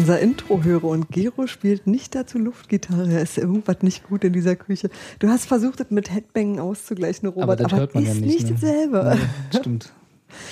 Unser Intro höre und Gero spielt nicht dazu Luftgitarre, ist irgendwas nicht gut in dieser Küche. Du hast versucht, es mit Headbangen auszugleichen, Robert, Aber das man ist ja nicht, nicht ne? dasselbe. Nee, stimmt.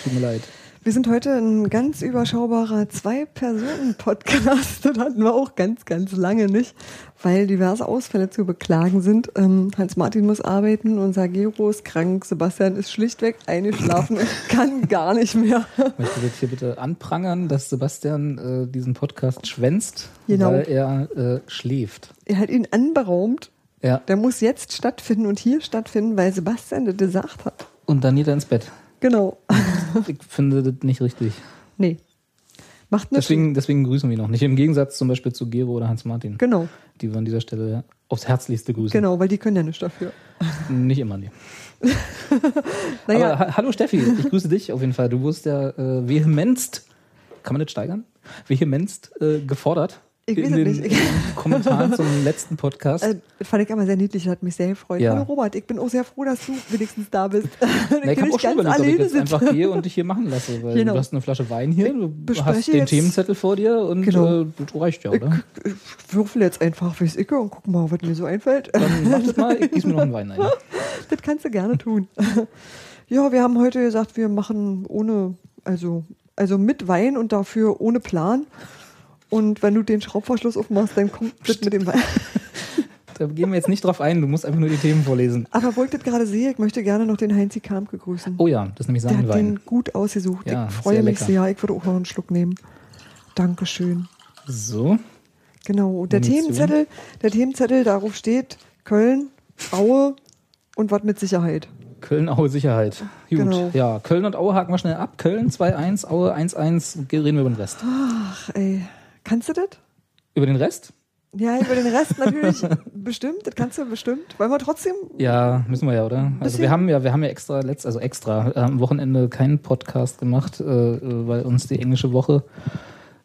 Tut mir leid. Wir sind heute ein ganz überschaubarer Zwei-Personen-Podcast. Das hatten wir auch ganz, ganz lange nicht, weil diverse Ausfälle zu beklagen sind. Ähm, Hans-Martin muss arbeiten, unser Gero ist krank, Sebastian ist schlichtweg eingeschlafen, kann gar nicht mehr. Ich möchte jetzt hier bitte anprangern, dass Sebastian äh, diesen Podcast schwänzt, Genau. weil er äh, schläft. Er hat ihn anberaumt. Ja. Der muss jetzt stattfinden und hier stattfinden, weil Sebastian das gesagt hat. Und dann nieder ins Bett. Genau. Ich finde das nicht richtig. Nee. Macht nicht. Deswegen, deswegen grüßen wir noch nicht. Im Gegensatz zum Beispiel zu Gero oder Hans-Martin. Genau, Die wir an dieser Stelle aufs Herzlichste grüßen. genau, weil die können ja nicht dafür. Nicht immer, nee. Naja, Aber ha hallo Steffi, ich grüße dich auf jeden Fall. Du wurdest ja äh, vehementst, kann man das steigern? Vehementst äh, gefordert. Ich in weiß es den, nicht. Kommentaren zum letzten Podcast. äh, fand ich aber sehr niedlich, hat mich sehr gefreut. Ja. Hallo Robert, ich bin auch sehr froh, dass du wenigstens da bist. Na, ich habe auch schon überlegt, ob ich jetzt einfach gehe und dich hier machen lasse, weil Genau. du hast eine Flasche Wein hier, du hast den Themenzettel vor dir und Genau. äh, das reicht ja, oder? Ich, ich würfel jetzt einfach fürs Icke und guck mal, was mir so einfällt. Dann mach das mal, ich gieß mir noch einen Wein ein. Das kannst du gerne tun. Ja, wir haben heute gesagt, wir machen ohne, also, also mit Wein und dafür ohne Plan. Und wenn du den Schraubverschluss aufmachst, dann kommt das mit dem Wein. Da gehen wir jetzt nicht drauf ein, du musst einfach nur die Themen vorlesen. Aber wo ich das gerade sehe, ich möchte gerne noch den Heinzi Kamke grüßen. Oh ja, das ist nämlich Der sein hat Wein. den gut ausgesucht. Ja, ich freue mich lecker. sehr. Ich würde auch noch einen Schluck nehmen. Dankeschön. So, Genau. Der Munition. Themenzettel, der Themenzettel, darauf steht Köln, Aue und was mit Sicherheit. Köln-Aue Sicherheit. Gut, Genau. ja, Köln und Aue haken wir schnell ab. Köln 2-1, Aue 1-1, reden wir über den Rest. Ach, ey. Kannst du das? Über den Rest? Ja, über den Rest natürlich bestimmt. Das kannst du bestimmt. Wollen wir trotzdem? Ja, müssen wir ja, oder? Also wir haben ja, wir haben ja extra letzt, also extra äh, am Wochenende keinen Podcast gemacht, äh, äh, weil uns die englische Woche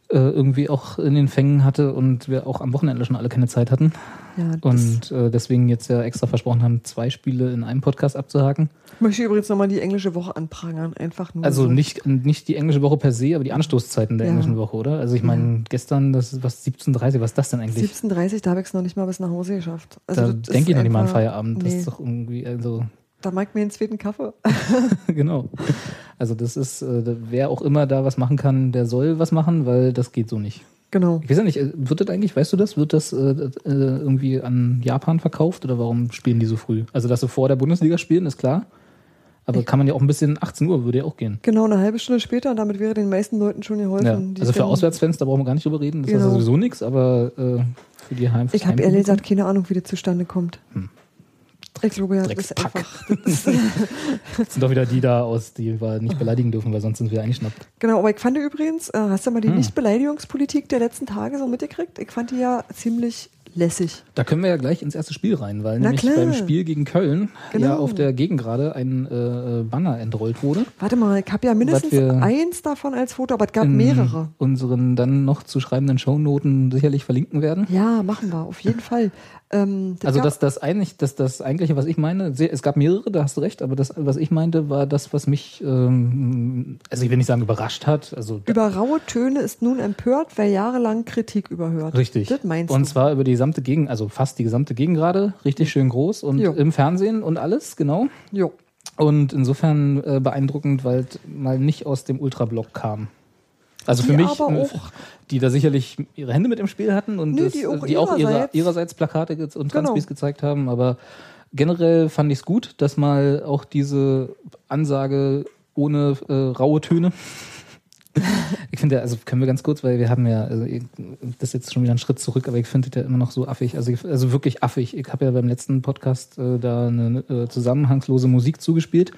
äh, irgendwie auch in den Fängen hatte und wir auch am Wochenende schon alle keine Zeit hatten. Ja, das Und äh, deswegen jetzt ja extra versprochen haben, zwei Spiele in einem Podcast abzuhaken. möchte ich übrigens nochmal die englische Woche anprangern. Einfach nur. Also so. nicht, nicht die englische Woche per se, aber die Anstoßzeiten der Ja. englischen Woche, oder? Also ich meine, gestern, das was 17.30 was ist das denn eigentlich? 17.30 da habe ich es noch nicht mal bis nach Hause geschafft. Also da das denke ich noch nicht mal an Feierabend. Das Nee, ist doch irgendwie, also da mag ich mir einen zweiten Kaffee. genau. Also das ist, äh, wer auch immer da was machen kann, der soll was machen, weil das geht so nicht. Genau. Ich weiß ja nicht, äh, wird das eigentlich, weißt du das, wird das äh, äh, irgendwie an Japan verkauft oder warum spielen die so früh? Also dass sie vor der Bundesliga spielen, ist klar. Aber kann man ja auch ein bisschen, 18 Uhr würde ja auch gehen. Genau, eine halbe Stunde später und damit wäre den meisten Leuten schon geholfen. Ja. Also für Auswärtsfans, da brauchen wir gar nicht drüber reden, das ist Genau. ja sowieso nichts, aber äh, für die Heim Ich habe ehrlich gesagt keine Ahnung, wie das zustande kommt. Ich ja, das ist einfach. Das sind doch wieder die da aus, die wir nicht beleidigen dürfen, weil sonst sind wir eingeschnappt. genau, aber ich fand übrigens, äh, hast du mal die Hm. Nichtbeleidigungspolitik der letzten Tage so mitgekriegt? Ich fand die ja ziemlich lässig. Da können wir ja gleich ins erste Spiel rein, weil Na nämlich klar. beim Spiel gegen Köln Genau. ja auf der Gegengrade ein äh, Banner entrollt wurde. Warte mal, ich habe ja mindestens eins davon als Foto, aber es gab in mehrere. unseren dann noch zu schreibenden Shownoten sicherlich verlinken werden. Ja, machen wir, auf jeden Fall. Ähm, Also gab- das, das, eigentlich, das, das eigentliche, was ich meine, es gab mehrere, da hast du recht, aber das, was ich meinte, war das, was mich, ähm, also ich will nicht sagen überrascht hat, also Über raue Töne ist nun empört, wer jahrelang Kritik überhört. Richtig. Das meinst und du? zwar über die gesamte Gegend, also fast die gesamte Gegengrade, richtig schön groß und Jo. im Fernsehen und alles, genau. Jo. Und insofern äh, beeindruckend, weil es mal nicht aus dem Ultrablock kam. Also für Die mich, aber äh, die da sicherlich ihre Hände mit im Spiel hatten und Nö, das, die auch die auch ihre, ihrerseits. ihrerseits Plakate und Genau. Transpis gezeigt haben. Aber generell fand ich es gut, dass mal auch diese Ansage ohne äh, raue Töne. Ich finde, ja, also können wir ganz kurz, weil wir haben ja, also ich- das ist jetzt schon wieder ein Schritt zurück, aber ich finde das ja immer noch so affig, also, ich, also wirklich affig. Ich habe ja beim letzten Podcast äh, da eine äh, zusammenhangslose Musik zugespielt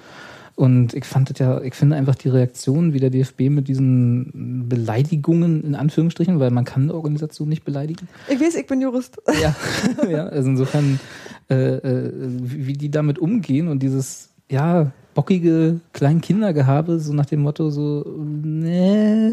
Und ich fand das ja, ich finde einfach die Reaktion, wie der DFB mit diesen Beleidigungen in Anführungsstrichen, weil man kann eine Organisation nicht beleidigen. Ich weiß, ich bin Jurist. Ja, ja also insofern, äh, äh, wie die damit umgehen und dieses, ja, bockige Kleinkindergehabe, so nach dem Motto, so, nee,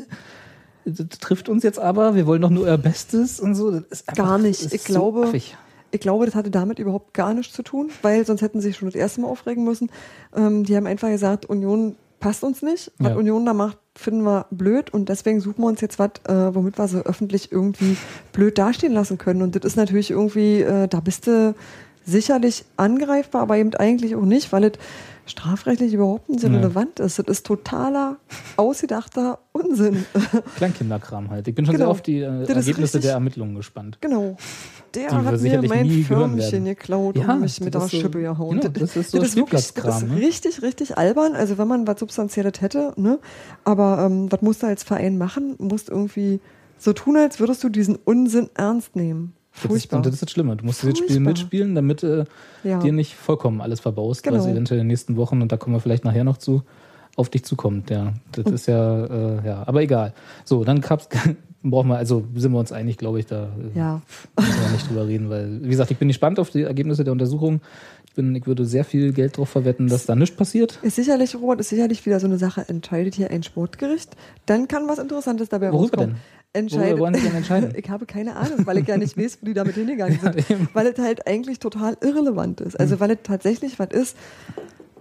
das trifft uns jetzt aber, wir wollen doch nur euer Bestes und so. Das ist einfach, Gar nicht. Ich so glaube- affig. Ich glaube, das hatte damit überhaupt gar nichts zu tun, weil sonst hätten sie sich schon das erste Mal aufregen müssen. Ähm, die haben einfach gesagt, Union passt uns nicht. Was Ja. Union da macht, finden wir blöd und deswegen suchen wir uns jetzt was, äh, womit wir sie öffentlich irgendwie blöd dastehen lassen können. Und das ist natürlich irgendwie, äh, da bist du sicherlich angreifbar, aber eben eigentlich auch nicht, weil es strafrechtlich überhaupt nicht Ja. relevant ist. Das ist totaler, ausgedachter Unsinn. Kleinkinderkram halt. Ich bin schon Genau. sehr auf die äh, Das ist Ergebnisse der Ermittlungen gespannt. Genau. Der Die hat mir mein Förmchen geklaut Ja, und mich mit das der ist so- Schippe gehauen. genau, das ist so wirklich, das ist richtig, richtig albern. Also wenn man was Substanzielles hätte, ne? Aber ähm, was musst du als Verein machen? Musst irgendwie so tun, als würdest du diesen Unsinn ernst nehmen. Das ist, Furchtbar. und das ist das Schlimme. Du musst dieses Spiel Furchtbar. mitspielen, damit äh, Ja. dir nicht vollkommen alles verbaust, Genau. was eventuell in den nächsten Wochen, und da kommen wir vielleicht nachher noch zu, auf dich zukommt. Ja, das ist ja, äh, ja, aber egal. So, dann gab's, brauchen wir, also sind wir uns einig, glaube ich, da äh, ja. müssen wir nicht drüber reden, weil, wie gesagt, ich bin gespannt auf die Ergebnisse der Untersuchung. Ich, bin, ich würde sehr viel Geld darauf verwetten, dass da nichts passiert. Ist sicherlich, Robert, ist sicherlich wieder so eine Sache, entscheidet hier ein Sportgericht, dann kann was Interessantes dabei Worüber rauskommen. denn? Entscheidet, Worüber wollen Sie denn entscheiden? ich habe keine Ahnung, weil ich ja nicht weiß, wo die damit hingegangen sind. Ja, weil es halt eigentlich total irrelevant ist. Also weil es tatsächlich was ist,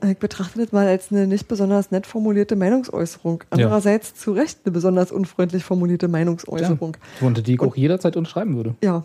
ich betrachte das mal als eine nicht besonders nett formulierte Meinungsäußerung. Andererseits zu Recht eine besonders unfreundlich formulierte Meinungsäußerung. Und die ich auch jederzeit unterschreiben würde. Ja.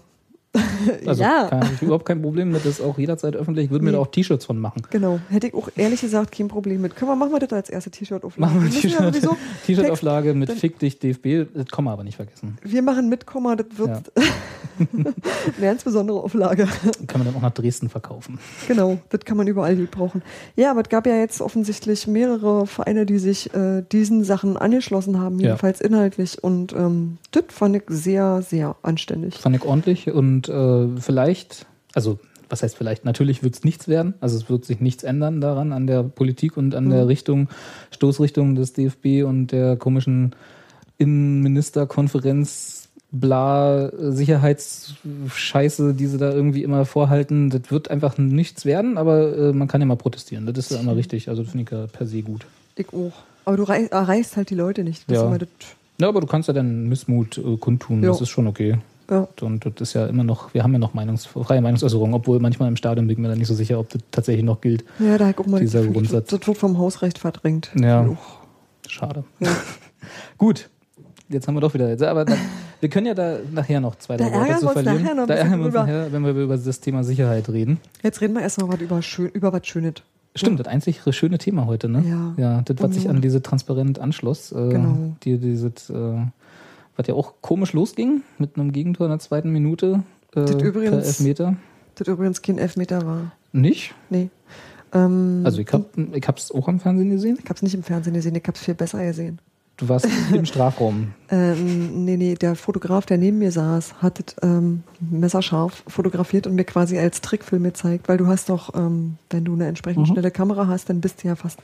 Also ja. kann ich überhaupt kein Problem mit, das auch jederzeit öffentlich. Ich würde mir Nee. da auch T-Shirts von machen. Genau. Hätte ich auch ehrlich gesagt kein Problem mit. Können wir, machen wir das als erste T-Shirt auf? Machen wir ja T-Shirt- T-Shirt-Auflage mit dann- Fick dich DFB, das man aber nicht vergessen. Wir machen mit, Komma, das wird eine ganz besondere Auflage. Kann man dann auch nach Dresden verkaufen. Genau, das kann man überall brauchen. Ja, aber es gab ja jetzt offensichtlich mehrere Vereine, die sich äh, diesen Sachen angeschlossen haben, Ja. jedenfalls inhaltlich. Und ähm, das fand ich sehr, sehr anständig. Fand ich ordentlich und äh, vielleicht, also was heißt vielleicht, natürlich wird es nichts werden. Also es wird sich nichts ändern daran, an der Politik und an der Richtung, Stoßrichtung des DFB und der komischen Innenministerkonferenz, bla, Sicherheitsscheiße, die sie da irgendwie immer vorhalten. Das wird einfach nichts werden, aber äh, man kann ja mal protestieren. Das ist ja immer richtig. Also das finde ich ja per se gut. Ich auch. Aber du rei- erreichst halt die Leute nicht. Das Ja. Ja, aber du kannst ja dann Missmut äh, kundtun. Ja. Das ist schon okay. Ja. Und das ist ja immer noch, wir haben ja noch Meinungs, freie Meinungsäußerung, obwohl manchmal im Stadion bin ich mir dann nicht so sicher, ob das tatsächlich noch gilt. ja, da auch mal Dieser das Grundsatz. Das, wird vom Hausrecht verdrängt. Ja. Uch. Schade. Ja. Gut. Jetzt haben wir doch wieder. Aber da, wir können ja da nachher noch zwei, drei Worte zu verlieren. nachher noch da ärgern wir uns nachher, wenn wir über das Thema Sicherheit reden. Jetzt reden wir erstmal was über, schön, über was Schönes. Stimmt, das einzig schöne Thema heute, ne? Ja. Ja, das, was sich Union. an diese transparent anschloss. Äh, Genau. Die, dieses, äh, was ja auch komisch losging mit einem Gegentor in der zweiten Minute. Äh, Das per übrigens- Elfmeter. Das übrigens kein Elfmeter war. Nicht? Nee. Ähm, Also ich, hab, ich hab's auch am Fernsehen gesehen. ich hab's nicht im Fernsehen gesehen, ich hab's viel besser gesehen. Du warst im Strafraum. Ähm, nee, nee, der Fotograf, der neben mir saß, hat es ähm, messerscharf fotografiert und mir quasi als Trickfilm gezeigt, weil du hast doch, ähm, wenn du eine entsprechend Mhm. schnelle Kamera hast, dann bist du ja fast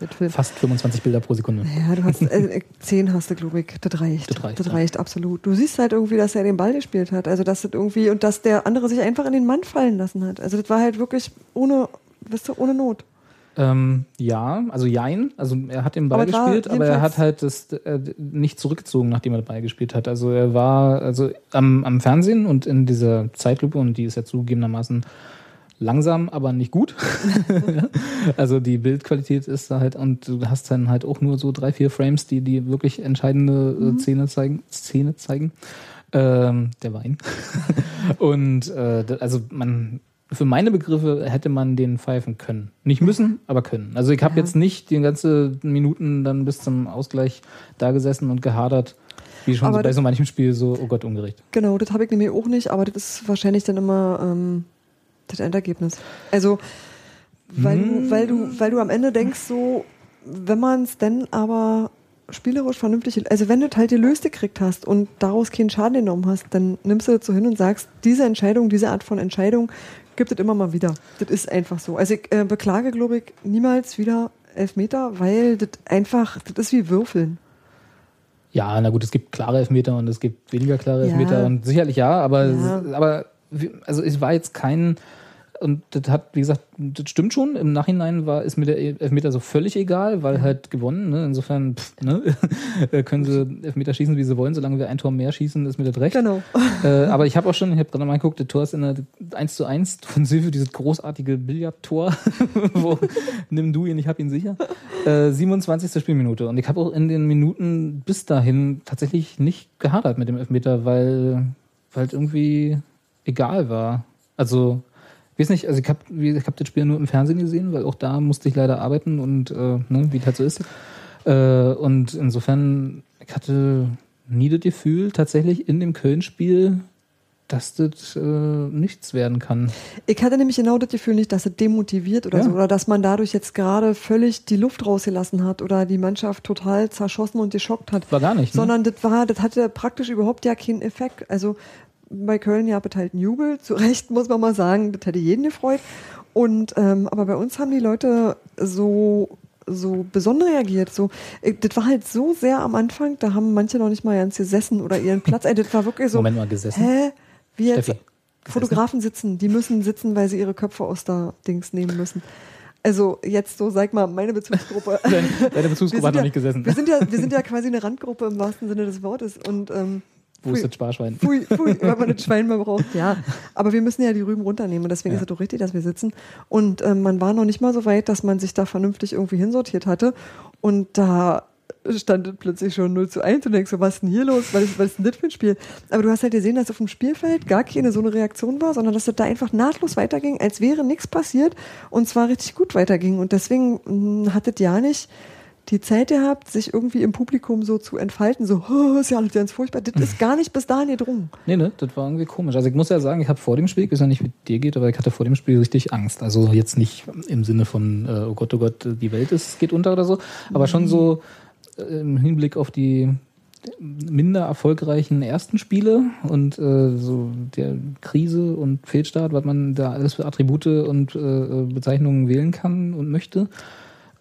mit Film. Fast 25 Bilder pro Sekunde. Ja, du hast äh, äh, zehn hast du, glaube ich. Das reicht. Das reicht, Das ja. reicht absolut. Du siehst halt irgendwie, dass er den Ball gespielt hat. Also dass das irgendwie und dass der andere sich einfach in den Mann fallen lassen hat. Also das war halt wirklich ohne, weißt du, ohne Not. Ähm, ja, also jein. Also er hat den Ball Aber gespielt, aber er hat halt das äh, nicht zurückgezogen, nachdem er den Ball gespielt hat. Also er war also am, am Fernsehen und in dieser Zeitlupe, und die ist ja zugegebenermaßen langsam, aber nicht gut. also die Bildqualität ist da halt, und du hast dann halt auch nur so drei, vier Frames, die die wirklich entscheidende Mhm. äh, Szene zeigen. Szene zeigen. Ähm, der Wein. und äh, also man für meine Begriffe hätte man den pfeifen können. Nicht müssen, aber können. Also ich habe Ja. jetzt nicht die ganze Minuten dann bis zum Ausgleich da gesessen und gehadert, wie schon so bei so manchem Spiel so, oh Gott, ungerecht. Genau, das habe ich nämlich auch nicht, aber das ist wahrscheinlich dann immer ähm, das Endergebnis. Also, weil, Hm. du, weil, du, weil du am Ende denkst, so, wenn man es denn aber spielerisch vernünftig, also wenn du halt gelöst gekriegt hast und daraus keinen Schaden genommen hast, dann nimmst du das so hin und sagst, diese Entscheidung, diese Art von Entscheidung gibt es immer mal wieder. Das ist einfach so. Also ich äh, beklage, glaube ich, niemals wieder Elfmeter, weil das einfach, das ist wie Würfeln. Ja, na gut, es gibt klare Elfmeter und es gibt weniger klare Ja. Elfmeter und sicherlich ja, aber, Ja. aber also es war jetzt kein und das hat, wie gesagt, das stimmt schon. Im Nachhinein war ist mir der Elfmeter so völlig egal, weil halt gewonnen. Ne? Insofern pff, ne? können sie Elfmeter schießen, wie sie wollen, solange wir ein Tor mehr schießen, ist mir das recht. Genau. Äh, aber ich habe auch schon, ich habe gerade mal geguckt, das Tor ist in der 1 zu 1 von Silvio, dieses großartige Billardtor, wo nimm du ihn, ich hab ihn sicher. Äh, 27. Spielminute. Und ich habe auch in den Minuten bis dahin tatsächlich nicht gehadert mit dem Elfmeter, weil weil es irgendwie egal war. Also, weiß nicht, also ich habe ich hab das Spiel nur im Fernsehen gesehen, weil auch da musste ich leider arbeiten und äh, ne, wie es halt so ist. Äh, und insofern, ich hatte nie das Gefühl, tatsächlich in dem Köln-Spiel, dass das äh, nichts werden kann. Ich hatte nämlich genau das Gefühl nicht, dass es demotiviert oder Ja. so, oder dass man dadurch jetzt gerade völlig die Luft rausgelassen hat oder die Mannschaft total zerschossen und geschockt hat. War gar nicht. Ne? Sondern das war, das hatte praktisch überhaupt ja keinen Effekt. Also bei Köln ja einen Jubel, zu Recht muss man mal sagen, das hätte jeden gefreut. Und ähm, aber bei uns haben die Leute so so besonnen reagiert. So, äh, das war halt so sehr am Anfang, da haben manche noch nicht mal ganz gesessen oder ihren Platz. Ey, das war wirklich so. Moment mal gesessen. Hä? Wie jetzt Steffi, Fotografen sitzen, die müssen sitzen, weil sie ihre Köpfe aus der Dings nehmen müssen. Also jetzt so, sag mal, meine Bezugsgruppe. Deine, Bezugsgruppe hat sind noch nicht gesessen. Wir sind ja, wir sind ja quasi eine Randgruppe im wahrsten Sinne des Wortes. Und ähm, Wo ist das Sparschwein? Pfui, pfui, wenn man das Schwein mal braucht, ja. Aber wir müssen ja die Rüben runternehmen und deswegen Ja. ist es doch richtig, dass wir sitzen. Und ähm, man war noch nicht mal so weit, dass man sich da vernünftig irgendwie hinsortiert hatte. Und da stand es plötzlich schon 0 zu 1 und denkst so, was ist denn hier los? Was ist, was ist denn das für ein Spiel? Aber du hast halt gesehen, dass auf dem Spielfeld gar keine so eine Reaktion war, sondern dass es da einfach nahtlos weiterging, als wäre nichts passiert und zwar richtig gut weiterging. Und deswegen mh, hat es ja nicht die Zeit gehabt, sich irgendwie im Publikum so zu entfalten, so, oh, ist ja alles ganz furchtbar. Das ist gar nicht bis dahin gedrungen. Nee, ne, das war irgendwie komisch. Also ich muss ja sagen, ich habe vor dem Spiel, ich weiß ja nicht, wie dir geht, aber ich hatte vor dem Spiel richtig Angst. Also jetzt nicht im Sinne von, äh, oh Gott, oh Gott, die Welt ist, geht unter oder so, aber schon so äh, im Hinblick auf die minder erfolgreichen ersten Spiele und äh, so der Krise und Fehlstart, was man da alles für Attribute und äh, Bezeichnungen wählen kann und möchte.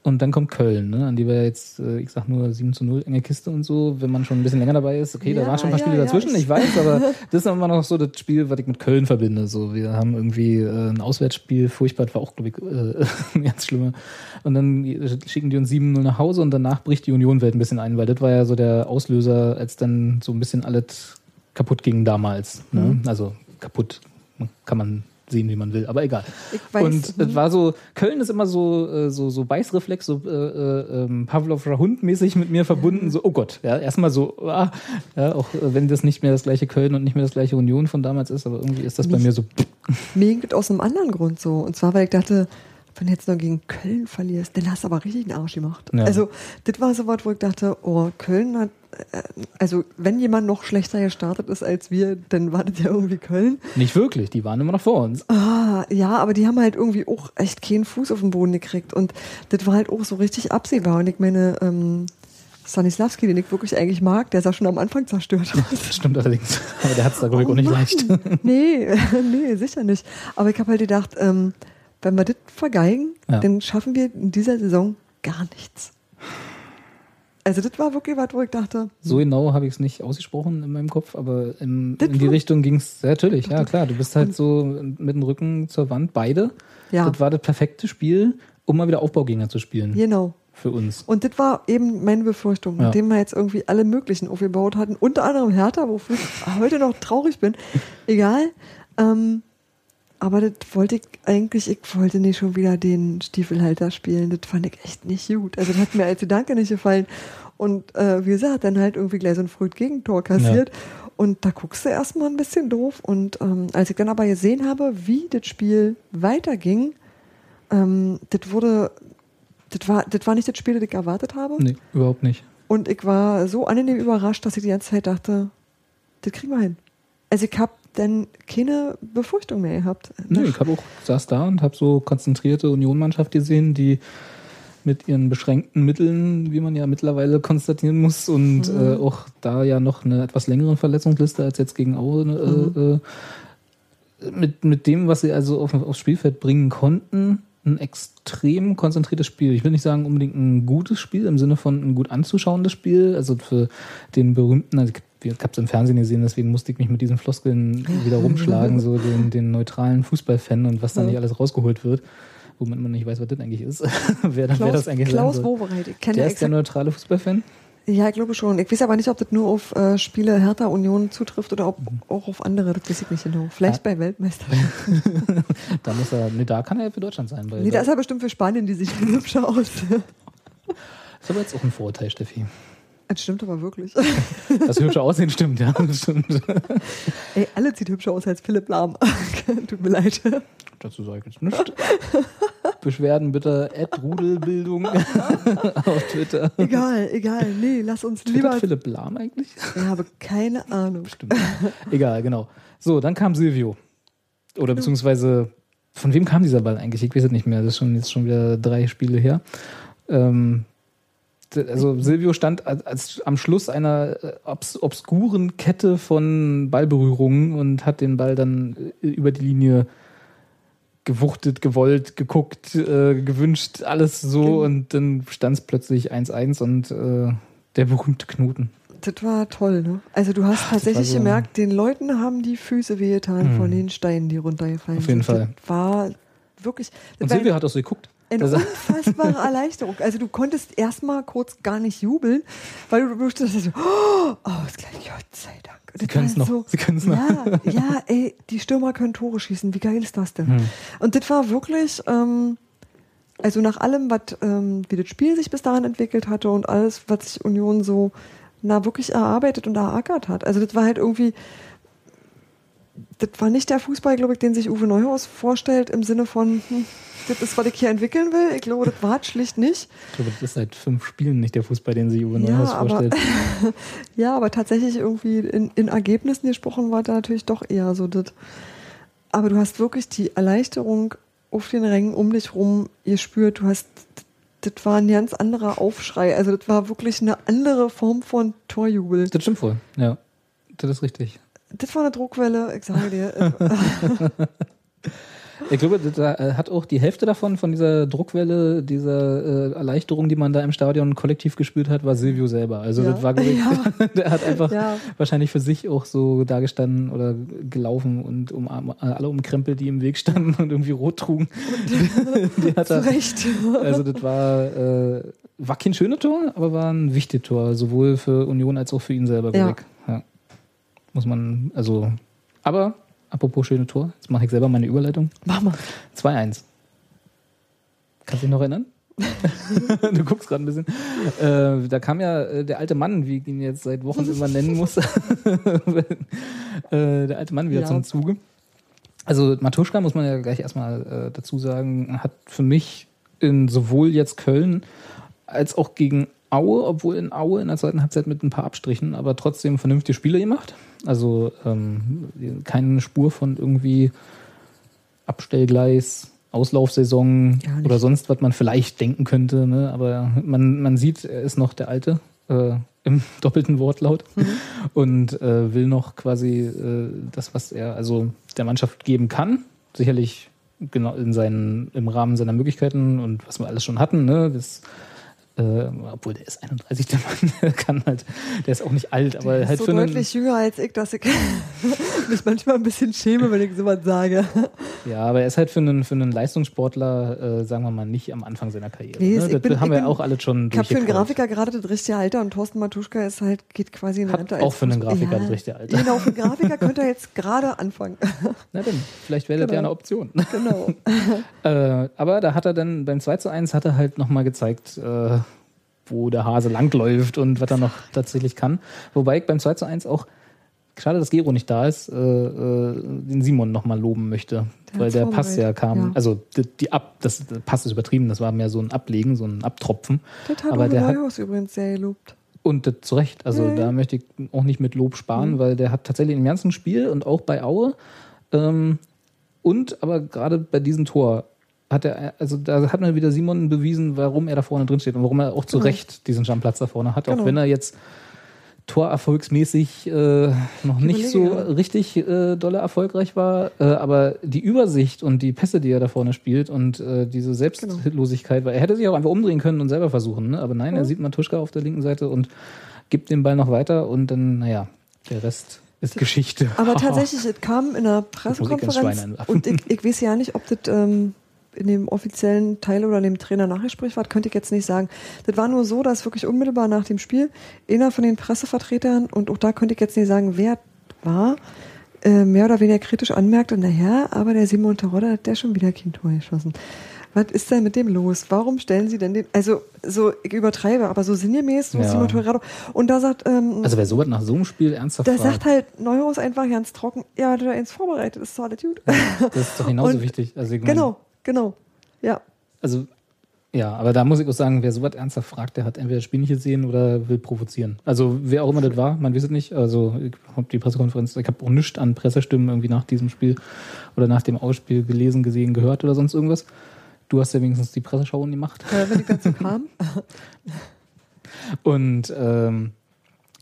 Und dann kommt Köln, ne, an die wir jetzt, äh, ich sag nur 7 zu 0, enge Kiste und so, wenn man schon ein bisschen länger dabei ist. Okay, da Ja, waren schon ein paar ja, Spiele ja, dazwischen, ich- ich weiß, aber das ist immer noch so das Spiel, was ich mit Köln verbinde. So, wir haben irgendwie äh, ein Auswärtsspiel, furchtbar, das war auch, glaube ich, äh, ganz schlimmer. Und dann schicken die uns 7-0 nach Hause und danach bricht die Union-Welt ein bisschen ein, weil das war ja so der Auslöser, als dann so ein bisschen alles kaputt ging damals. Ne? Mhm. Also kaputt kann man sehen, wie man will, aber egal. Und es war so, Köln ist immer so, äh, so, so Beißreflex, so äh, äh, ähm, Pavlovscher Hund mäßig mit mir verbunden, so, oh Gott, ja, erstmal so, ah, ja, auch äh, wenn das nicht mehr das gleiche Köln und nicht mehr das gleiche Union von damals ist, aber irgendwie ist das bei mir so, Mir das aus einem anderen Grund so. Und zwar, weil ich dachte, wenn du jetzt noch gegen Köln verlierst, dann hast du aber richtig einen Arsch gemacht. Ja. Also, das war so was, wo ich dachte, oh, Köln hat, also, wenn jemand noch schlechter gestartet ist als wir, dann war das ja irgendwie Köln. nicht wirklich, die waren immer noch vor uns. Ah, ja, aber die haben halt irgendwie auch echt keinen Fuß auf den Boden gekriegt. Und das war halt auch so richtig absehbar. Und ich meine, ähm, Stanislavski, den ich wirklich eigentlich mag, der sah schon am Anfang zerstört aus. Das stimmt allerdings, aber der hat es da, glaube ich, Oh auch nicht Mann. leicht. nee, nee, sicher nicht. Aber ich habe halt gedacht, ähm, wenn wir das vergeigen, Ja. dann schaffen wir in dieser Saison gar nichts. Also das war wirklich was, wo ich dachte, So genau habe ich es nicht ausgesprochen in meinem Kopf, aber in, in die Richtung ging es natürlich, ja klar. Du bist halt so mit dem Rücken zur Wand, beide. Ja. Das war das perfekte Spiel, um mal wieder Aufbaugegner zu spielen. genau. Für uns. Und das war eben meine Befürchtung, Ja. nachdem wir jetzt irgendwie alle möglichen aufgebaut hatten, unter anderem Hertha, wofür ich heute noch traurig bin. Egal. Ähm, aber das wollte ich eigentlich, ich wollte nicht schon wieder den Stiefelhalter spielen. Das fand ich echt nicht gut. Also das hat mir als Gedanke nicht gefallen. Und äh, wie gesagt, dann halt irgendwie gleich so ein frühes Gegentor kassiert. Und da guckst du erstmal ein bisschen doof. Und ähm, als ich dann aber gesehen habe, wie das Spiel weiterging, ähm, das wurde, das war, das war nicht das Spiel, das ich erwartet habe. Nee, überhaupt nicht. Und ich war so angenehm überrascht, dass ich die ganze Zeit dachte, das kriegen wir hin. Also ich habe dann keine Befürchtung mehr gehabt. Nee, ich habe auch saß da und habe so konzentrierte Union-Mannschaft gesehen, die mit ihren beschränkten Mitteln, wie man ja mittlerweile konstatieren muss, und äh, auch da ja noch eine etwas längere Verletzungsliste als jetzt gegen Aue, äh, äh, mit, mit dem, was sie also auf, aufs Spielfeld bringen konnten, ein extrem konzentriertes Spiel. Ich will nicht sagen unbedingt ein gutes Spiel im Sinne von ein gut anzuschauendes Spiel. Also für den berühmten, also ich habe es im Fernsehen gesehen, deswegen musste ich mich mit diesen Floskeln wieder rumschlagen, so den, den neutralen Fußballfan und was da Ja. nicht alles rausgeholt wird, womit man nicht weiß, was das eigentlich ist. wer, dann, wer Klaus, das eigentlich Klaus. Wowereit, ich kenne Der ja ist der neutrale Fußballfan? Ja, ich glaube schon. Ich weiß aber nicht, ob das nur auf äh, Spiele Hertha Union zutrifft oder ob Mhm. auch auf andere, das weiß ich nicht genau. Vielleicht bei Weltmeister. Da muss er, nee, da kann er für Deutschland sein. Nee, da ist er bestimmt für Spanien, die viel hübscher aus. ist aber jetzt auch ein Vorurteil, Steffi. Das stimmt aber wirklich. Das hübsche Aussehen stimmt, ja. Das stimmt. Ey, alle sieht hübscher aus als Philipp Lahm. Tut mir leid. Dazu sage ich jetzt nichts. Beschwerden bitte at Rudelbildung auf Twitter. Egal, egal. Nee, lass uns Twittert lieber. Philipp Lahm eigentlich? Ich habe keine Ahnung. Stimmt. Egal, genau. So, dann kam Silvio. Oder beziehungsweise, von wem kam dieser Ball eigentlich? Ich weiß es nicht mehr. Das ist schon jetzt schon wieder drei Spiele her. Ähm, also Silvio stand als, als am Schluss einer äh, obs obskuren Kette von Ballberührungen und hat den Ball dann äh, über die Linie gewuchtet, gewollt, geguckt, äh, gewünscht, alles so und dann stand es plötzlich 1-1 und äh, der berühmte Knoten. Das war toll, ne? Also du hast tatsächlich so- gemerkt, den Leuten haben die Füße wehgetan Mhm. von den Steinen, die runtergefallen Auf jeden sind. Fall. Das war wirklich. Und Silvio hat auch so geguckt. Eine Also- unfassbare Erleichterung. Also du konntest erstmal kurz gar nicht jubeln, weil du wusstest, so, oh, Ausgleich, Gott sei Dank. Sie können es noch. Sie können es noch. Ja, ja, ey, die Stürmer können Tore schießen. Wie geil ist das denn? Hm. Und das war wirklich, ähm, also nach allem, was, ähm, wie das Spiel sich bis dahin entwickelt hatte und alles, was sich Union so na wirklich erarbeitet und erackert hat. Also das war halt irgendwie, das war nicht der Fußball, glaube ich, den sich Uwe Neuhaus vorstellt im Sinne von, hm, das ist, was ich hier entwickeln will. Ich glaube, das war es schlicht nicht. Ich glaube, das ist seit fünf Spielen nicht der Fußball, den sich Uwe Ja, Neuhaus aber- vorstellt. Ja, aber tatsächlich irgendwie in, in Ergebnissen gesprochen war da natürlich doch eher so das. Aber du hast wirklich die Erleichterung auf den Rängen um dich rum gespürt. Du hast, das war ein ganz anderer Aufschrei. Also das war wirklich eine andere Form von Torjubel. Das stimmt wohl, ja. Das ist richtig. Das war eine Druckwelle, ich sage dir. Ich glaube, da äh, hat auch die Hälfte davon, von dieser Druckwelle, dieser äh, Erleichterung, die man da im Stadion kollektiv gespürt hat, war Silvio selber. Also Ja. das war, ich, Ja. der hat einfach Ja. wahrscheinlich für sich auch so dagestanden oder gelaufen und um alle umkrempelt, die im Weg standen und irgendwie rot trugen. die hat er, Recht. also das war, äh, war kein schönes Tor, aber war ein wichtiges Tor, sowohl für Union als auch für ihn selber. Ja. Ja. Muss man, also, aber apropos schöne Tor, jetzt mache ich selber meine Überleitung. Mach mal. 2-1. Kannst du dich noch erinnern? du guckst gerade ein bisschen. Äh, da kam ja äh, der alte Mann, wie ich ihn jetzt seit Wochen immer nennen muss, äh, der alte Mann wieder Ja. zum Zuge. Also Matuschka, muss man ja gleich erstmal äh, dazu sagen, hat für mich in sowohl jetzt Köln als auch gegen Aue, obwohl in Aue in der zweiten Halbzeit mit ein paar Abstrichen, aber trotzdem vernünftige Spiele gemacht. Also ähm, keine Spur von irgendwie Abstellgleis, Auslaufsaison oder sonst, was man vielleicht denken könnte. Ne? Aber man, man sieht, er ist noch der Alte äh, im doppelten Wortlaut Mhm. und äh, will noch quasi äh, das, was er also der Mannschaft geben kann. Sicherlich genau in seinen, im Rahmen seiner Möglichkeiten und was wir alles schon hatten. Ne? Das, äh, obwohl der ist 31, der Mann, kann halt, der ist auch nicht alt, aber Der ist halt so für deutlich jünger als ich, dass ich mich manchmal ein bisschen schäme, wenn ich sowas sage. Ja, aber er ist halt für einen, für einen Leistungssportler, äh, sagen wir mal, nicht am Anfang seiner Karriere. Nee, ne? ich Das bin- haben wir bin- auch alle schon Ich habe für einen. Grafiker gerade das richtige Alter und Thorsten Matuschka ist halt, geht quasi in Rente. auch für einen Grafiker das richtige Alter. Genau, für einen Grafiker könnte er jetzt gerade anfangen. Na denn, vielleicht wäre das Genau. ja eine Option. genau. äh, aber da hat er dann beim 2 zu 1 hat er halt nochmal gezeigt, äh, wo der Hase langläuft und was er noch tatsächlich kann. Wobei ich beim 2 zu 1 auch, schade, dass Gero nicht da ist, äh, äh, den Simon nochmal loben möchte. Der weil der Pass ja kam, ja. also die, die Ab, das der Pass ist übertrieben, das war mehr so ein Ablegen, so ein Abtropfen. Das hat Aber der hat- Neuhaus übrigens sehr gelobt. Und das zu Recht. Also Ja, ja. da möchte ich auch nicht mit Lob sparen, weil der hat tatsächlich im ganzen Spiel und auch bei Aue ähm, und aber gerade bei diesem Tor hat er, also da hat mir wieder Simon bewiesen, warum er da vorne drin steht und warum er auch zu Genau. Recht diesen Stammplatz da vorne hat, auch Genau. wenn er jetzt torerfolgsmäßig äh, noch nicht so richtig äh, dolle erfolgreich war, äh, aber die Übersicht und die Pässe, die er da vorne spielt und äh, diese Selbstlosigkeit, weil er hätte sich auch einfach umdrehen können und selber versuchen, ne? aber nein, er sieht Matuschka auf der linken Seite und gibt den Ball noch weiter und dann, naja, der Rest ist Geschichte. Aber tatsächlich, es kam in einer Pressekonferenz und ich, ich weiß ja nicht, ob das ähm, in dem offiziellen Teil oder in dem Trainer-Nachgespräch war, könnte ich jetzt nicht sagen. Das war nur so, dass wirklich unmittelbar nach dem Spiel einer von den Pressevertretern, und auch da könnte ich jetzt nicht sagen, wer war, äh, mehr oder weniger kritisch anmerkte, naja, aber der Simon Terodde hat der schon wieder kein Tor geschossen. Was ist denn mit dem los? Warum stellen sie denn den, also so, ich übertreibe, aber so sinngemäß, so Ja. Simon Terodde. Und da sagt, ähm, Also wer sowas nach so einem Spiel ernsthaft da fragt, sagt halt Neuhaus einfach ganz trocken, ja, du da eins vorbereitet, ist doch alles gut. das ist doch genauso Und- wichtig. Also, ich mein, Genau, genau. Ja. Also, ja, aber da muss ich auch sagen, wer sowas ernsthaft fragt, der hat entweder das Spiel nicht gesehen oder will provozieren. Also, wer auch immer das war, man weiß es nicht. Also, ich habe die Pressekonferenz, ich habe auch nichts an Pressestimmen irgendwie nach diesem Spiel oder nach dem Ausspiel gelesen, gesehen, gehört oder sonst irgendwas. Du hast ja wenigstens die Presseschau gemacht. Äh, wenn ich dazu kam. Und ähm,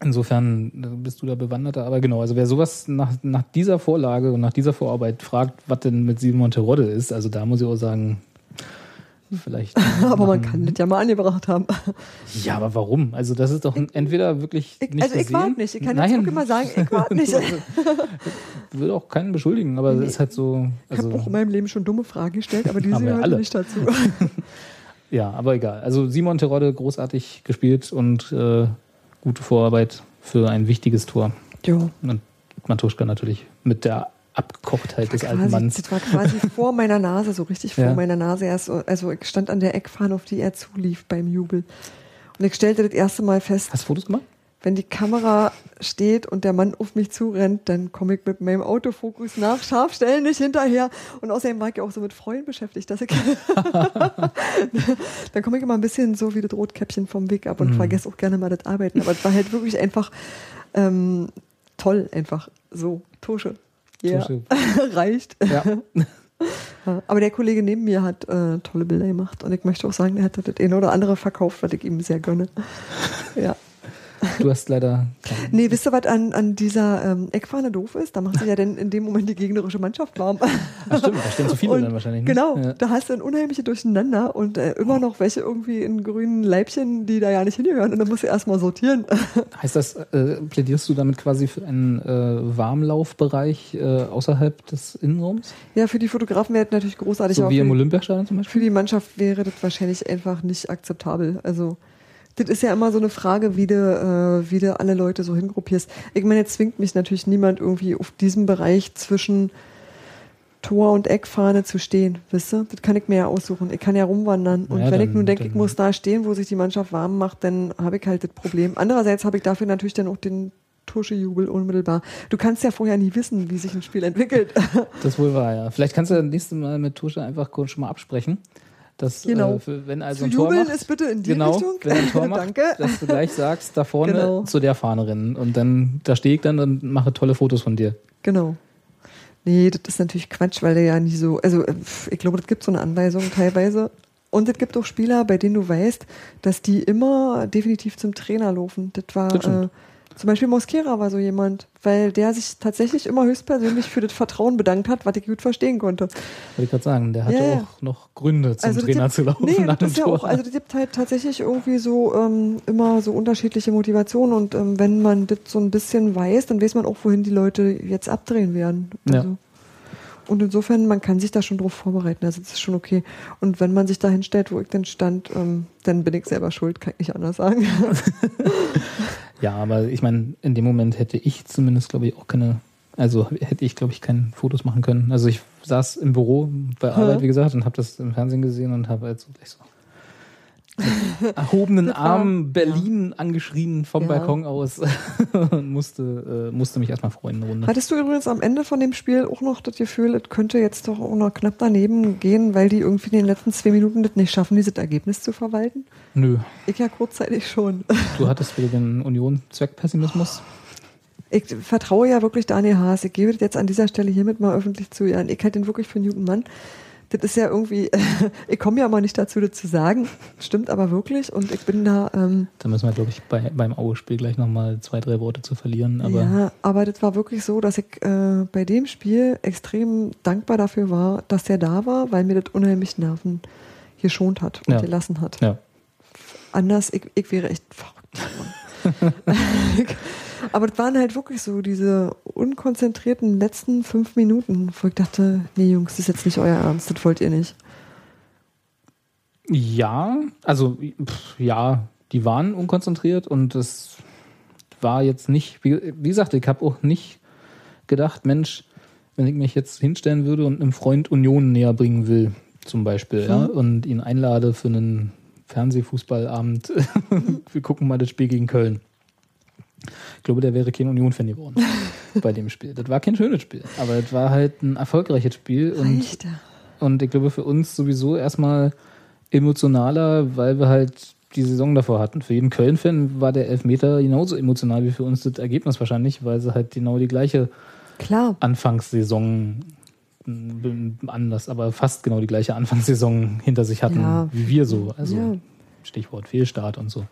insofern bist du da bewanderter. Aber genau, also wer sowas nach, nach dieser Vorlage und nach dieser Vorarbeit fragt, was denn mit Simon Terodde ist, also da muss ich auch sagen, vielleicht. Aber man kann das ja mal angebracht haben. Ja, aber warum? Also das ist doch entweder wirklich Ich, nicht also ich gesehen. warte nicht. Ich kann Nein, jetzt mal sagen, ich warte nicht. Ich will auch keinen beschuldigen, aber es ist halt so. Ich habe auch Also, in meinem Leben schon dumme Fragen gestellt, aber wir gehört alle. nicht dazu. ja, aber egal. Also Simon Terodde großartig gespielt und äh, gute Vorarbeit für ein wichtiges Tor. Jo. Und Matuschka natürlich mit der Abgekochtheit des alten Quasi, Manns. das war quasi vor meiner Nase, so richtig vor Ja. meiner Nase erst. Also ich stand an der Eckfahne, auf die er zulief beim Jubel. Und ich stellte das erste Mal fest, Hast du Fotos gemacht? Wenn die Kamera steht und der Mann auf mich zurennt, dann komme ich mit meinem Autofokus nach, scharf stellen, nicht hinterher. Und außerdem war ich auch so mit Freunden beschäftigt, dass ich dann komme ich immer ein bisschen so wie das Rotkäppchen vom Weg ab und vergesse auch gerne mal das Arbeiten. Aber es war halt wirklich einfach ähm, toll, einfach so. Tosche. Ja, Tusche. reicht. Ja, Aber der Kollege neben mir hat äh, tolle Bilder gemacht und ich möchte auch sagen, er hat das eine oder andere verkauft, was ich ihm sehr gönne. Ja. Du hast leider. Nee, wisst ihr, was an, an dieser ähm, Eckfahne doof ist? Da macht sich ja dann in dem Moment die gegnerische Mannschaft warm. Ach stimmt, da stehen zu viele Und dann wahrscheinlich. Ne? Genau, Ja. da hast du ein unheimliche Durcheinander und äh, immer noch welche irgendwie in grünen Leibchen, die da ja nicht hingehören und dann musst du erstmal sortieren. Heißt das, äh, plädierst du damit quasi für einen äh, Warmlaufbereich äh, außerhalb des Innenraums? ja, für die Fotografen wäre das natürlich großartig, So wie für, im Olympiastadion zum für Beispiel? die Mannschaft wäre das wahrscheinlich einfach nicht akzeptabel. Also das ist ja immer so eine Frage, wie du, äh, wie du alle Leute so hingruppierst. Ich meine, jetzt zwingt mich natürlich niemand irgendwie auf diesem Bereich zwischen Tor und Eckfahne zu stehen, wisst ihr? Das kann ich mir ja aussuchen. Ich kann ja rumwandern. Und Ja, wenn ich dann- nun denke, ich muss da stehen, wo sich die Mannschaft warm macht, dann habe ich halt das Problem. Andererseits habe ich dafür natürlich dann auch den Tuschejubel unmittelbar. Du kannst ja vorher nie wissen, wie sich ein Spiel entwickelt. Das wohl war, ja. Vielleicht kannst du das nächste Mal mit Tusche einfach kurz schon mal absprechen. Dass, Genau. äh, für, wenn also Zu ein Tor jubeln macht, ist bitte in die genau, Richtung. wenn ein Tor macht, Danke. dass du gleich sagst, da vorne Genau. zu der Fahne rennen. Und dann, da stehe ich dann und mache tolle Fotos von dir. Genau. Nee, das ist natürlich Quatsch, weil der ja nie so, also äh, ich glaube, das gibt so eine Anweisung teilweise. Und es gibt auch Spieler, bei denen du weißt, dass die immer definitiv zum Trainer laufen. Das war Das äh, zum Beispiel Mosquera war so jemand, weil der sich tatsächlich immer höchstpersönlich für das Vertrauen bedankt hat, was ich gut verstehen konnte. Wollte ich gerade sagen, der hatte Ja, ja. auch noch Gründe zum das Trainer gibt- zu laufen Nee, nach dem das ist ja Tor. auch, also das gibt halt tatsächlich irgendwie so ähm, immer so unterschiedliche Motivationen und ähm, wenn man das so ein bisschen weiß, dann weiß man auch, wohin die Leute jetzt abdrehen werden. Ja. Also, Und insofern, man kann sich da schon drauf vorbereiten, also das ist schon okay. Und wenn man sich da hinstellt, wo ich denn stand, ähm, dann bin ich selber schuld, kann ich nicht anders sagen. Ja, aber ich meine, in dem Moment hätte ich zumindest, glaube ich, auch keine, also hätte ich, glaube ich, keine Fotos machen können. Also ich saß im Büro bei Arbeit, wie gesagt, und habe das im Fernsehen gesehen und habe halt so gleich so erhobenen Armen Berlin angeschrien vom Ja. Balkon aus und musste, äh, musste mich erstmal freuen Runde. Hattest du übrigens am Ende von dem Spiel auch noch das Gefühl, es könnte jetzt doch auch noch knapp daneben gehen, weil die irgendwie in den letzten zwei Minuten das nicht schaffen, dieses Ergebnis zu verwalten? Nö, Ich ja kurzzeitig schon. du hattest wieder den Union-Zweckpessimismus. Ich vertraue ja wirklich Daniel Haas. Ich gebe das jetzt an dieser Stelle hiermit mal öffentlich zu. Ja. Ich halte ihn wirklich für einen guten Mann. Das ist ja irgendwie, ich komme ja mal nicht dazu, das zu sagen, stimmt aber wirklich und ich bin da, ähm, Da müssen wir, glaube ich, bei, beim Aue-Spiel gleich nochmal zwei, drei Worte zu verlieren. Aber ja, aber das war wirklich so, dass ich äh, bei dem Spiel extrem dankbar dafür war, dass der da war, weil mir das unheimlich Nerven geschont hat und Ja. gelassen hat. ja. Anders, ich, ich wäre echt verrückt. Aber das waren halt wirklich so diese unkonzentrierten letzten fünf Minuten, wo ich dachte, nee Jungs, das ist jetzt nicht euer Ernst, das wollt ihr nicht. Ja, also pff, ja, die waren unkonzentriert und es war jetzt nicht, wie, wie gesagt, ich habe auch nicht gedacht, Mensch, wenn ich mich jetzt hinstellen würde und einem Freund Union näher bringen will, zum Beispiel, ja, und ihn einlade für einen Fernsehfußballabend, wir gucken mal das Spiel gegen Köln. Ich glaube, der wäre kein Union-Fan geworden bei dem Spiel. Das war kein schönes Spiel, aber es war halt ein erfolgreiches Spiel und und ich glaube für uns sowieso erstmal emotionaler, weil wir halt die Saison davor hatten. Für jeden Köln-Fan war der Elfmeter genauso emotional wie für uns das Ergebnis wahrscheinlich, weil sie halt genau die gleiche Klar. Anfangssaison anders, aber fast genau die gleiche Anfangssaison hinter sich hatten Ja. wie wir so. Also Ja. Stichwort Fehlstart und so.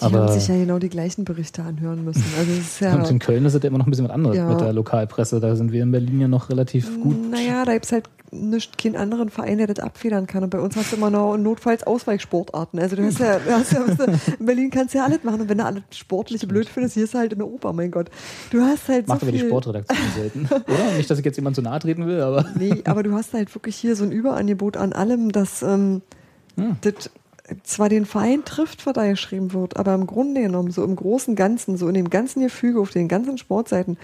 Die Aber haben sich ja genau die gleichen Berichte anhören müssen. Also ist ja, und in Köln ist es ja immer noch ein bisschen was anderes Ja. mit der Lokalpresse. Da sind wir in Berlin ja noch relativ gut. naja, da gibt es halt nicht keinen anderen Verein, der das abfedern kann. Und bei uns hast du immer noch notfalls Ausweichsportarten. Also du hast ja, du hast ja weißt du, in Berlin kannst du ja alles machen. Und wenn du alles Sportliche blöd findest, hier ist halt eine Oper, mein Gott. Du hast halt Macht so aber die Sportredaktion selten. Oder? Nicht, dass ich jetzt jemand zu nahe treten will, aber. Nee, aber du hast halt wirklich hier so ein Überangebot an allem, dass ähm, Hm. das zwar den Verein trifft, was da geschrieben wird, aber im Grunde genommen, so im großen Ganzen, so in dem ganzen Gefüge, auf den ganzen Sportseiten,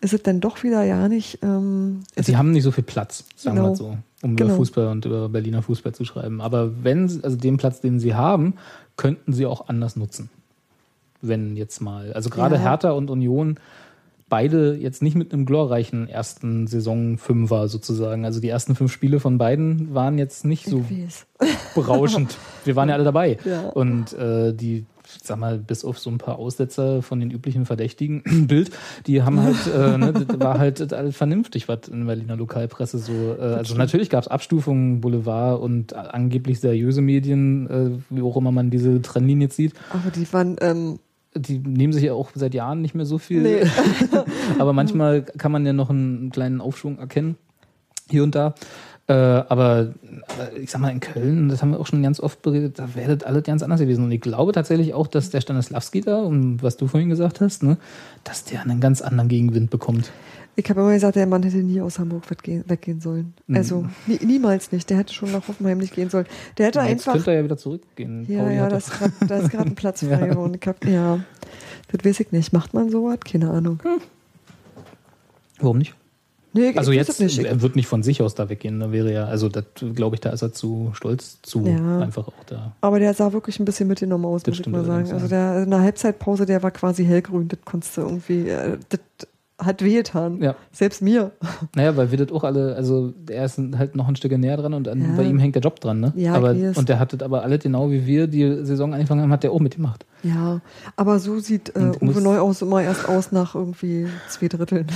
ist es dann doch wieder ja nicht. Ähm, Sie es- haben nicht so viel Platz, sagen wir Genau. mal so, um Genau. über Fußball und über Berliner Fußball zu schreiben. Aber wenn, sie- also den Platz, den sie haben, könnten sie auch anders nutzen. Wenn jetzt mal. Also gerade Ja. Hertha und Union beide jetzt nicht mit einem glorreichen ersten Saison Fünfer sozusagen. Also die ersten fünf Spiele von beiden waren jetzt nicht so berauschend. Wir waren ja alle dabei. Ja. Und äh, die, ich sag mal, bis auf so ein paar Aussetzer von den üblichen Verdächtigen, Bild, die haben halt, äh, ne, das war halt alles vernünftig, was in Berliner Lokalpresse so. Äh, also natürlich gab es Abstufungen, Boulevard und angeblich seriöse Medien, äh, wie auch immer man diese Trennlinie zieht. Aber die waren, ähm, Die nehmen sich ja auch seit Jahren nicht mehr so viel. Nee. aber manchmal kann man ja noch einen kleinen Aufschwung erkennen, hier und da. Äh, aber, aber ich sag mal, in Köln, das haben wir auch schon ganz oft beredet, da wäre das alles ganz anders gewesen. Und ich glaube tatsächlich auch, dass der Stanislawski da, und was du vorhin gesagt hast, ne, dass der einen ganz anderen Gegenwind bekommt. Ich habe immer gesagt, der Mann hätte nie aus Hamburg weggehen, weggehen sollen. Mhm. Also nie, niemals nicht. Der hätte schon nach Hoffenheim nicht gehen sollen. Der hätte Jetzt einfach. könnte er ja wieder zurückgehen. Ja, Pauli ja, da ist gerade ein Platz frei. Ja. Und ich hab, ja, das weiß ich nicht. Macht man sowas? Keine Ahnung. Warum nicht? Nee, ich Also jetzt, nicht. Ich, er wird nicht von sich aus da weggehen. Da wäre ja, also das glaube ich, da ist er zu stolz zu, Ja. einfach auch da. aber der sah wirklich ein bisschen mitgenommen aus, Das muss ich mal sagen. Also der in der Halbzeitpause, der war quasi hellgrün. Das konntest du irgendwie, äh, das hat wehgetan. Ja. Selbst mir. Naja, weil wir das auch alle, also er ist halt noch ein Stück näher dran und an, Ja. bei ihm hängt der Job dran, ne? Ja, aber, und der hat das aber alles genau wie wir die Saison angefangen haben, hat der auch mitgemacht. Ja, aber so sieht äh, Und Uwe Neuhaus immer erst aus nach irgendwie zwei Dritteln.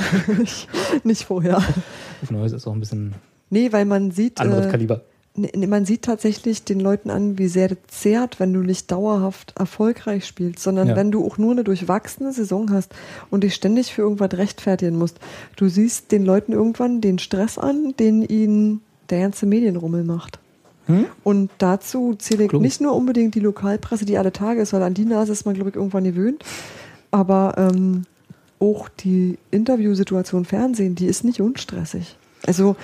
nicht, vorher. Auf Neues ist auch ein bisschen Nee, weil man sieht, anderes äh, Kaliber. Nee, nee, man sieht tatsächlich den Leuten an, wie sehr das zehrt, wenn du nicht dauerhaft erfolgreich spielst, sondern Ja. wenn du auch nur eine durchwachsene Saison hast und dich ständig für irgendwas rechtfertigen musst. Du siehst den Leuten irgendwann den Stress an, den ihnen der ganze Medienrummel macht. Hm? Und dazu zähle ich ich. nicht nur unbedingt die Lokalpresse, die alle Tage ist, weil an die Nase ist man, glaube ich, irgendwann gewöhnt, aber ähm, auch die Interviewsituation Fernsehen, die ist nicht unstressig. Also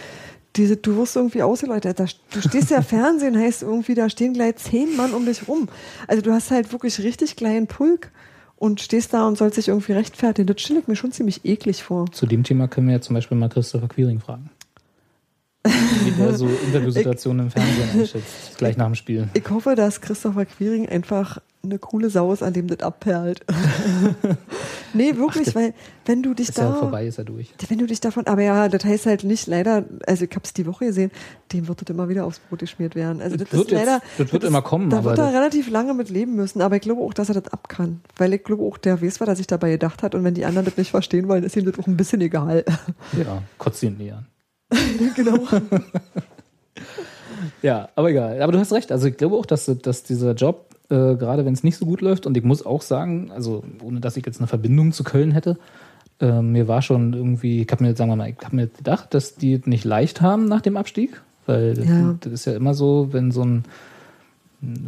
diese, du wirst irgendwie ausgeläutert. Da, du stehst ja Fernsehen, heißt irgendwie, da stehen gleich zehn Mann um dich rum. Also du hast halt wirklich richtig kleinen Pulk und stehst da und sollst dich irgendwie rechtfertigen. Das stelle ich mir schon ziemlich eklig vor. Zu dem Thema können wir ja zum Beispiel mal Christopher Quiring fragen. Wie der so Interviewsituationen im Fernsehen einschätzt, gleich nach dem Spiel. Ich hoffe, dass Christopher Quiring einfach eine coole Sau ist, an dem das abperlt. nee, wirklich, das weil wenn du dich Ist da. ja vorbei, ist er durch. Wenn du dich davon, aber ja, das heißt halt nicht leider, also ich habe es die Woche gesehen, dem wird das immer wieder aufs Brot geschmiert werden. Also das, Das wird ist leider, jetzt- das wird immer kommen, Da wird er das- relativ lange mit leben müssen, aber ich glaube auch, dass er das ab kann. Weil ich glaube auch, der weiß, was er sich dabei gedacht hat und wenn die anderen das nicht verstehen wollen, ist ihm das auch ein bisschen egal. Ja, kotzt ihn näher. genau. Ja, aber egal. Aber du hast recht. Also ich glaube auch, dass, dass dieser Job, äh, gerade wenn es nicht so gut läuft, und ich muss auch sagen, also ohne dass ich jetzt eine Verbindung zu Köln hätte, äh, mir war schon irgendwie, ich habe mir, sagen wir mal, ich habe mir gedacht, dass die es nicht leicht haben nach dem Abstieg, weil das, Ja. das ist ja immer so, wenn so ein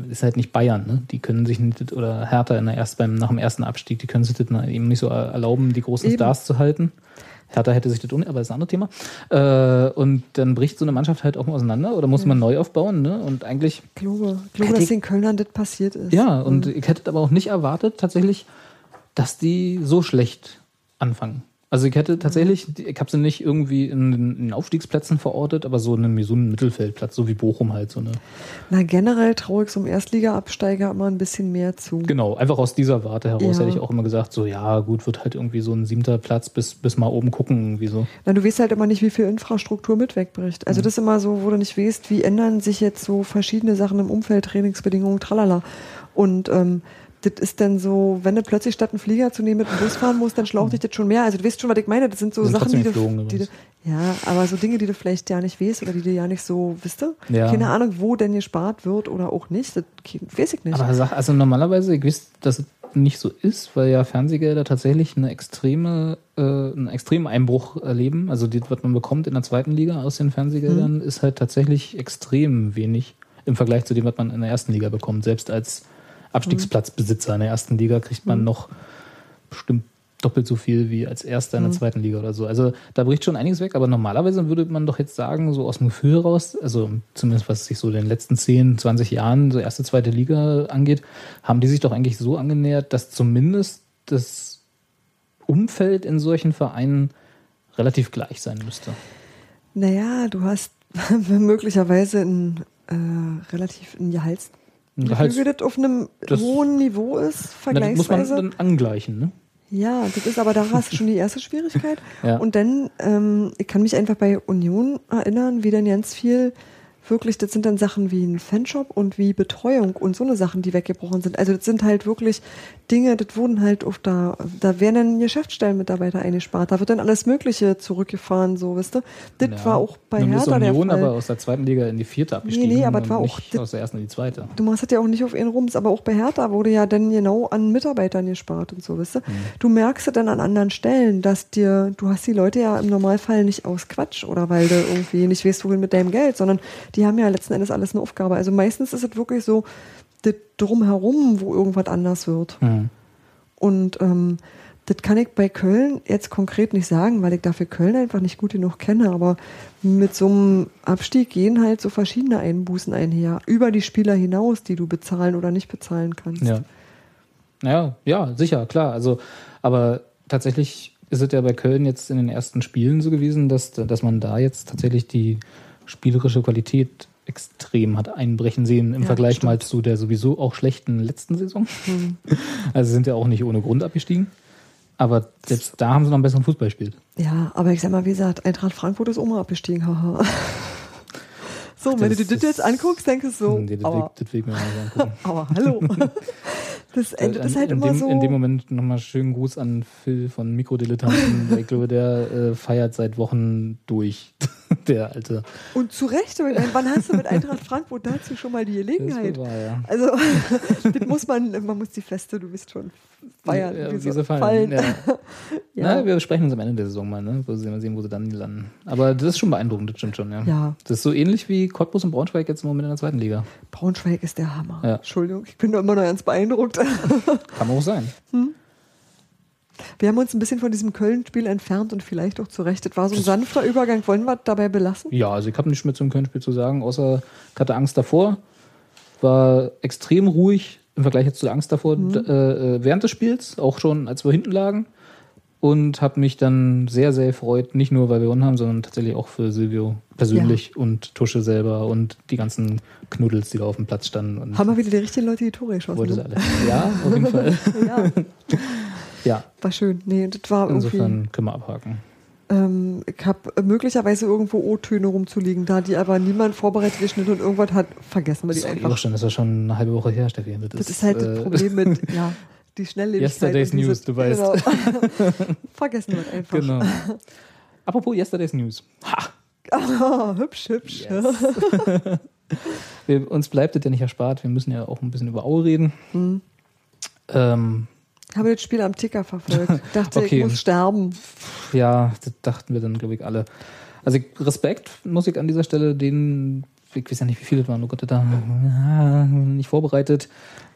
ist halt nicht Bayern, ne? Die können sich nicht, oder Hertha in der erst, beim, nach dem ersten Abstieg, die können sich das eben nicht so erlauben, die großen Eben. Stars zu halten. Hertha hätte sich das un, aber das ist ein anderes Thema. Äh, und dann bricht so eine Mannschaft halt auch mal auseinander oder muss man neu aufbauen, ne? Und eigentlich Ich glaube, glaube dass den Kölnern das passiert ist. ja, und ich hätte aber auch nicht erwartet, tatsächlich, dass die so schlecht anfangen. Also ich hätte tatsächlich, ich habe sie nicht irgendwie in den Aufstiegsplätzen verortet, aber so einen, so einen Mittelfeldplatz, so wie Bochum halt so eine. Na, generell traue ich so einem Erstliga-Absteiger immer ein bisschen mehr zu. Genau, einfach aus dieser Warte heraus Ja. hätte ich auch immer gesagt, so ja gut, wird halt irgendwie so ein siebter Platz bis, bis mal oben gucken, irgendwie so. Na, du weißt halt immer nicht, wie viel Infrastruktur mit wegbricht. Also das ist immer so, wo du nicht weißt, wie ändern sich jetzt so verschiedene Sachen im Umfeld, Trainingsbedingungen, tralala. Und ähm, das ist dann so, wenn du plötzlich statt einen Flieger zu nehmen mit dem Bus fahren musst, dann schlaucht dich das schon mehr. Also du weißt schon, was ich meine. Das sind so sind Sachen, die du, die du, ja, aber so Dinge, die du vielleicht ja nicht weißt oder die du ja nicht so, wisst du? Ja. Keine Ahnung, wo denn gespart wird oder auch nicht. Das weiß ich nicht. Aber sag, also normalerweise, ich weiß, dass es nicht so ist, weil ja Fernsehgelder tatsächlich eine extreme, äh, einen extremen Einbruch erleben. Also das, was man bekommt in der zweiten Liga aus den Fernsehgeldern, ist halt tatsächlich extrem wenig im Vergleich zu dem, was man in der ersten Liga bekommt. Selbst als Abstiegsplatzbesitzer in der ersten Liga kriegt man noch bestimmt doppelt so viel wie als Erster in der zweiten Liga oder so. Also da bricht schon einiges weg, aber normalerweise würde man doch jetzt sagen, so aus dem Gefühl raus, also zumindest was sich so in den letzten 10, 20 Jahren, so erste, zweite Liga angeht, haben die sich doch eigentlich so angenähert, dass zumindest das Umfeld in solchen Vereinen relativ gleich sein müsste. Naja, du hast möglicherweise ein äh, relativ ein Gehalts Gehalts- Gefüge, das auf einem das- hohen Niveau ist, Na, das muss man vergleichsweise. dann angleichen, ne? Ja, das ist aber da hast du schon die erste Schwierigkeit. Ja. Und dann, ähm, ich kann mich einfach bei Union erinnern, wie dann ganz viel wirklich, das sind dann Sachen wie ein Fanshop und wie Betreuung und so eine Sachen, die weggebrochen sind. Also das sind halt wirklich Dinge, das wurden halt oft da, da werden dann Geschäftsstellenmitarbeiter eingespart, da wird dann alles Mögliche zurückgefahren, so, wisst ihr. Das Ja. war auch bei Nun Hertha der Union Fall. aber aus der zweiten Liga in die vierte abgestiegen. nee, aber es und war auch- aus der ersten in die zweite. Du machst das ja auch nicht auf ihren Rums, aber auch bei Hertha wurde ja dann genau an Mitarbeitern gespart und so, weißt du? Du merkst es dann an anderen Stellen, dass dir, du hast die Leute ja im Normalfall nicht aus Quatsch oder weil du irgendwie nicht weißt, wohin mit deinem Geld, sondern die haben ja letzten Endes alles eine Aufgabe. Also meistens ist es wirklich so, das drumherum, wo irgendwas anders wird. Mhm. Und ähm, das kann ich bei Köln jetzt konkret nicht sagen, weil ich dafür Köln einfach nicht gut genug kenne. Aber mit so einem Abstieg gehen halt so verschiedene Einbußen einher. Über die Spieler hinaus, die du bezahlen oder nicht bezahlen kannst. Ja. Ja, ja, sicher, klar. Also, aber tatsächlich ist es ja bei Köln jetzt in den ersten Spielen so gewesen, dass, dass man da jetzt tatsächlich die spielerische Qualität extrem hat einbrechen sehen im Ja, Vergleich stimmt. mal zu der sowieso auch schlechten letzten Saison. Also sind ja auch nicht ohne Grund abgestiegen. Aber selbst da haben sie noch einen besseren Fußball gespielt. Ja, aber ich sag mal, wie gesagt, Eintracht Frankfurt ist mal abgestiegen, haha. So, wenn Das du dir das jetzt anguckst, denkst du so, Nee, das, aber, das will ich mir mal angucken. aber hallo. Das, das ist halt in, immer dem, so. in dem Moment nochmal schönen Gruß an Phil von Mikrodilettanten. ich glaube, der äh, feiert seit Wochen durch. der alte. Und zu Recht, wann hast du mit Eintracht Frankfurt dazu schon mal die Das Gelegenheit? war, ja. Also, das muss man, man muss die Feste, du bist schon feiern. Ja, so sie fallen. Ja. Ja. Na, wir sprechen uns am Ende der Saison mal, ne? Wo sie mal sehen, wo sie dann landen. Aber das ist schon beeindruckend, das stimmt schon, ja. Ja. Das ist so ähnlich wie Cottbus und Braunschweig jetzt im Moment in der zweiten Liga. Braunschweig ist der Hammer. Ja. Entschuldigung, ich bin da immer noch ganz beeindruckt. Kann auch sein. Wir haben uns ein bisschen von diesem Köln-Spiel entfernt und vielleicht auch zurecht. Das war so ein sanfter Übergang. Wollen wir dabei belassen? Ja, also ich habe nichts mehr zum Köln-Spiel zu sagen, außer ich hatte Angst davor. War extrem ruhig im Vergleich jetzt zu der Angst davor Mhm. äh, während des Spiels, auch schon als wir hinten lagen. Und habe mich dann sehr, sehr gefreut, nicht nur, weil wir gewonnen haben, sondern tatsächlich auch für Silvio persönlich und Tusche selber und die ganzen Knuddels, die da auf dem Platz standen. Und Haben wir wieder die richtigen Leute die Tore geschossen? sie Ne? alle. Ja, auf jeden Fall. Ja, Ja, war schön. Nee, das war irgendwie. insofern können wir abhaken. Ähm, ich habe möglicherweise irgendwo O-Töne rumzuliegen, da die aber niemand vorbereitet geschnitten und irgendwas hat. Vergessen wir die Das ist, einfach. schon, das ist ja schon eine halbe Woche her, Steffi. Das ist halt das äh, Problem mit, ja, die Schnelllebigkeit. Yesterday's diese- News, du weißt. Genau. Vergessen wir einfach. Genau. Apropos Yesterday's News. Ha! Ah, hübsch, hübsch. Wir, uns bleibt es ja nicht erspart. Wir müssen ja auch ein bisschen über Aue reden. Hm. Ähm, Habe das Spiel am Ticker verfolgt. Dachte, Okay. ich muss sterben. ja, das dachten wir dann, glaube ich, alle. Also Respekt muss ich an dieser Stelle den, ich weiß ja nicht, wie viele das waren, oh Gott, da ah, nicht vorbereitet.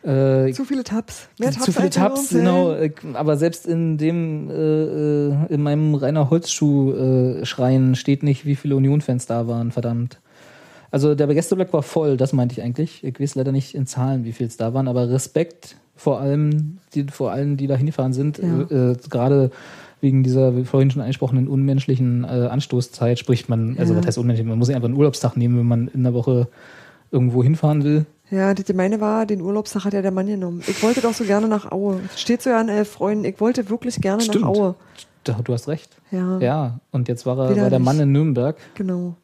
Äh, Zu viele Tabs. Mehr Tabs zu viele Tabs, genau. äh, Aber selbst in dem, äh, äh, in meinem Rainer Holzschuh-Schrein steht nicht, wie viele Union-Fans da waren, verdammt. Also der Gästeblock war voll, das meinte ich eigentlich. Ich weiß leider nicht in Zahlen, wie viel es da waren, aber Respekt vor allem, die, vor allen, die da hingefahren sind, Ja. äh, gerade wegen dieser vorhin schon angesprochenen unmenschlichen Anstoßzeit, spricht man, also Ja. was heißt unmenschlich, man muss einfach einen Urlaubstag nehmen, wenn man in der Woche irgendwo hinfahren will. Ja, die meine war, den Urlaubstag hat ja der Mann genommen. Ich wollte doch so gerne nach Aue. Steht so ja an elf Freunden. Ich wollte wirklich gerne Stimmt. nach Aue. Du hast recht. Ja, Ja, und jetzt war, er, war der. Mann in Nürnberg. genau.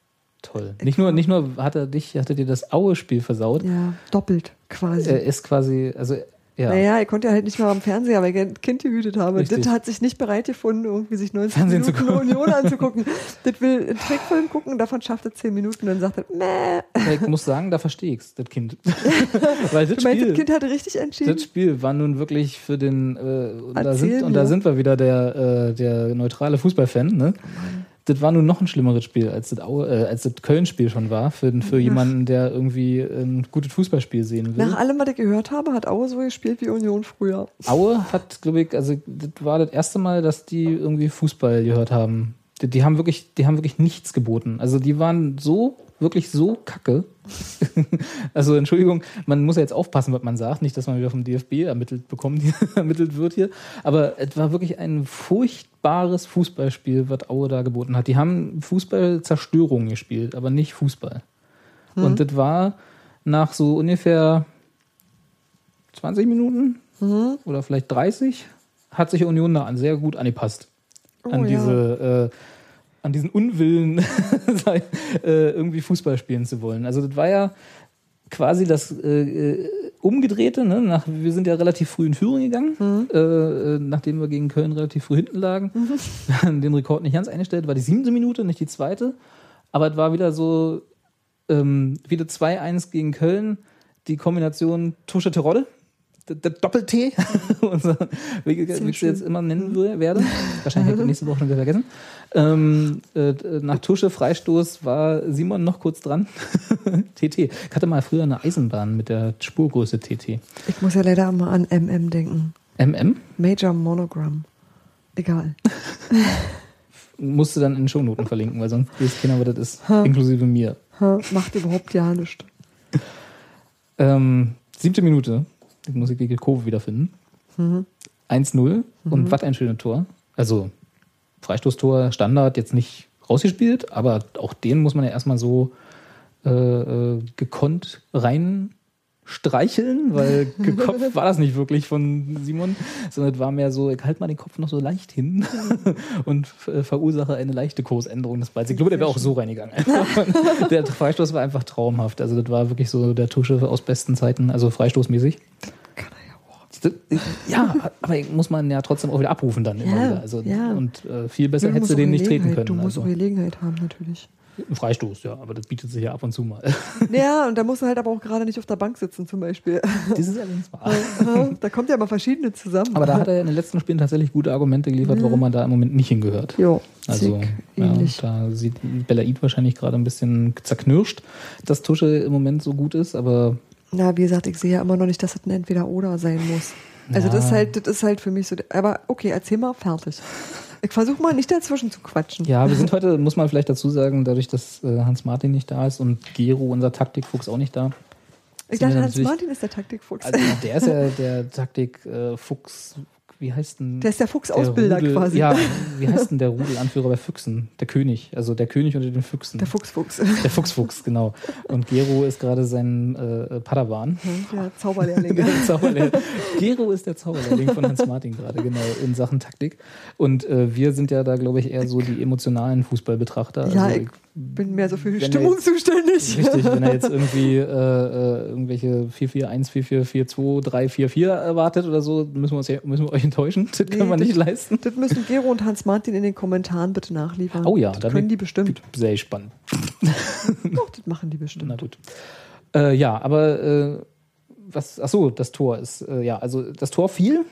Toll. Nicht nur, nicht nur hat er dich, hatte dir das Aue-Spiel versaut. Ja, doppelt quasi. Er ist quasi, also ja, Naja, ich konnte ja halt nicht mehr am Fernseher, weil ich ein Kind gehütet habe. Richtig. Das hat sich nicht bereit gefunden, irgendwie sich 90 Fernsehen Minuten. Union anzugucken. das will einen Trickfilm gucken, davon schafft er 10 Minuten und dann sagt er, meh. ich muss sagen, da verstehe ich's, das Kind. Weil das Du meinst, Spiel, das Kind hatte richtig entschieden? das Spiel war nun wirklich für den, äh, und, da sind, und da sind wir wieder der, äh, der neutrale Fußballfan, ne? Das war nun noch ein schlimmeres Spiel, als das, äh, als das Köln-Spiel schon war, für, für jemanden, der irgendwie ein gutes Fußballspiel sehen will. Nach allem, was ich gehört habe, hat Aue so gespielt wie Union früher. Aue hat, glaube ich, also das war das erste Mal, dass die irgendwie Fußball gehört haben. Die, die haben wirklich, die haben wirklich nichts geboten. Also die waren so, wirklich so kacke. also Entschuldigung, man muss ja jetzt aufpassen, was man sagt. Nicht, dass man wieder vom DFB ermittelt bekommt, ermittelt wird hier. Aber es war wirklich ein furchtbares Fußballspiel, was Aue da geboten hat. Die haben Fußballzerstörung gespielt, aber nicht Fußball. Und das war nach so ungefähr 20 Minuten oder vielleicht 30 hat sich Union da an sehr gut angepasst. Oh, an ja. diese, äh, an diesen Unwillen, äh, irgendwie Fußball spielen zu wollen. Also das war ja quasi das äh, äh, Umgedrehte. Ne? Nach, wir sind ja relativ früh in Führung gegangen, Mhm. äh, äh, nachdem wir gegen Köln relativ früh hinten lagen. Wir haben den Rekord nicht ganz eingestellt, war die siebte Minute, nicht die zweite. Aber es war wieder so, ähm, wieder 2-1 gegen Köln, die Kombination Tusche Terodde, der, Doppel-T, unser- wie ich sie jetzt immer nennen wür- werde. Wahrscheinlich habe ich nächste Woche schon wieder vergessen. Ähm, äh, nach Tusche Freistoß war Simon noch kurz dran. TT. Ich hatte mal früher eine Eisenbahn mit der Spurgröße TT. Ich muss ja leider immer an MM denken. MM Major Monogram. Egal. musste dann in den Shownoten verlinken, weil sonst weiß keiner, was das ist, inklusive mir. Ha, Macht überhaupt ja nichts. Ähm, siebte Minute. Ich die Kurve wiederfinden. 1-0 und was ein schönes Tor. Also Freistoßtor, Standard, jetzt nicht rausgespielt, aber auch den muss man ja erstmal so äh, äh, gekonnt rein streicheln, weil gekopft war das nicht wirklich von Simon, sondern es war mehr so, ich halte mal den Kopf noch so leicht hin und äh, verursache eine leichte Kursänderung des Balls. Ich glaube, der wäre auch so reingegangen. der Freistoß war einfach traumhaft. Also das war wirklich so der Tusche aus besten Zeiten, also freistoßmäßig. Kann er ja auch. Ja, aber muss man ja trotzdem auch wieder abrufen dann immer Ja, wieder. Also, ja. Und äh, viel besser Du hättest du den nicht treten können. Du musst Also, auch Gelegenheit haben, natürlich. Ein Freistoß, ja, aber das bietet sich ja ab und zu mal. Ja, und da musst du halt aber auch gerade nicht auf der Bank sitzen, zum Beispiel. Das ist allerdings wahr. da kommt ja mal verschiedene zusammen. Aber da hat er in den letzten Spielen tatsächlich gute Argumente geliefert, warum man da im Moment nicht hingehört. Jo, Also, ja, da sieht Belaid wahrscheinlich gerade ein bisschen zerknirscht, dass Tusche im Moment so gut ist, aber Na, wie gesagt, ich sehe ja immer noch nicht, dass das ein Entweder-Oder sein muss. Also Ja. das ist halt, das ist halt für mich so. Aber okay, erzähl mal, fertig. Ich versuche mal nicht dazwischen zu quatschen. ja, wir sind heute, muss man vielleicht dazu sagen, dadurch, dass äh, Hans Martin nicht da ist und Gero, unser Taktikfuchs, auch nicht da. ich dachte, Hans Martin ist der Taktikfuchs. Also, der ist ja der Taktikfuchs, wie heißt denn? der ist der Fuchsausbilder quasi. Ja, wie heißt denn der Rudelanführer bei Füchsen? Der König, also der König unter den Füchsen. Der Fuchsfuchs. Der Fuchsfuchs, genau. Und Gero ist gerade sein äh, Padawan. Der Zauberlehrling. Der Zauberlehr- Gero ist der Zauberlehrling von Hans Martin gerade, genau, in Sachen Taktik. Und äh, wir sind ja da, glaube ich, eher so die emotionalen Fußballbetrachter. ja, also, ich bin mehr so für Stimmung jetzt- zuständig. Richtig, wenn er jetzt irgendwie äh, äh, irgendwelche 4-4-1, 4-4-4-2, 3-4-4 erwartet oder so, müssen wir, uns ja, müssen wir euch enttäuschend. Das Nee, können wir das- nicht leisten. Das müssen Gero und Hans Martin in den Kommentaren bitte nachliefern. Oh ja, das da können die bestimmt. Sehr spannend. Doch, das machen die bestimmt. Na gut. Äh, ja, aber äh, was, ach so, das Tor ist, äh, ja, also das Tor fiel.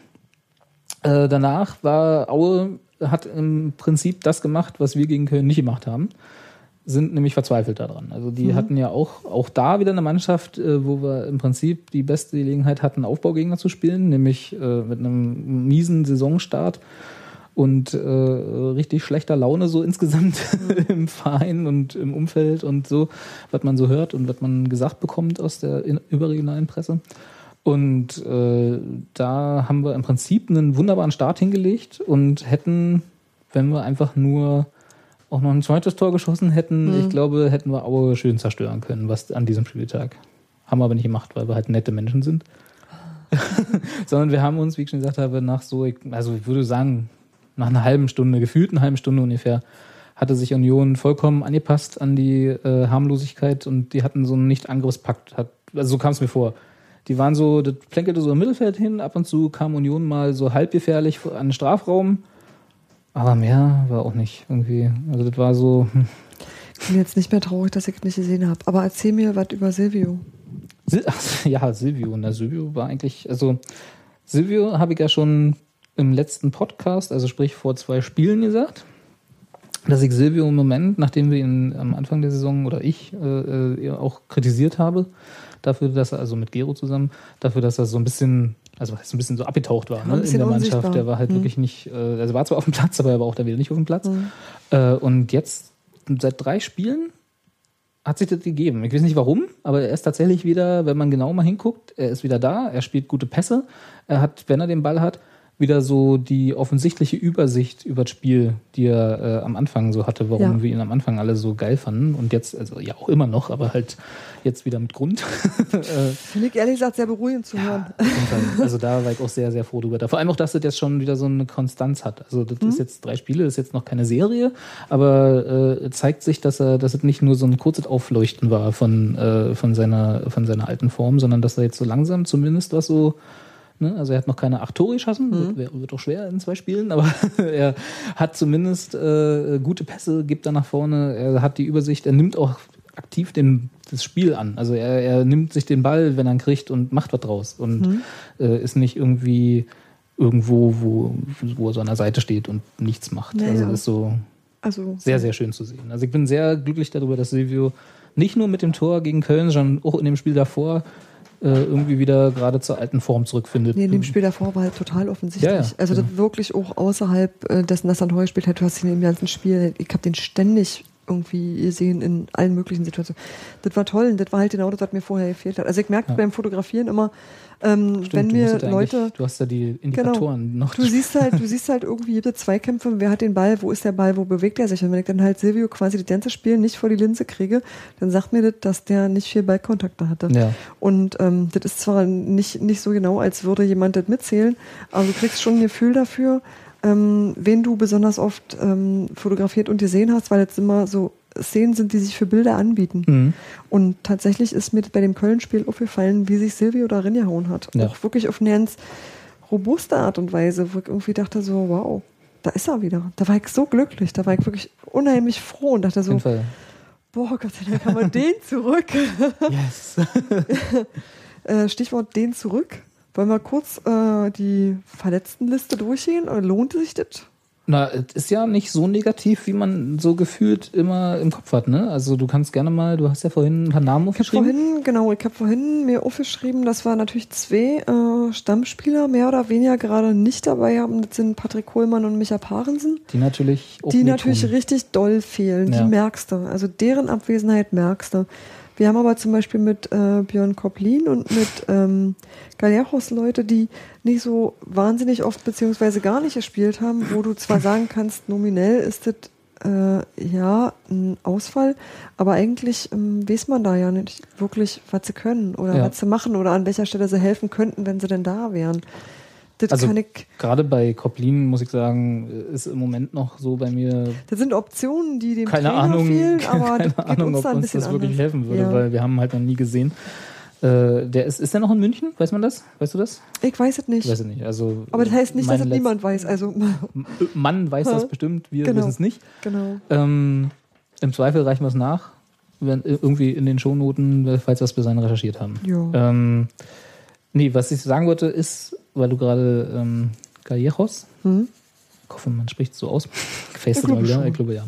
Äh, danach war Aue, hat im Prinzip das gemacht, was wir gegen Köln nicht gemacht haben. Sind nämlich verzweifelt daran. Also die hatten ja auch, auch da wieder eine Mannschaft, äh, wo wir im Prinzip die beste Gelegenheit hatten, Aufbaugegner zu spielen, nämlich äh, mit einem miesen Saisonstart und äh, richtig schlechter Laune so insgesamt im Verein und im Umfeld und so, was man so hört und was man gesagt bekommt aus der in- überregionalen Presse. Und äh, da haben wir im Prinzip einen wunderbaren Start hingelegt und hätten, wenn wir einfach nur auch noch ein zweites Tor geschossen hätten, ich glaube, hätten wir Aue schön zerstören können, was an diesem Spieltag. Haben wir aber nicht gemacht, weil wir halt nette Menschen sind. Sondern wir haben uns, wie ich schon gesagt habe, nach so, also ich würde sagen, nach einer halben Stunde, gefühlt eine halben Stunde ungefähr, hatte sich Union vollkommen angepasst an die äh, Harmlosigkeit und die hatten so einen Nicht-Angriffspakt. Also so kam es mir vor. Die waren so, das plänkelte so im Mittelfeld hin, ab und zu kam Union mal so halbgefährlich an den Strafraum, aber mehr war auch nicht irgendwie. Also das war so, hm. Ich bin jetzt nicht mehr traurig, dass ich es nicht gesehen habe. Aber erzähl mir was über Silvio. Sil Ach, ja, Silvio. Na, Silvio war eigentlich, also Silvio habe ich ja schon im letzten Podcast, also sprich vor zwei Spielen gesagt, dass ich Silvio im Moment, nachdem wir ihn am Anfang der Saison oder ich äh, äh, auch kritisiert habe, dafür, dass er, also mit Gero zusammen, dafür, dass er so ein bisschen, also was ein bisschen so abgetaucht war, ne, in der Mannschaft. unsichtbar. Der war halt Hm. wirklich nicht, äh, also war zwar auf dem Platz, aber er war auch da wieder nicht auf dem Platz. Hm. Äh, und jetzt, seit drei Spielen, hat sich das gegeben. Ich weiß nicht warum, aber er ist tatsächlich wieder, wenn man genau mal hinguckt, er ist wieder da, er spielt gute Pässe, er hat, wenn er den Ball hat, wieder so die offensichtliche Übersicht über das Spiel, die er äh, am Anfang so hatte, warum Ja. wir ihn am Anfang alle so geil fanden und jetzt, also ja auch immer noch, aber halt jetzt wieder mit Grund. äh, Finde ich ehrlich gesagt sehr beruhigend zu hören. jeden Fall. Also da war ich auch sehr, sehr froh drüber. Vor allem auch, dass das jetzt schon wieder so eine Konstanz hat. Also das ist jetzt drei Spiele, das ist jetzt noch keine Serie, aber äh, zeigt sich, dass er, dass es nicht nur so ein kurzes Aufleuchten war von, äh, von, seiner, von seiner alten Form, sondern dass er jetzt so langsam zumindest was so Ne? Also er hat noch keine acht Tore geschossen, wird, wär- wird auch schwer in zwei Spielen, aber er hat zumindest äh, gute Pässe, gibt da nach vorne, er hat die Übersicht, er nimmt auch aktiv den, das Spiel an. Also er, er nimmt sich den Ball, wenn er ihn kriegt und macht was draus und äh, ist nicht irgendwie irgendwo, wo, wo er so an der Seite steht und nichts macht. Naja. Also das ist so Also sehr, sehr schön zu sehen. Also ich bin sehr glücklich darüber, dass Silvio nicht nur mit dem Tor gegen Köln, sondern auch in dem Spiel davor irgendwie wieder gerade zur alten Form zurückfindet. Nee, in dem Spiel davor war halt total offensichtlich. Ja, ja, also ja. wirklich auch außerhalb äh, dessen, dass er neu gespielt hat. Du hast ihn im ganzen Spiel, ich habe den ständig irgendwie gesehen in allen möglichen Situationen. Das war toll und das war halt genau das, was mir vorher gefehlt hat. Also ich merke Ja. beim Fotografieren immer, ähm, Stimmt, wenn mir Leute... Du hast ja die Indikatoren noch. Du siehst halt, du siehst halt irgendwie jede Zweikämpfe, wer hat den Ball, wo ist der Ball, wo bewegt er sich. Und wenn ich dann halt Silvio quasi das ganze Spiel nicht vor die Linse kriege, dann sagt mir das, dass der nicht viel Ballkontakte hatte. Ja. Und ähm, das ist zwar nicht, nicht so genau, als würde jemand das mitzählen, aber du kriegst schon ein Gefühl dafür, ähm, wen du besonders oft ähm, fotografiert und gesehen hast, weil jetzt immer so Szenen sind, die sich für Bilder anbieten. Mhm. Und tatsächlich ist mir bei dem Köln-Spiel aufgefallen, wie sich Silvio da reingehauen hat. Ja. Auch wirklich auf eine ganz robuste Art und Weise, wo ich irgendwie dachte so, wow, da ist er wieder. Da war ich so glücklich, da war ich wirklich unheimlich froh und dachte so, boah, Gott sei Dank haben wir den zurück. Yes. Äh, Stichwort den zurück. Wollen wir kurz äh, die Verletztenliste durchgehen? Oder lohnt sich das? Na, es ist ja nicht so negativ, wie man so gefühlt immer im Kopf hat, ne? Also du kannst gerne mal, du hast ja vorhin ein paar Namen Ich habe aufgeschrieben. vorhin, genau, ich habe vorhin mir aufgeschrieben, dass wir natürlich zwei äh, Stammspieler mehr oder weniger gerade nicht dabei haben. Das sind Patrick Kohlmann und Micha Parensen, die natürlich auch die natürlich richtig doll fehlen. Ja. Die merkst du. Also deren Abwesenheit merkst du. Wir haben aber zum Beispiel mit äh, Björn Koplin und mit ähm, Galejos Leute, die nicht so wahnsinnig oft beziehungsweise gar nicht gespielt haben, wo du zwar sagen kannst, nominell ist das äh, ja ein Ausfall, aber eigentlich ähm, weiß man da ja nicht wirklich, was sie können oder Ja. was sie machen oder an welcher Stelle sie helfen könnten, wenn sie denn da wären. Das Also gerade bei Koplin muss ich sagen, ist im Moment noch so bei mir das sind Optionen, die dem keine Trainer Ahnung, fehlen, aber keine das Ahnung, uns ob uns das wirklich anders. helfen würde, Ja. weil wir haben halt noch nie gesehen, Äh, der ist, ist der noch in München? Weiß man das? Weißt du das? Ich weiß es nicht. Ich weiß es nicht. Also, Aber das heißt nicht, dass es letzt- niemand weiß. Also, Mann weiß das bestimmt, wir Genau. wissen es nicht. genau. Ähm, Im Zweifel reichen wir es nach, wenn, irgendwie in den Shownoten, falls wir es bis recherchiert haben. Ja. Ähm, nee, was ich sagen wollte, ist, weil du gerade ähm, Callejos, Hm? ich hoffe, man spricht es so aus, Ich mal wieder, schon. ich glaube ja.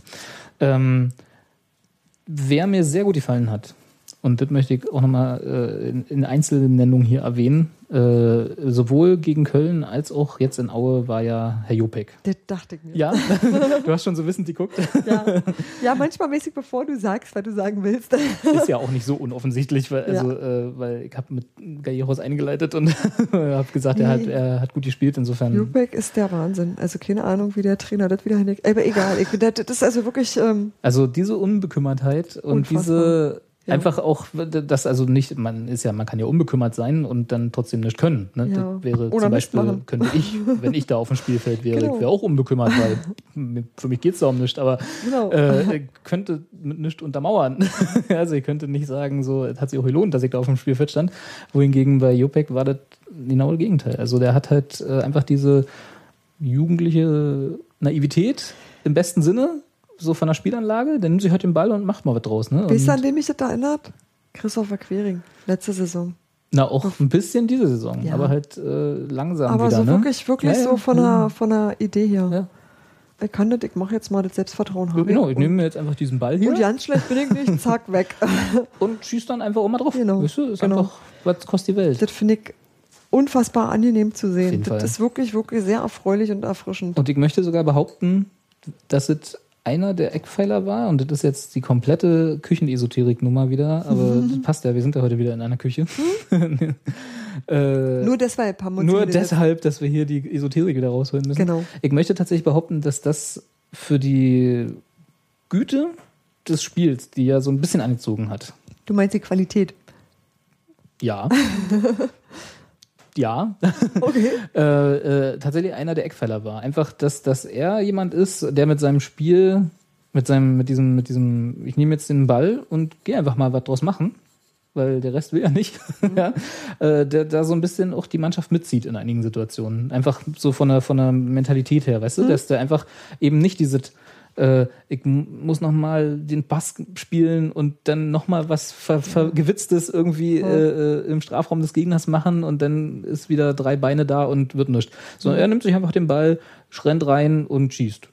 Ähm, wer mir sehr gut gefallen hat, und das möchte ich auch nochmal äh, in, in Einzelnennungen hier erwähnen, äh, sowohl gegen Köln als auch jetzt in Aue war ja Herr Jopek. Das dachte ich mir. Ja, du hast schon so wissend geguckt. Ja, ja manchmal mäßig, bevor du sagst, was du sagen willst. ist ja auch nicht so unoffensichtlich, weil, also, äh, weil ich habe mit Galleros eingeleitet und habe gesagt, er, hat, Nee. er hat gut gespielt, insofern. Jubek ist der Wahnsinn. Also keine Ahnung, wie der Trainer das wieder hinkriegt. Aber egal. Ich, das, das ist also wirklich, ähm, Also diese Unbekümmertheit und Unfassbar. diese Ja. einfach auch, das also nicht, man ist ja, man kann ja unbekümmert sein und dann trotzdem nicht können. Ne? Ja. Das wäre Oder zum Beispiel, machen. könnte ich, wenn ich da auf dem Spielfeld wäre, Genau. ich wäre auch unbekümmert, weil für mich geht es da um nichts, aber Genau. äh, könnte mit nichts untermauern. also ich könnte nicht sagen, so, es hat sich auch gelohnt, dass ich da auf dem Spielfeld stand. Wohingegen bei Jopek war das genau das Gegenteil. Also der hat halt äh, einfach diese jugendliche Naivität im besten Sinne, so von der Spielanlage, der nimmt sich halt den Ball und macht mal was draus. Ne? du, Und, an dem mich das erinnert? Christopher Quering, letzte Saison. na, auch ein bisschen diese Saison, Ja. aber halt äh, langsam Aber wieder. so ne? wirklich, wirklich Ja, ja. so von der, von der Idee her. Ich kann das, ich mache jetzt mal das Selbstvertrauen haben. Genau, ich nehme mir jetzt einfach diesen Ball hier und ganz schlecht bin ich nicht, zack, weg. und schieße dann einfach mal drauf. Genau, Weißt du, ist genau. einfach, was kostet die Welt? Das finde ich unfassbar angenehm zu sehen. Das Fall. ist wirklich, wirklich sehr erfreulich und erfrischend. Und ich möchte sogar behaupten, dass es einer der Eckpfeiler war, und das ist jetzt die komplette Küchenesoterik-Nummer wieder, aber das passt ja, wir sind ja heute wieder in einer Küche. äh, Nur deshalb haben wir uns nur deshalb, dass wir hier die Esoterik wieder rausholen müssen. Genau. Ich möchte tatsächlich behaupten, dass das für die Güte des Spiels, die ja so ein bisschen angezogen hat, Du meinst die Qualität. ja, ja, Okay. äh, äh, tatsächlich einer der Eckpfeiler war. Einfach, dass, dass er jemand ist, der mit seinem Spiel, mit seinem, mit diesem, mit diesem, ich nehme jetzt den Ball und gehe einfach mal was draus machen, weil der Rest will ja nicht, ja, äh, der da so ein bisschen auch die Mannschaft mitzieht in einigen Situationen. Einfach so von der, von der Mentalität her, weißt du, dass der einfach eben nicht dieses äh, ich muss noch mal den Pass spielen und dann noch mal was ver vergewitztes irgendwie äh, äh, im Strafraum des Gegners machen und dann ist wieder drei Beine da und wird nichts. So, er nimmt sich einfach den Ball, rennt rein und schießt.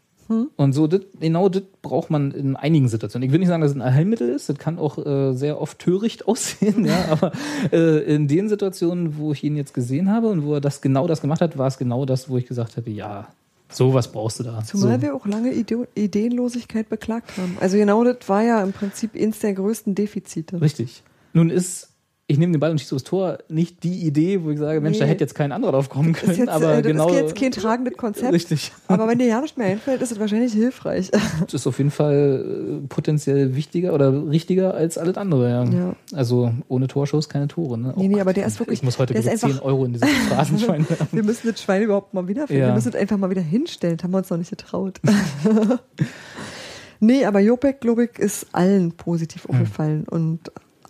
Und so, das, genau das braucht man in einigen Situationen. Ich will nicht sagen, dass es ein Allheilmittel ist, das kann auch äh, sehr oft töricht aussehen, ja, aber äh, in den Situationen, wo ich ihn jetzt gesehen habe und wo er das genau das gemacht hat, war es genau das, wo ich gesagt hätte, ja, sowas brauchst du da. Zumal so. wir auch lange Ide Ideenlosigkeit beklagt haben. Also genau das war ja im Prinzip eins der größten Defizite. Richtig. Nun ist, ich nehme den Ball und schieße aufs Tor, nicht die Idee, wo ich sage, Mensch, da Nee. hätte jetzt kein anderer drauf kommen können, Ist jetzt, aber äh, das genau. ist jetzt kein tragendes Konzept. Richtig. Aber wenn dir ja nicht mehr einfällt, ist es wahrscheinlich hilfreich. Das ist auf jeden Fall äh, potenziell wichtiger oder richtiger als alles andere, ja. Ja. Also ohne Torschuss keine Tore, ne? Nee, nee, Oh aber der ist wirklich- Ich muss heute der ist bitte 10 einfach- Euro in dieses Phrasenschwein werfen. Wir müssen das Schwein überhaupt mal wiederfinden. Ja. Wir müssen es einfach mal wieder hinstellen. Das haben wir uns noch nicht getraut. nee, aber Jopek, glaube ich, ist allen positiv aufgefallen. Und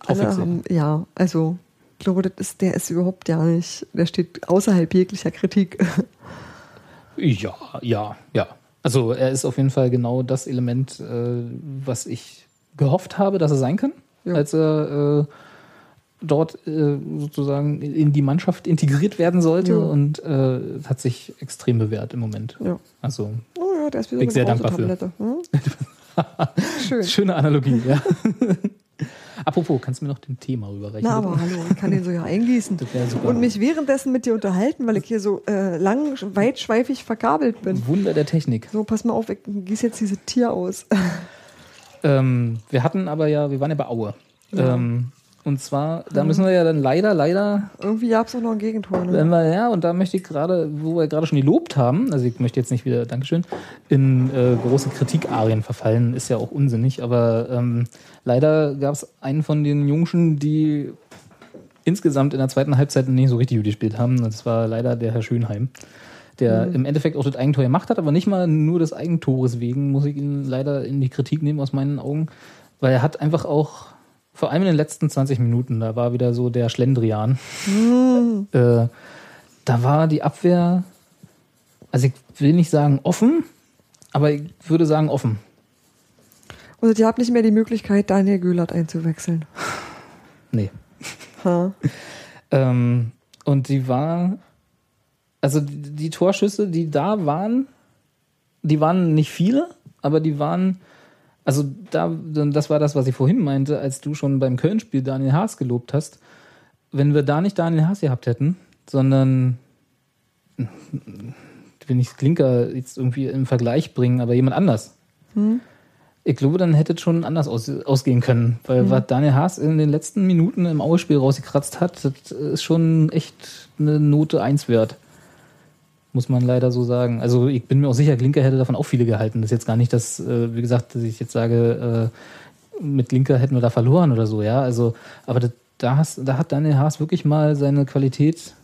alle haben, ja, also, ich glaube, das ist, der ist überhaupt ja nicht, der steht außerhalb jeglicher Kritik. Ja, ja, ja. Also er ist auf jeden Fall genau das Element, äh, was ich gehofft habe, dass er sein kann, Ja. als er äh, dort äh, sozusagen in die Mannschaft integriert werden sollte Ja. und äh, hat sich extrem bewährt im Moment. Ja. Also Oh ja, der ist wieder Bin ich sehr dankbar für. Hm? Schön. schöne Analogie, ja. Apropos, kannst du mir noch den Thema rüberreichen? Na, aber hallo, ich kann den so ja eingießen. Das super. Und mich währenddessen mit dir unterhalten, weil ich hier so äh, lang, weitschweifig verkabelt bin. Wunder der Technik. So, pass mal auf, ich gieße jetzt dieses Tier aus. Ähm, wir hatten aber ja, wir waren ja bei Aue. Ja. Ähm, und zwar, da müssen wir ja dann leider, leider Irgendwie gab es auch noch ein Gegentor. Wenn Ne? wir, ja, und da möchte ich gerade, wo wir gerade schon gelobt haben, also ich möchte jetzt nicht wieder, Dankeschön, in äh, große Kritikarien verfallen, ist ja auch unsinnig, aber ähm, leider gab es einen von den Jungschen, die insgesamt in der zweiten Halbzeit nicht so richtig gut gespielt haben. Das war leider der Herr Schönheim, der im Endeffekt auch das Eigentor gemacht hat, aber nicht mal nur des Eigentores wegen, muss ich ihn leider in die Kritik nehmen aus meinen Augen, weil er hat einfach auch Vor allem in den letzten 20 Minuten, da war wieder so der Schlendrian. Äh, da war die Abwehr, also ich will nicht sagen offen, aber ich würde sagen offen. Und ihr habt nicht mehr die Möglichkeit, Daniel Göhlert einzuwechseln. Nee. Ha. Ähm, und die war, also die, die Torschüsse, die da waren, die waren nicht viele, aber die waren, also da, das war das, was ich vorhin meinte, als du schon beim Köln-Spiel Daniel Haas gelobt hast. Wenn wir da nicht Daniel Haas gehabt hätten, sondern will nicht Klinker jetzt irgendwie im Vergleich bringen, aber jemand anders. Ich glaube, dann hätte es schon anders aus, ausgehen können. Weil was Daniel Haas in den letzten Minuten im Aue-Spiel rausgekratzt hat, das ist schon echt eine Note 1 wert. Muss man leider so sagen. Also ich bin mir auch sicher, Klinker hätte davon auch viele gehalten. Das ist jetzt gar nicht, dass, äh, wie gesagt, dass ich jetzt sage, äh, mit Klinker hätten wir da verloren oder so, ja. Also, aber das, da, hast, da hat Daniel Haas wirklich mal seine Qualität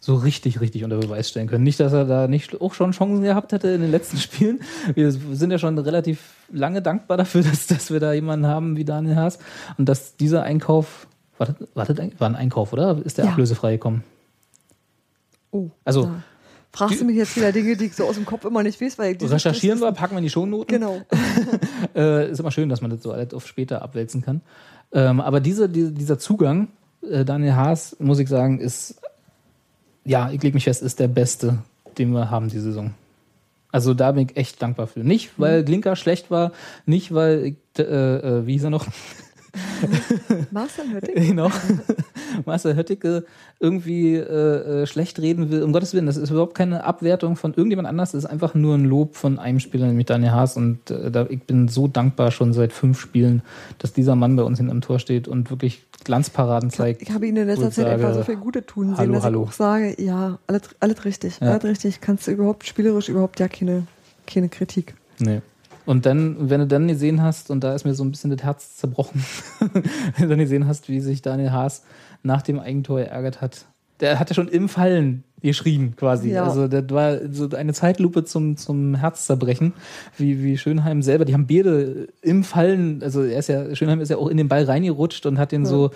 so richtig, richtig unter Beweis stellen können. Nicht, dass er da nicht auch schon Chancen gehabt hätte in den letzten Spielen. Wir sind ja schon relativ lange dankbar dafür, dass, dass wir da jemanden haben wie Daniel Haas und dass dieser Einkauf, war, das, war, das, ein- war ein Einkauf, oder? Ist der Ja. ablösefrei gekommen? Oh. Also, da fragst du mich jetzt wieder Dinge, die ich so aus dem Kopf immer nicht weiß, weil ich recherchieren wir, packen wir in die Shownoten. Genau. Äh, ist immer schön, dass man das so alles auf später abwälzen kann. Ähm, aber diese, diese, dieser Zugang, äh, Daniel Haas, muss ich sagen, ist, ja, ich lege mich fest, ist der beste, den wir haben die Saison. Also da bin ich echt dankbar für. Nicht, weil Glinker schlecht war, nicht, weil, ich, äh, äh, wie hieß er noch? Marcel Hötting? genau. Marcel Höttike irgendwie äh, äh, schlecht reden will. Um Gottes Willen, das ist überhaupt keine Abwertung von irgendjemand anders. Das ist einfach nur ein Lob von einem Spieler, nämlich Daniel Haas. Und äh, da, ich bin so dankbar schon seit fünf Spielen, dass dieser Mann bei uns hinten am Tor steht und wirklich Glanzparaden zeigt. Ich habe ihn in letzter Zeit einfach sage, so viel Gute tun sehen, hallo, dass hallo. ich auch sage, ja, alles, alles richtig, Ja. alles richtig. Kannst du überhaupt spielerisch überhaupt ja keine, keine Kritik. Nee. Und dann, wenn du dann gesehen hast, und da ist mir so ein bisschen das Herz zerbrochen, wenn du dann gesehen hast, wie sich Daniel Haas nach dem Eigentor geärgert hat. Der hatte schon im Fallen geschrien quasi. Ja. Also das war so eine Zeitlupe zum, zum Herzzerbrechen, wie, wie Schönheim selber. Die haben beide im Fallen, also er ist ja, Schönheim ist ja auch in den Ball reingerutscht und hat den so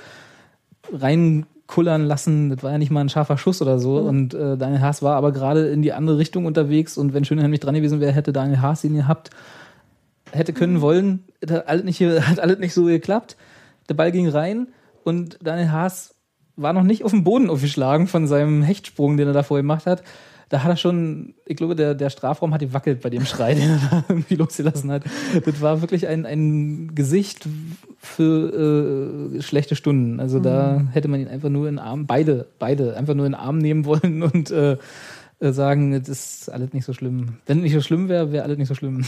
reinkullern lassen. Das war ja nicht mal ein scharfer Schuss oder so. Und äh, Daniel Haas war aber gerade in die andere Richtung unterwegs. Und wenn Schönheim nicht dran gewesen wäre, hätte Daniel Haas ihn gehabt. Hätte können wollen. Das hat alles nicht, hat alles nicht so geklappt. Der Ball ging rein und Daniel Haas war noch nicht auf dem Boden aufgeschlagen von seinem Hechtsprung, den er da vorher gemacht hat. Da hat er schon, ich glaube, der, der Strafraum hat gewackelt bei dem Schrei, den er da irgendwie losgelassen hat. Das war wirklich ein, ein Gesicht für äh, schlechte Stunden. Also da hätte man ihn einfach nur in den Arm, beide, beide, einfach nur in den Arm nehmen wollen und äh, äh, sagen, das ist alles nicht so schlimm. Wenn es nicht so schlimm wäre, wäre alles nicht so schlimm.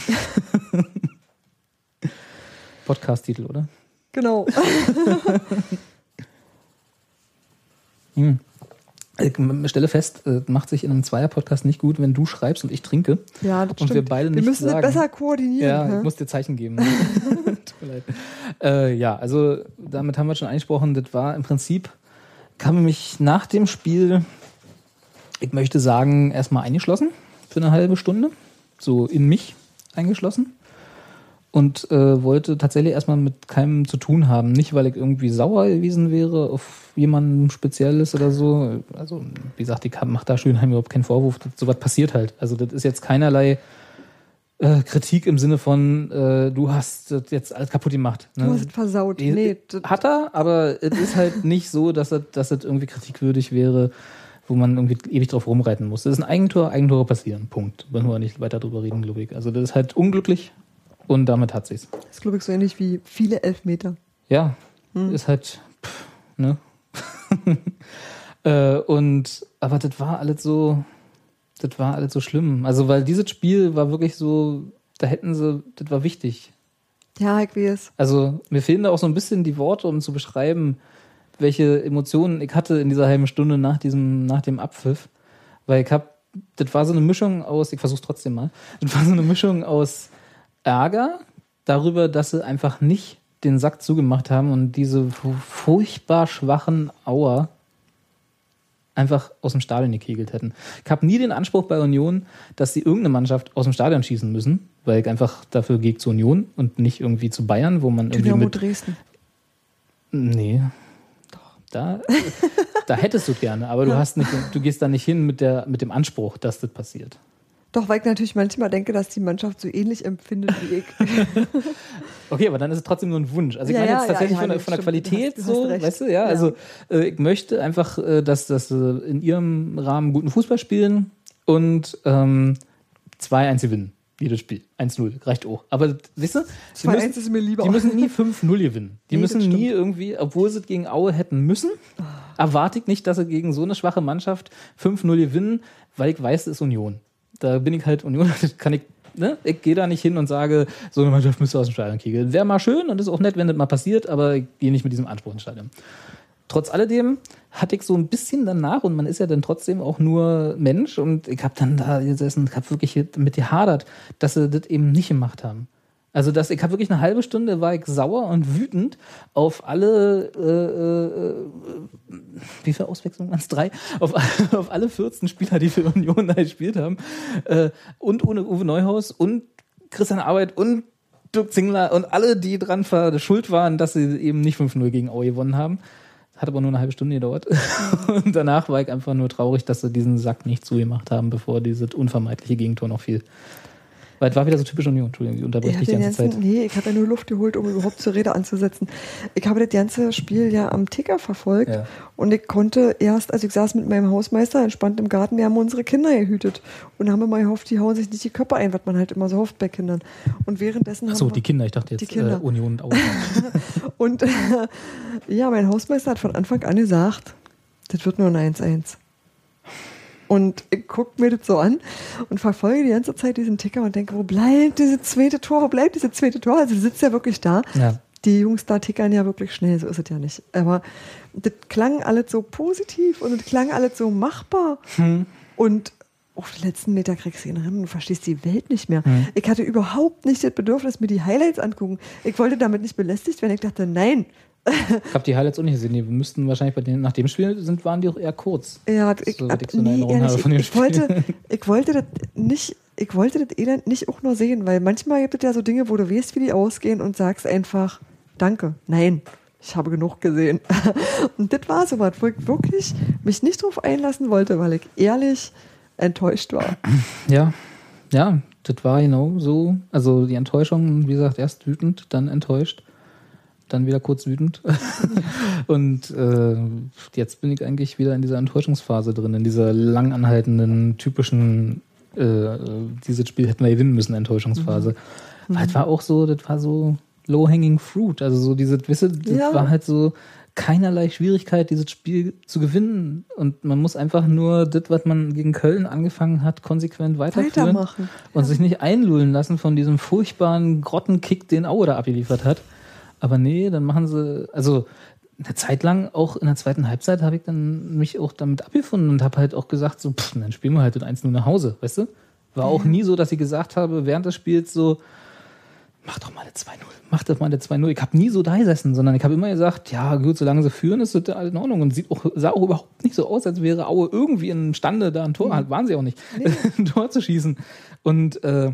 Podcast-Titel, oder? Genau. Ich m- stelle fest, äh, macht sich in einem Zweier-Podcast nicht gut, wenn du schreibst und ich trinke. Ja, das Und stimmt. wir beide wir müssen sagen. besser koordinieren. Ja, hä? ich muss dir Zeichen geben. Tut mir leid. Äh, ja, also damit haben wir schon angesprochen, das war im Prinzip, kam mich nach dem Spiel, ich möchte sagen, erstmal eingeschlossen für eine halbe Stunde, so in mich eingeschlossen und äh, wollte tatsächlich erstmal mit keinem zu tun haben. Nicht, weil ich irgendwie sauer gewesen wäre auf jemanden Spezielles oder so. Also, wie gesagt, ich mache da Schönheim überhaupt keinen Vorwurf. Das, sowas passiert halt. Also, das ist jetzt keinerlei äh, Kritik im Sinne von, äh, du hast das jetzt alles kaputt gemacht. Ne? Du hast es versaut. Eh, Nee, das, Hat er, aber es ist halt nicht so, dass es, dass es irgendwie kritikwürdig wäre, wo man irgendwie ewig drauf rumreiten muss. Das ist ein Eigentor, Eigentore passieren. Punkt. Wollen wir nicht weiter drüber reden, glaube ich. Also das ist halt unglücklich und damit hat sich's. das ist, glaube ich, so ähnlich wie viele Elfmeter. Ja, ist halt, pff, ne? äh, und, aber das war alles so, das war alles so schlimm. Also, weil dieses Spiel war wirklich so, da hätten sie, das war wichtig. Ja, ich weiß. Also mir fehlen da auch so ein bisschen die Worte, um zu beschreiben, welche Emotionen ich hatte in dieser halben Stunde nach diesem, nach dem Abpfiff. Weil ich hab, das war so eine Mischung aus, ich versuch's trotzdem mal, das war so eine Mischung aus Ärger darüber, dass sie einfach nicht den Sack zugemacht haben und diese fu- furchtbar schwachen Auer einfach aus dem Stadion gekegelt hätten. Ich habe nie den Anspruch bei Union, dass sie irgendeine Mannschaft aus dem Stadion schießen müssen, weil ich einfach dafür gehe zu Union und nicht irgendwie zu Bayern, wo man irgendwie Dynamo mit Dresden. Nee. Da, da hättest du gerne, aber du hast nicht, du gehst da nicht hin mit der, mit dem Anspruch, dass das passiert. Doch, weil ich natürlich manchmal denke, dass die Mannschaft so ähnlich empfindet wie ich. Okay, aber dann ist es trotzdem nur ein Wunsch. Also ich Ja, meine ja, jetzt tatsächlich ja, ja, von, von der Qualität hast- hast so, recht. weißt du, ja, Ja. also äh, ich möchte einfach, äh, dass, dass sie in ihrem Rahmen guten Fußball spielen und ähm, 2-1 gewinnen. Jedes Spiel. 1-0. Reicht auch. Aber weißt du, die 2-1 müssen, ist mir lieber. die müssen nie 5-0 gewinnen. Die Nee, müssen nie irgendwie, obwohl sie gegen Aue hätten müssen, erwarte ich nicht, dass sie gegen so eine schwache Mannschaft 5-0 gewinnen, weil ich weiß, es ist Union. Da bin ich halt Union, kann ich, ne? Ich gehe da nicht hin und sage, so eine Mannschaft müsste aus dem Stadion kegeln. Wäre mal schön und ist auch nett, wenn das mal passiert, aber ich gehe nicht mit diesem Anspruch ins Stadion. Trotz alledem hatte ich so ein bisschen danach, und man ist ja dann trotzdem auch nur Mensch, und ich habe dann da gesessen, habe wirklich mit gehadert, dass sie das eben nicht gemacht haben. Also dass ich habe wirklich eine halbe Stunde war ich sauer und wütend auf alle äh, äh, wie viele Auswechslungen waren es? Drei? Auf, auf alle 14 Spieler, die für Union da gespielt haben. Äh, und ohne Uwe Neuhaus und Christian Arbeit und Dirk Zingler und alle, die dran schuld waren, dass sie eben nicht 5-0 gegen Aue gewonnen haben. Hat aber nur eine halbe Stunde gedauert. Und danach war ich einfach nur traurig, dass sie diesen Sack nicht zugemacht haben, bevor dieses unvermeidliche Gegentor noch fiel. Weil es war wieder so typisch Union. Entschuldigung, ich unterbreche Ich dich die ganze ganzen, Zeit. nee, ich habe ja nur Luft geholt, um überhaupt zur Rede anzusetzen. Ich habe das ganze Spiel ja am Ticker verfolgt Ja. und ich konnte erst, also ich saß mit meinem Hausmeister entspannt im Garten, wir haben unsere Kinder gehütet und haben immer gehofft, die hauen sich nicht die Köpfe ein, was man halt immer so hofft bei Kindern. Und währenddessen Achso, haben die Kinder, ich dachte Die jetzt Kinder. äh, Union und und ja, mein Hausmeister hat von Anfang an gesagt, das wird nur ein 1-1. Und guck mir das so an und verfolge die ganze Zeit diesen Ticker und denke, wo bleibt dieses zweite Tor? Wo bleibt dieses zweite Tor? Also sitzt ja wirklich da. Ja. Die Jungs da tickern ja wirklich schnell, so ist es ja nicht. Aber das klang alles so positiv und das klang alles so machbar. Und auf den letzten Meter kriegst du ihn rein und verstehst die Welt nicht mehr. Ich hatte überhaupt nicht das Bedürfnis, mir die Highlights angucken. Ich wollte damit nicht belästigt werden. Ich dachte, nein, Ich habe die Highlights auch nicht gesehen. Die müssten wahrscheinlich bei den, nach dem Spiel sind, waren die auch eher kurz. Ja, ich, So, ab, ich so nee, Erinnerung ehrlich, ich, wollte, ich wollte das nicht, ich wollte das Elend nicht auch nur sehen, weil manchmal gibt es ja so Dinge, wo du weißt, wie die ausgehen und sagst einfach, danke, nein, ich habe genug gesehen. Und das war so was, wo ich wirklich mich nicht drauf einlassen wollte, weil ich ehrlich enttäuscht war. Ja, ja, das war genau so. Also die Enttäuschung, wie gesagt, erst wütend, dann enttäuscht, dann wieder kurz wütend. Und äh, jetzt bin ich eigentlich wieder in dieser Enttäuschungsphase drin, in dieser lang anhaltenden, typischen, äh, dieses Spiel hätten wir gewinnen müssen, Enttäuschungsphase. Weil es war auch so, das war so low-hanging fruit. Also so diese, wisst ihr, das Ja. war halt so keinerlei Schwierigkeit, dieses Spiel zu gewinnen. Und man muss einfach nur das, was man gegen Köln angefangen hat, konsequent weiterführen. Weitermachen. Und sich nicht einlullen lassen von diesem furchtbaren Grottenkick, den Aue da abgeliefert hat. Aber nee, dann machen sie, also eine Zeit lang, auch in der zweiten Halbzeit, habe ich dann mich auch damit abgefunden und habe halt auch gesagt, so, pff, dann spielen wir halt das 1 nur nach Hause, weißt du? War auch nie so, dass ich gesagt habe, während des Spiels so, mach doch mal eine 2-0, mach doch mal eine 2-0. Ich habe nie so da gesessen, sondern ich habe immer gesagt, ja gut, solange sie führen, ist das alles in Ordnung. Und sieht auch, sah auch überhaupt nicht so aus, als wäre Aue irgendwie imstande, da ein Tor, halt waren sie auch nicht, ein Tor zu schießen. Und, äh,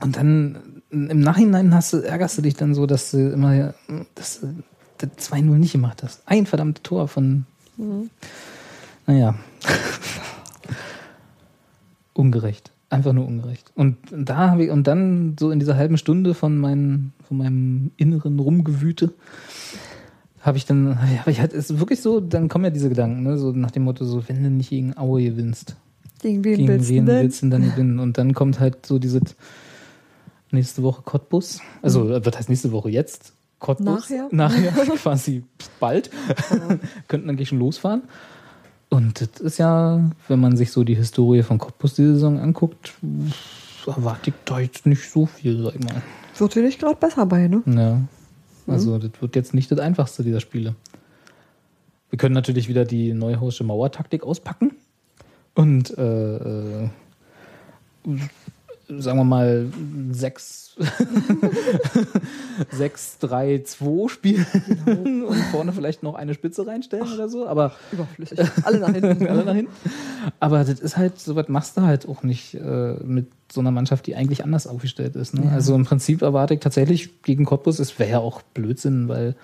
und dann im Nachhinein hast du, ärgerst du dich dann so, dass du immer dass du das 2-0 nicht gemacht hast. Ein verdammtes Tor von. Naja. ungerecht. Einfach nur ungerecht. Und da habe ich, und dann so in dieser halben Stunde von, meinen, von meinem inneren Rumgewüte, habe ich dann, habe ich halt, ist wirklich so, dann kommen ja diese Gedanken, ne, so nach dem Motto, so, wenn du nicht gegen Aue gewinnst, Gegen wen gegen willst du wen denn? willst du denn dann gewinnen? Und dann kommt halt so diese nächste Woche Cottbus. Also, Mhm. was heißt nächste Woche jetzt? Cottbus. Nachher? Nachher, quasi bald. Könnten eigentlich schon losfahren. Und das ist ja, wenn man sich so die Historie von Cottbus die Saison anguckt, erwarte ich da jetzt nicht so viel, sag ich mal. Wird dir nicht gerade besser bei, ne? Ja. Mhm. Also, das wird jetzt nicht das einfachste dieser Spiele. Wir können natürlich wieder die Neuhausche Mauertaktik auspacken und äh, äh, sagen wir mal 6 6 3 2 spielen Genau. und vorne vielleicht noch eine Spitze reinstellen oder so, aber Überflüssig. Alle nach hinten. alle nach hinten. Aber das ist halt, so was machst du halt auch nicht äh, mit so einer Mannschaft, die eigentlich anders aufgestellt ist. Ne? Also im Prinzip erwarte ich tatsächlich gegen Cottbus, es wäre ja auch Blödsinn, weil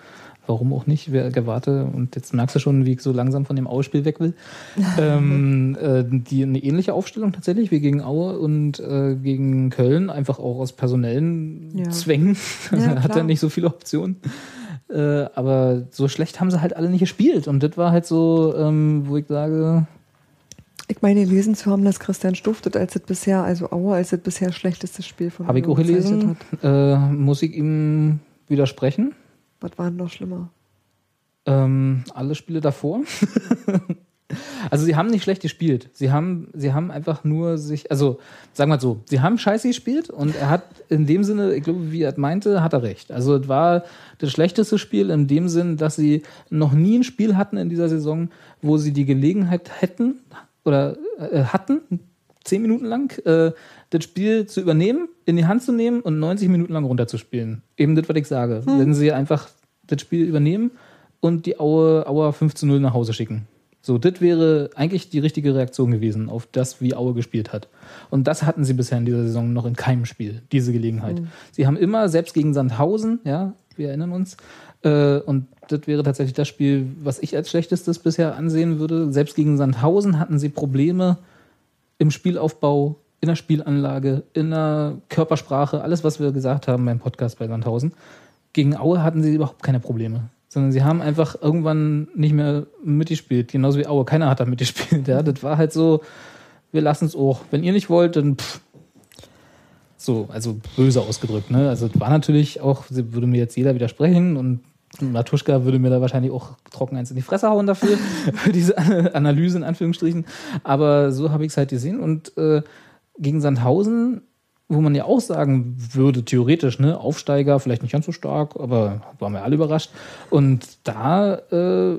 Warum auch nicht? Wer gewarte, und jetzt merkst du schon, wie ich so langsam von dem Aue-Spiel weg will. ähm, äh, die eine ähnliche Aufstellung tatsächlich, wie gegen Aue und äh, gegen Köln, einfach auch aus personellen Ja. Zwängen. Ja, hat er nicht so viele Optionen. Äh, aber so schlecht haben sie halt alle nicht gespielt. Und das war halt so, ähm, wo ich sage, Ich meine, gelesen zu haben, dass Christian Stuftet als das bisher, also Aue als das bisher schlechteste Spiel von habe ich auch gelesen, äh, muss ich ihm widersprechen. Was war denn noch schlimmer? Ähm, alle Spiele davor. also sie haben nicht schlecht gespielt. Sie haben, sie haben einfach nur sich, also sagen wir mal so, sie haben scheiße gespielt und er hat in dem Sinne, ich glaube, wie er meinte, hat er recht. Also es war das schlechteste Spiel in dem Sinn, dass sie noch nie ein Spiel hatten in dieser Saison, wo sie die Gelegenheit hätten oder äh, hatten, zehn Minuten lang, äh, das Spiel zu übernehmen, in die Hand zu nehmen und 90 Minuten lang runterzuspielen. Eben das, was ich sage. Wenn sie einfach das Spiel übernehmen und die Aue, Aue 5 zu 0 nach Hause schicken. So, das wäre eigentlich die richtige Reaktion gewesen auf das, wie Aue gespielt hat. Und das hatten sie bisher in dieser Saison noch in keinem Spiel, diese Gelegenheit. Sie haben immer, selbst gegen Sandhausen, ja, wir erinnern uns, äh, und das wäre tatsächlich das Spiel, was ich als schlechtestes bisher ansehen würde. Selbst gegen Sandhausen hatten sie Probleme im Spielaufbau, in der Spielanlage, in der Körpersprache, alles, was wir gesagt haben beim Podcast bei Sandhausen. Gegen Aue hatten sie überhaupt keine Probleme. Sondern sie haben einfach irgendwann nicht mehr mitgespielt. Genauso wie Aue. Keiner hat da mitgespielt. Ja, das war halt so, wir lassen es auch. Wenn ihr nicht wollt, dann pff. So, also böse ausgedrückt. Ne? Also es war natürlich auch, würde mir jetzt jeder widersprechen und Matuschka würde mir da wahrscheinlich auch trocken eins in die Fresse hauen dafür, für diese Analyse in Anführungsstrichen. Aber so habe ich es halt gesehen. Und äh, gegen Sandhausen, wo man ja auch sagen würde, theoretisch, ne, Aufsteiger, vielleicht nicht ganz so stark, aber waren wir alle überrascht. Und da äh,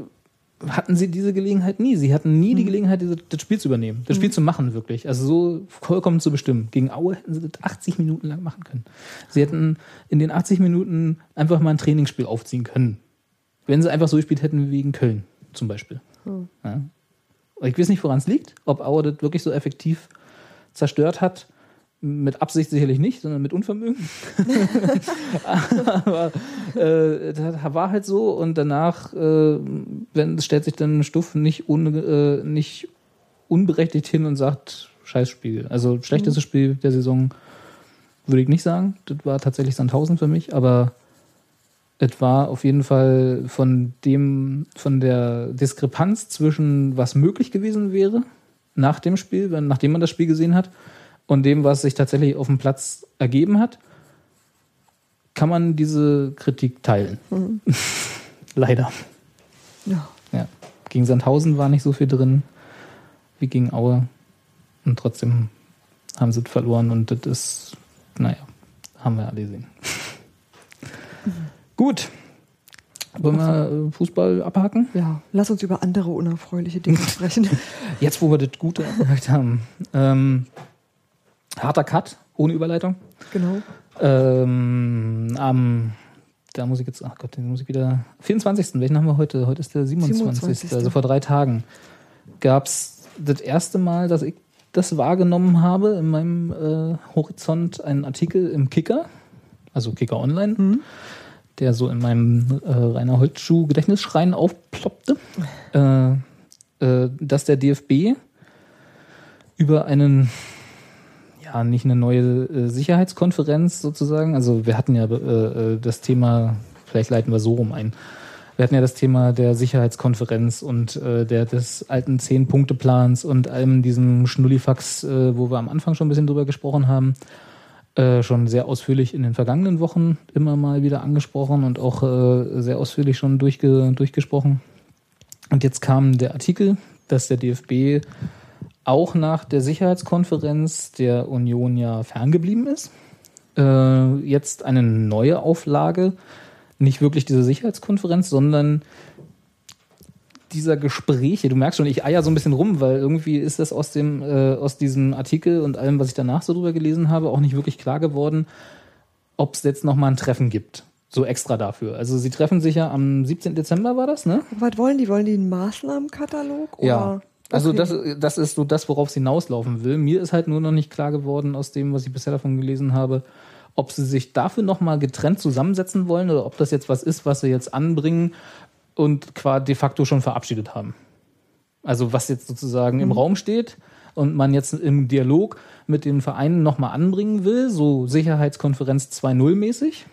hatten sie diese Gelegenheit nie. Sie hatten nie die Gelegenheit, diese, das Spiel zu übernehmen, das Spiel zu machen, wirklich. Also so vollkommen zu bestimmen. Gegen Aue hätten sie das 80 Minuten lang machen können. Sie hätten in den 80 Minuten einfach mal ein Trainingsspiel aufziehen können. Wenn sie einfach so gespielt hätten wie gegen Köln, zum Beispiel. Ja. Und Ich weiß nicht, woran es liegt, ob Aue das wirklich so effektiv zerstört hat. Mit Absicht sicherlich nicht, sondern mit Unvermögen. Aber äh, das war halt so und danach äh, wenn, stellt sich dann Stuff nicht, un, äh, nicht unberechtigt hin und sagt, Scheißspiel. Also schlechtestes Spiel der Saison würde ich nicht sagen. Das war tatsächlich Sandhausen für mich, aber es war auf jeden Fall von dem, von der Diskrepanz zwischen was möglich gewesen wäre nach dem Spiel, wenn, nachdem man das Spiel gesehen hat, und dem, was sich tatsächlich auf dem Platz ergeben hat, kann man diese Kritik teilen. Leider. Ja. Ja. Gegen Sandhausen war nicht so viel drin wie gegen Aue. Und trotzdem haben sie verloren und das ist, naja, haben wir alle gesehen. Gut. Wollen wir äh, Fußball abhaken? ja, lass uns über andere unerfreuliche Dinge sprechen. Jetzt, wo wir das Gute abgehakt haben. Ähm, harter Cut, ohne Überleitung. genau. Ähm, am, da muss ich jetzt, ach Gott, den muss ich wieder, 24. Welchen haben wir heute? Heute ist der 27. 27.. Also vor drei Tagen gab es das erste Mal, dass ich das wahrgenommen habe in meinem äh, Horizont, einen Artikel im Kicker, also Kicker Online, der so in meinem äh, Rainer Holzschuh Gedächtnisschrein aufploppte, äh, äh, dass der DFB über einen ja, nicht eine neue äh, Sicherheitskonferenz sozusagen. Also wir hatten ja äh, äh, das Thema, vielleicht leiten wir so rum ein. Wir hatten ja das Thema der Sicherheitskonferenz und äh, der des alten Zehn-Punkte-Plans und allem diesem Schnullifax, äh, wo wir am Anfang schon ein bisschen drüber gesprochen haben, äh, schon sehr ausführlich in den vergangenen Wochen immer mal wieder angesprochen und auch äh, sehr ausführlich schon durchge durchgesprochen. Und jetzt kam der Artikel, dass der DFB auch nach der Sicherheitskonferenz der Union ja ferngeblieben ist. Äh, jetzt eine neue Auflage, nicht wirklich diese Sicherheitskonferenz, sondern dieser Gespräche. Du merkst schon, ich eier so ein bisschen rum, weil irgendwie ist das aus dem äh, aus diesem Artikel und allem, was ich danach so drüber gelesen habe, auch nicht wirklich klar geworden, ob es jetzt noch mal ein Treffen gibt. So extra dafür. Also sie treffen sich ja am 17. Dezember war das, ne? Was wollen die? Wollen die einen Maßnahmenkatalog? Oder? Also Okay. das, das ist so das, worauf es hinauslaufen will. Mir ist halt nur noch nicht klar geworden aus dem, was ich bisher davon gelesen habe, ob sie sich dafür nochmal getrennt zusammensetzen wollen oder ob das jetzt was ist, was sie jetzt anbringen und quasi de facto schon verabschiedet haben. Also was jetzt sozusagen im Raum steht und man jetzt im Dialog mit den Vereinen nochmal anbringen will, so Sicherheitskonferenz 2.0 mäßig.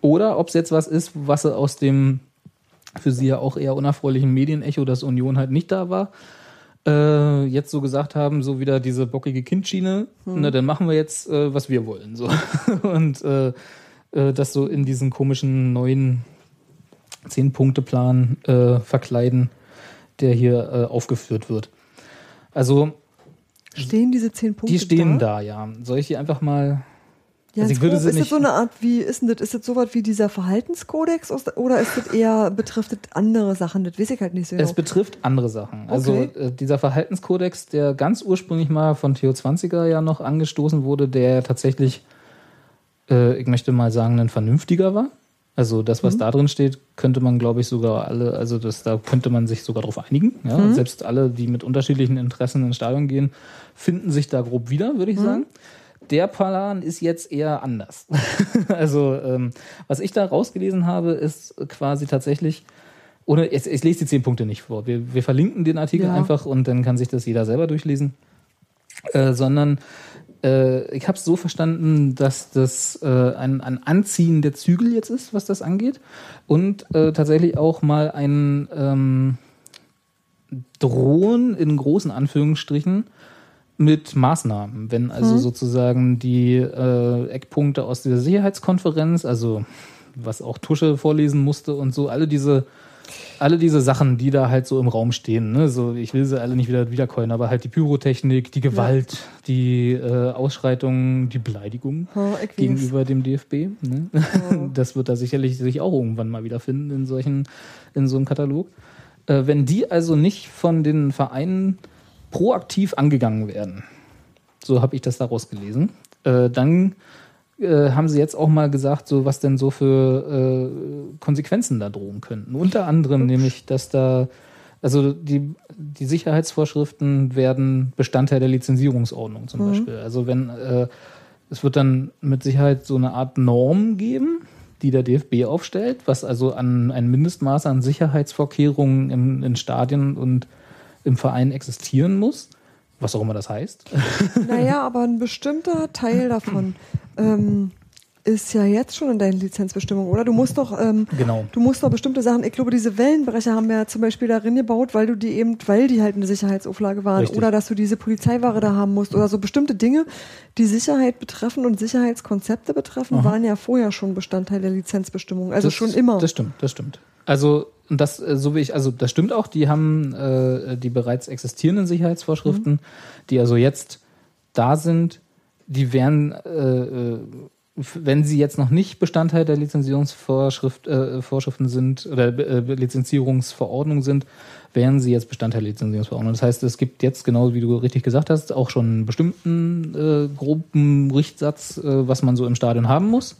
Oder ob es jetzt was ist, was sie aus dem für sie ja auch eher unerfreulichen Medienecho, dass Union halt nicht da war, äh, jetzt so gesagt haben, so wieder diese bockige Kindschiene, na dann machen wir jetzt, äh, was wir wollen. So. Und äh, äh, das so in diesen komischen neuen Zehn-Punkte-Plan äh, verkleiden, der hier äh, aufgeführt wird. Also Stehen diese zehn Punkte die stehen da, ja. Soll ich die einfach mal. Ja, Also Grob, ist das so eine Art, wie ist denn das? Ist das so was wie dieser Verhaltenskodex oder ist das eher, betrifft das andere Sachen? Das weiß ich halt nicht so genau. Es betrifft andere Sachen. Also Okay. äh, dieser Verhaltenskodex, der ganz ursprünglich mal von Theo 20er ja noch angestoßen wurde, der tatsächlich, äh, ich möchte mal sagen, ein vernünftiger war. Also das, Mhm. was da drin steht, könnte man, glaube ich, sogar alle, also das, da könnte man sich sogar drauf einigen. Ja? Mhm. Und selbst alle, die mit unterschiedlichen Interessen ins Stadion gehen, finden sich da grob wieder, würde ich Mhm. sagen. Der Plan ist jetzt eher anders. also ähm, was ich da rausgelesen habe, ist quasi tatsächlich, ohne, jetzt, ich lese die zehn Punkte nicht vor. Wir, wir verlinken den Artikel Ja. einfach und dann kann sich das jeder selber durchlesen. Äh, sondern äh, ich habe es so verstanden, dass das äh, ein, ein Anziehen der Zügel jetzt ist, was das angeht. Und äh, tatsächlich auch mal ein ähm, Drohen in großen Anführungsstrichen mit Maßnahmen. Wenn also sozusagen die äh, Eckpunkte aus dieser Sicherheitskonferenz, also was auch Tusche vorlesen musste und so, alle diese alle diese Sachen, die da halt so im Raum stehen, ne? so ich will sie alle nicht wieder wiedercoin, aber halt die Pyrotechnik, die Gewalt, die äh, Ausschreitungen, die Beleidigung Ja, weiß. gegenüber dem DFB. Ne? Das wird da sicherlich sich auch irgendwann mal wiederfinden in solchen, in so einem Katalog. Äh, wenn die also nicht von den Vereinen proaktiv angegangen werden, so habe ich das daraus gelesen, äh, dann äh, haben sie jetzt auch mal gesagt, so was denn so für äh, Konsequenzen da drohen könnten. Unter anderem nämlich, dass da also die, die Sicherheitsvorschriften werden Bestandteil der Lizenzierungsordnung zum Beispiel. Also wenn äh, es wird dann mit Sicherheit so eine Art Norm geben, die der DFB aufstellt, was also an ein Mindestmaß an Sicherheitsvorkehrungen im, in Stadien und im Verein existieren muss, was auch immer das heißt. Naja, aber ein bestimmter Teil davon ähm, ist ja jetzt schon in deinen Lizenzbestimmungen, oder? Du musst doch, ähm, Genau. du musst doch bestimmte Sachen, ich glaube, diese Wellenbrecher haben wir ja zum Beispiel darin gebaut, weil du die eben, weil die halt eine Sicherheitsauflage waren, Richtig. oder dass du diese Polizeiware da haben musst, oder so bestimmte Dinge, die Sicherheit betreffen und Sicherheitskonzepte betreffen, waren ja vorher schon Bestandteil der Lizenzbestimmung. Also das, schon immer. Das stimmt, das stimmt. Also und das, äh, so wie ich, also das stimmt auch, die haben äh, die bereits existierenden Sicherheitsvorschriften, die also jetzt da sind, die wären, äh, äh, wenn sie jetzt noch nicht Bestandteil der Lizenzierungsvorschrift, äh, sind oder äh, Lizenzierungsverordnung sind, wären sie jetzt Bestandteil der Lizenzierungsverordnung. Das heißt, es gibt jetzt, genau wie du richtig gesagt hast, auch schon einen bestimmten äh, groben Richtsatz, äh, was man so im Stadion haben muss.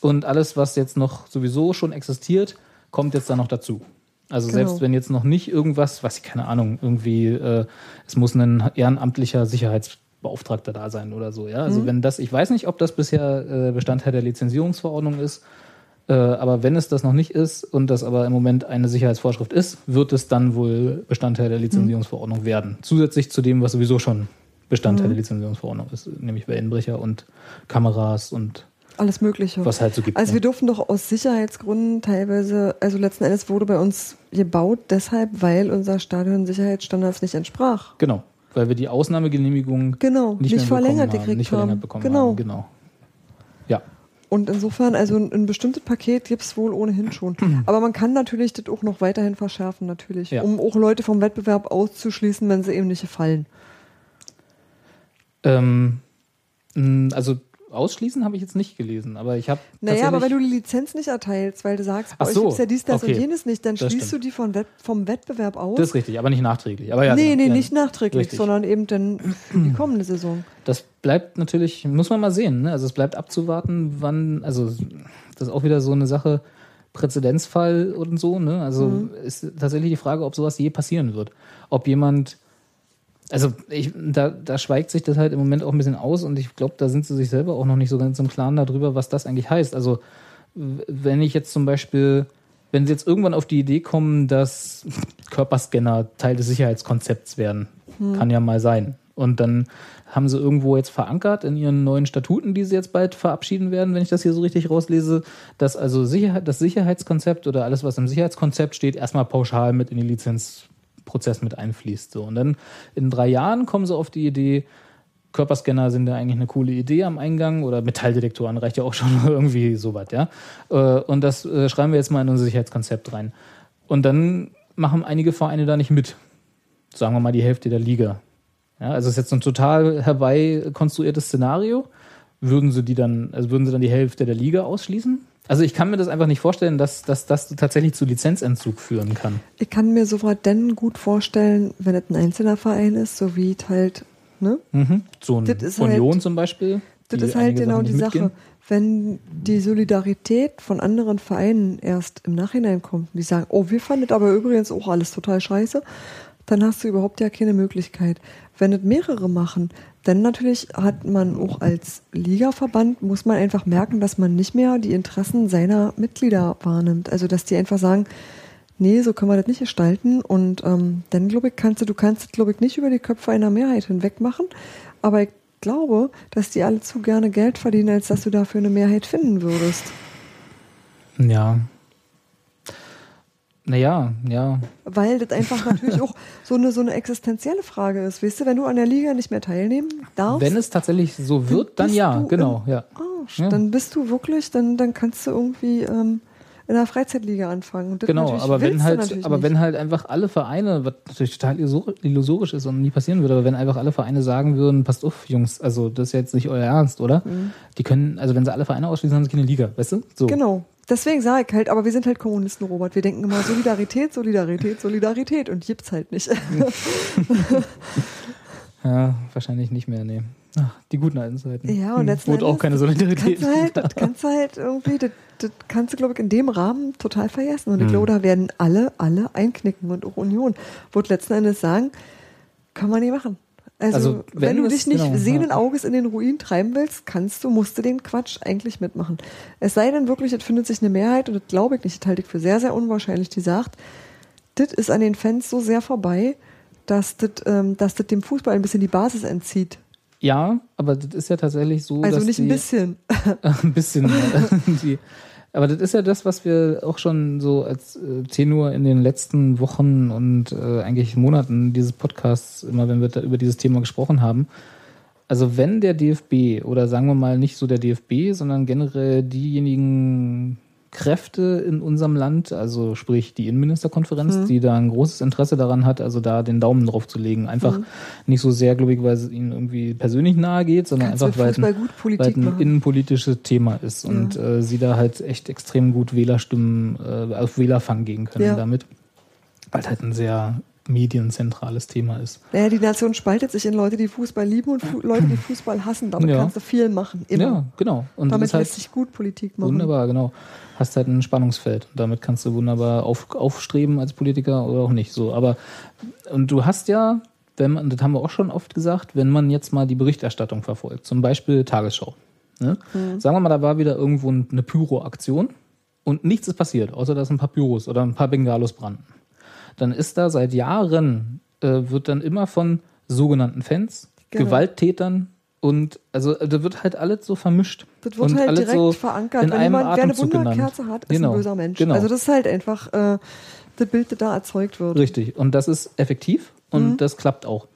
Und alles, was jetzt noch sowieso schon existiert, kommt jetzt da noch dazu. Also Genau. selbst wenn jetzt noch nicht irgendwas, was ich keine Ahnung, irgendwie, äh, es muss ein ehrenamtlicher Sicherheitsbeauftragter da sein oder so, ja. Also wenn das, ich weiß nicht, ob das bisher äh, Bestandteil der Lizenzierungsverordnung ist, äh, aber wenn es das noch nicht ist und das aber im Moment eine Sicherheitsvorschrift ist, wird es dann wohl Bestandteil der Lizenzierungsverordnung werden. Zusätzlich zu dem, was sowieso schon Bestandteil der Lizenzierungsverordnung ist, nämlich Wellenbrecher und Kameras und Alles Mögliche. was halt so gibt. Also ne? wir durften doch aus Sicherheitsgründen teilweise, also letzten Endes wurde bei uns gebaut, deshalb, weil unser Stadion Sicherheitsstandards nicht entsprach. Genau, weil wir die Ausnahmegenehmigung Genau, nicht, nicht verlängert bekommen haben, gekriegt nicht verlängert haben. bekommen Genau. haben. Genau. Ja, Und insofern, also ein, ein bestimmtes Paket gibt es wohl ohnehin schon. Aber man kann natürlich das auch noch weiterhin verschärfen, natürlich, Ja. um auch Leute vom Wettbewerb auszuschließen, wenn sie eben nicht gefallen. ähm, also ausschließen habe ich jetzt nicht gelesen, aber ich habe Naja, aber wenn du die Lizenz nicht erteilst, weil du sagst, bei Ach euch so, gibt's ja dies, das okay. und jenes nicht, dann Das schließt stimmt. du die von Wett vom Wettbewerb aus. das ist richtig, aber nicht nachträglich. Aber ja, nee, genau, nee, ja, nicht nachträglich, richtig. sondern eben dann die kommende Saison. Das bleibt natürlich, muss man mal sehen. Ne? Also es bleibt abzuwarten, wann, also das ist auch wieder so eine Sache, Präzedenzfall und so. Ne? Also Mhm. ist tatsächlich die Frage, ob sowas je passieren wird. Ob jemand Also ich, da, da schweigt sich das halt im Moment auch ein bisschen aus und ich glaube, da sind sie sich selber auch noch nicht so ganz im Klaren darüber, was das eigentlich heißt. Also wenn ich jetzt zum Beispiel, wenn sie jetzt irgendwann auf die Idee kommen, dass Körperscanner Teil des Sicherheitskonzepts werden, kann ja mal sein. Und dann haben sie irgendwo jetzt verankert in ihren neuen Statuten, die sie jetzt bald verabschieden werden, wenn ich das hier so richtig rauslese, dass also Sicherheit, das Sicherheitskonzept oder alles, was im Sicherheitskonzept steht, erstmal pauschal mit in die Lizenzprozess mit einfließt. So. Und dann in drei Jahren kommen sie auf die Idee, Körperscanner sind ja eigentlich eine coole Idee am Eingang oder Metalldetektoren reicht ja auch schon irgendwie sowas, ja. Äh, Und das äh, schreiben wir jetzt mal in unser Sicherheitskonzept rein. Und dann machen einige Vereine da nicht mit. Sagen wir mal die Hälfte der Liga. Ja, also es ist jetzt ein total herbeikonstruiertes Szenario. Würden sie die dann, also würden sie dann die Hälfte der Liga ausschließen? Also ich kann mir das einfach nicht vorstellen, dass, dass das tatsächlich zu Lizenzentzug führen kann. Ich kann mir sofort dann gut vorstellen, wenn es ein einzelner Verein ist, so wie halt, ne? Mhm. So ein Union halt- zum Beispiel. Das ist halt genau die nicht Sache. mitgehen. Wenn die Solidarität von anderen Vereinen erst im Nachhinein kommt, die sagen, oh, wir fanden das aber übrigens auch alles total scheiße, dann hast du überhaupt ja keine Möglichkeit. Wenn es mehrere machen, dann natürlich hat man auch als Ligaverband, muss man einfach merken, dass man nicht mehr die Interessen seiner Mitglieder wahrnimmt. Also, dass die einfach sagen, nee, so können wir das nicht gestalten. Und ähm, dann, glaube ich, kannst du, du kannst das, glaube ich, nicht über die Köpfe einer Mehrheit hinweg machen. Aber ich glaube, dass die alle zu gerne Geld verdienen, als dass du dafür eine Mehrheit finden würdest. Ja. Naja, ja. Weil das einfach natürlich auch so eine, so eine existenzielle Frage ist. Weißt du, wenn du an der Liga nicht mehr teilnehmen darfst, Wenn es tatsächlich so wird, dann bist ja, genau, im ja. Arsch, Ja. dann bist du wirklich, dann, dann kannst du irgendwie ähm, in der Freizeitliga anfangen. Genau, aber wenn halt, aber nicht. wenn halt einfach alle Vereine, was natürlich total illusor- illusorisch ist und nie passieren würde, aber wenn einfach alle Vereine sagen würden, passt auf, Jungs, also das ist jetzt nicht euer Ernst, oder? Die können, also wenn sie alle Vereine ausschließen, haben sie keine Liga, weißt du? So. Mhm. Genau. Deswegen sage ich halt, aber wir sind halt Kommunisten, Robert. Wir denken immer Solidarität, Solidarität, Solidarität und gibt's halt nicht. Ja, wahrscheinlich nicht mehr, nee. Ach, die guten alten Zeiten. Ja, und Hm, letzten Wurde auch keine Solidarität. kannst du halt, das kannst du halt irgendwie, das, das kannst du, glaube ich, in dem Rahmen total vergessen. Hm. Und ich glaube, da werden alle, alle einknicken und auch Union. Wird letzten Endes sagen, kann man nicht machen. Also, Also, wenn, wenn du dich nicht genau, sehenden ja. Auges in den Ruin treiben willst, kannst du, musst du den Quatsch eigentlich mitmachen. Es sei denn wirklich, es findet sich eine Mehrheit, und das glaube ich nicht, das halte ich für sehr, sehr unwahrscheinlich, die sagt, das ist an den Fans so sehr vorbei, dass das, ähm, dass das dem Fußball ein bisschen die Basis entzieht. Ja, aber das ist ja tatsächlich so, Also dass nicht ein die, bisschen. ein bisschen. die, aber das ist ja das, was wir auch schon so als äh, Tenor in den letzten Wochen und äh, eigentlich Monaten dieses Podcasts, immer wenn wir da über dieses Thema gesprochen haben. Also wenn der DFB oder sagen wir mal nicht so der DFB, sondern generell diejenigen Kräfte in unserem Land, also sprich die Innenministerkonferenz, die da ein großes Interesse daran hat, also da den Daumen drauf zu legen. Einfach nicht so sehr, glaube ich, weil es ihnen irgendwie persönlich nahe geht, sondern Kannst einfach weil, Fußball ein- weil ein innenpolitisches Thema ist und äh, sie da halt echt extrem gut Wählerstimmen äh, auf Wählerfang gehen können Ja. damit. Weil halt ein sehr medienzentrales Thema ist. Naja, die Nation spaltet sich in Leute, die Fußball lieben und Fu Leute, die Fußball hassen. Damit Ja. kannst du viel machen. Immer. Ja, genau. Und Damit halt lässt sich gut Politik machen. wunderbar, genau. Hast halt ein Spannungsfeld. Und damit kannst du wunderbar auf, aufstreben als Politiker oder auch nicht so. Aber und du hast ja, wenn man, das haben wir auch schon oft gesagt, wenn man jetzt mal die Berichterstattung verfolgt, zum Beispiel Tagesschau. Ne? Mhm. Sagen wir mal, da war wieder irgendwo eine Pyro-Aktion und nichts ist passiert, außer dass ein paar Pyros oder ein paar Bengalos brannten. Dann ist da seit Jahren, äh, wird dann immer von sogenannten Fans, Genau. Gewalttätern und also äh, da wird halt alles so vermischt. Das wird und halt direkt so verankert. in Wenn einem jemand, wer eine. Wunderkerze hat, ist Genau, ein böser Mensch. Genau. Also das ist halt einfach äh, das Bild, das da erzeugt wird. Richtig. Und das ist effektiv und Mhm. das klappt auch.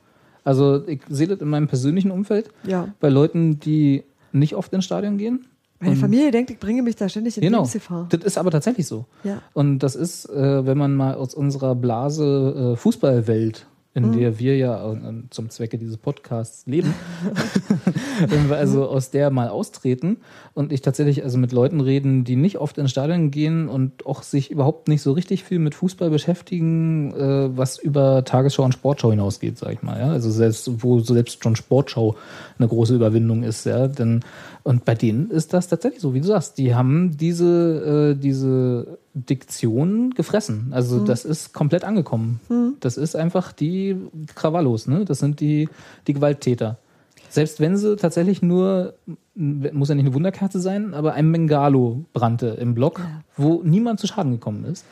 Also ich sehe das in meinem persönlichen Umfeld Ja. bei Leuten, die nicht oft ins Stadion gehen. Meine Familie denkt, ich bringe mich da ständig in Genau. Lebensgefahr. Das ist aber tatsächlich so. Ja. Und das ist, äh, wenn man mal aus unserer Blase äh, Fußballwelt, in Mhm. der wir ja äh, zum Zwecke dieses Podcasts leben, wenn wir also aus der mal austreten und ich tatsächlich also mit Leuten reden, die nicht oft ins Stadion gehen und auch sich überhaupt nicht so richtig viel mit Fußball beschäftigen, äh, was über Tagesschau und Sportschau hinausgeht, sag ich mal. Ja? Also selbst, wo selbst schon Sportschau eine große Überwindung ist, ja. Denn, Und bei denen ist das tatsächlich so, wie du sagst. Die haben diese, äh, diese Diktion gefressen. Also Mhm. das ist komplett angekommen. Das ist einfach die Krawallos, ne? Das sind die, die Gewalttäter. Selbst wenn sie tatsächlich nur, muss ja nicht eine Wunderkerze sein, aber ein Bengalo brannte im Block, wo niemand zu Schaden gekommen ist,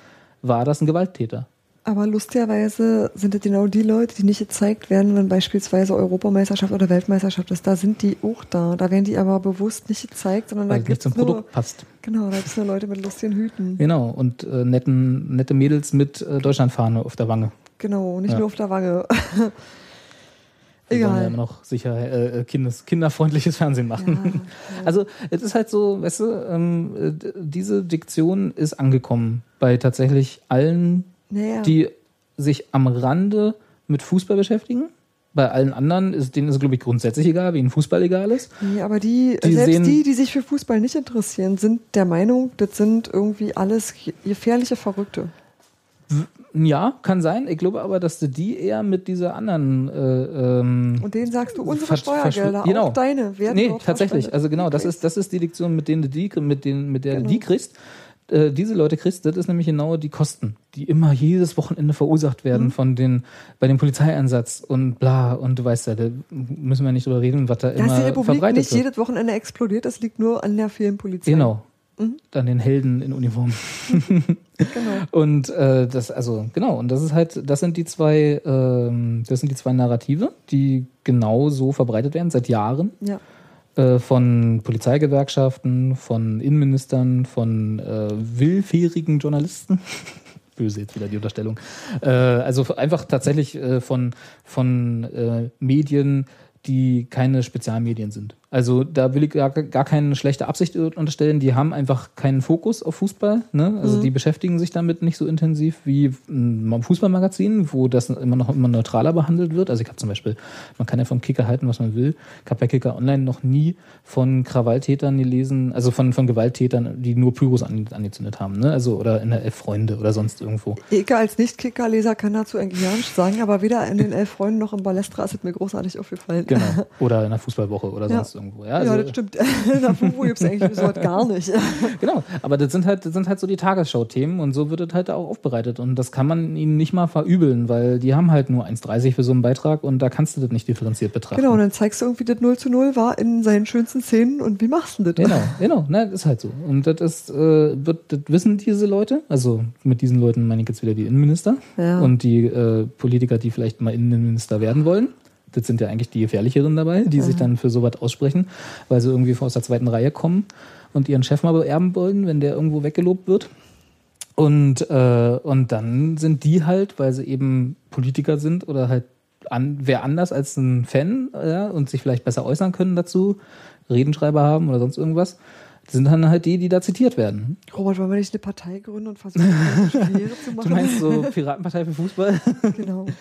war das ein Gewalttäter. Aber lustigerweise sind es genau die Leute, die nicht gezeigt werden, wenn beispielsweise Europameisterschaft oder Weltmeisterschaft ist. Da sind die auch da. Da werden die aber bewusst nicht gezeigt, sondern Weil da es gibt zum es nur, Produkt passt. genau, da gibt's nur Leute mit lustigen Hüten. Genau, und äh, netten, nette Mädels mit äh, Deutschlandfahne auf der Wange. Genau, nicht Ja. nur auf der Wange. Wir wollen ja Egal. immer noch sicher äh, kindes, kinderfreundliches Fernsehen machen. Ja, Also es ist halt so, weißt du, ähm, äh, diese Diktion ist angekommen bei tatsächlich allen, Naja. die sich am Rande mit Fußball beschäftigen. Bei allen anderen ist denen ist glaube ich grundsätzlich egal, wie ihnen Fußball egal ist. Nee, aber die, Die selbst sehen- die, die sich für Fußball nicht interessieren, sind der Meinung, das sind irgendwie alles gefährliche Verrückte. Ja, kann sein. Ich glaube aber, dass du die eher mit dieser anderen äh, ähm, Und denen sagst du, unsere Steuergelder, genau. auch deine, werden Nee, tatsächlich. Also genau, das ist, das ist die Diktion, mit denen du die, mit denen, mit der Genau. du die kriegst. Äh, diese Leute kriegst, das ist nämlich genau die Kosten, die immer jedes Wochenende verursacht werden Mhm. von den, bei dem Polizeieinsatz und bla. Und du weißt ja, da müssen wir nicht drüber reden, was da Dass die immer Republik verbreitet nicht wird. jedes Wochenende explodiert, das liegt nur an der vielen Polizei. Genau. Mhm. An den Helden in Uniform. genau. Und äh, das, also genau, und das ist halt, das sind die zwei, ähm, das sind die zwei Narrative, die genau so verbreitet werden seit Jahren. Ja. Äh, von Polizeigewerkschaften, von Innenministern, von äh, willfährigen Journalisten. Böse jetzt wieder die Unterstellung. Äh, also einfach tatsächlich äh, von, von äh, Medien, die keine Spezialmedien sind. Also da will ich gar, gar keine schlechte Absicht unterstellen. Die haben einfach keinen Fokus auf Fußball. Ne? Also die beschäftigen sich damit nicht so intensiv wie ein Fußballmagazin, wo das immer noch immer neutraler behandelt wird. Also ich habe zum Beispiel, man kann ja vom Kicker halten, was man will. Ich habe bei Kicker Online noch nie von Krawalltätern gelesen, also von, von Gewalttätern, die nur Pyros an, angezündet haben. Ne? Also oder in der Elf Freunde oder sonst irgendwo. Ich als Nicht-Kicker-Leser kann dazu eigentlich gar nichts sagen, aber weder in den Elf Freunden noch im Ballestra ist es mir großartig aufgefallen. Genau. Oder in der Fußballwoche oder Ja. Irgendwo. Ja, Ja, also, das stimmt. FUFO gibt es eigentlich bis heute gar nicht. Genau, aber das sind halt, das sind halt so die Tagesschau-Themen und so wird es halt auch aufbereitet. Und das kann man ihnen nicht mal verübeln, weil die haben halt nur 1,30 für so einen Beitrag und da kannst du das nicht differenziert betrachten. Genau, und dann zeigst du irgendwie, das 0 zu 0 war in seinen schönsten Szenen und wie machst du das? Genau, genau, ne, das ist halt so. Und das ist, äh, wird, das wissen diese Leute, also mit diesen Leuten meine ich jetzt wieder die Innenminister Ja. und die äh, Politiker, die vielleicht mal Innenminister werden wollen. Das sind ja eigentlich die gefährlicheren dabei, die sich dann für sowas aussprechen, weil sie irgendwie aus der zweiten Reihe kommen und ihren Chef mal beerben wollen, wenn der irgendwo weggelobt wird. Und, äh, und dann sind die halt, weil sie eben Politiker sind oder halt an, wer anders als ein Fan ja, und sich vielleicht besser äußern können dazu, Redenschreiber haben oder sonst irgendwas, sind dann halt die, die da zitiert werden. Robert, wollen wir nicht eine Partei gründen und versuchen, das schwerer zu machen? Du meinst so Piratenpartei für Fußball? Genau.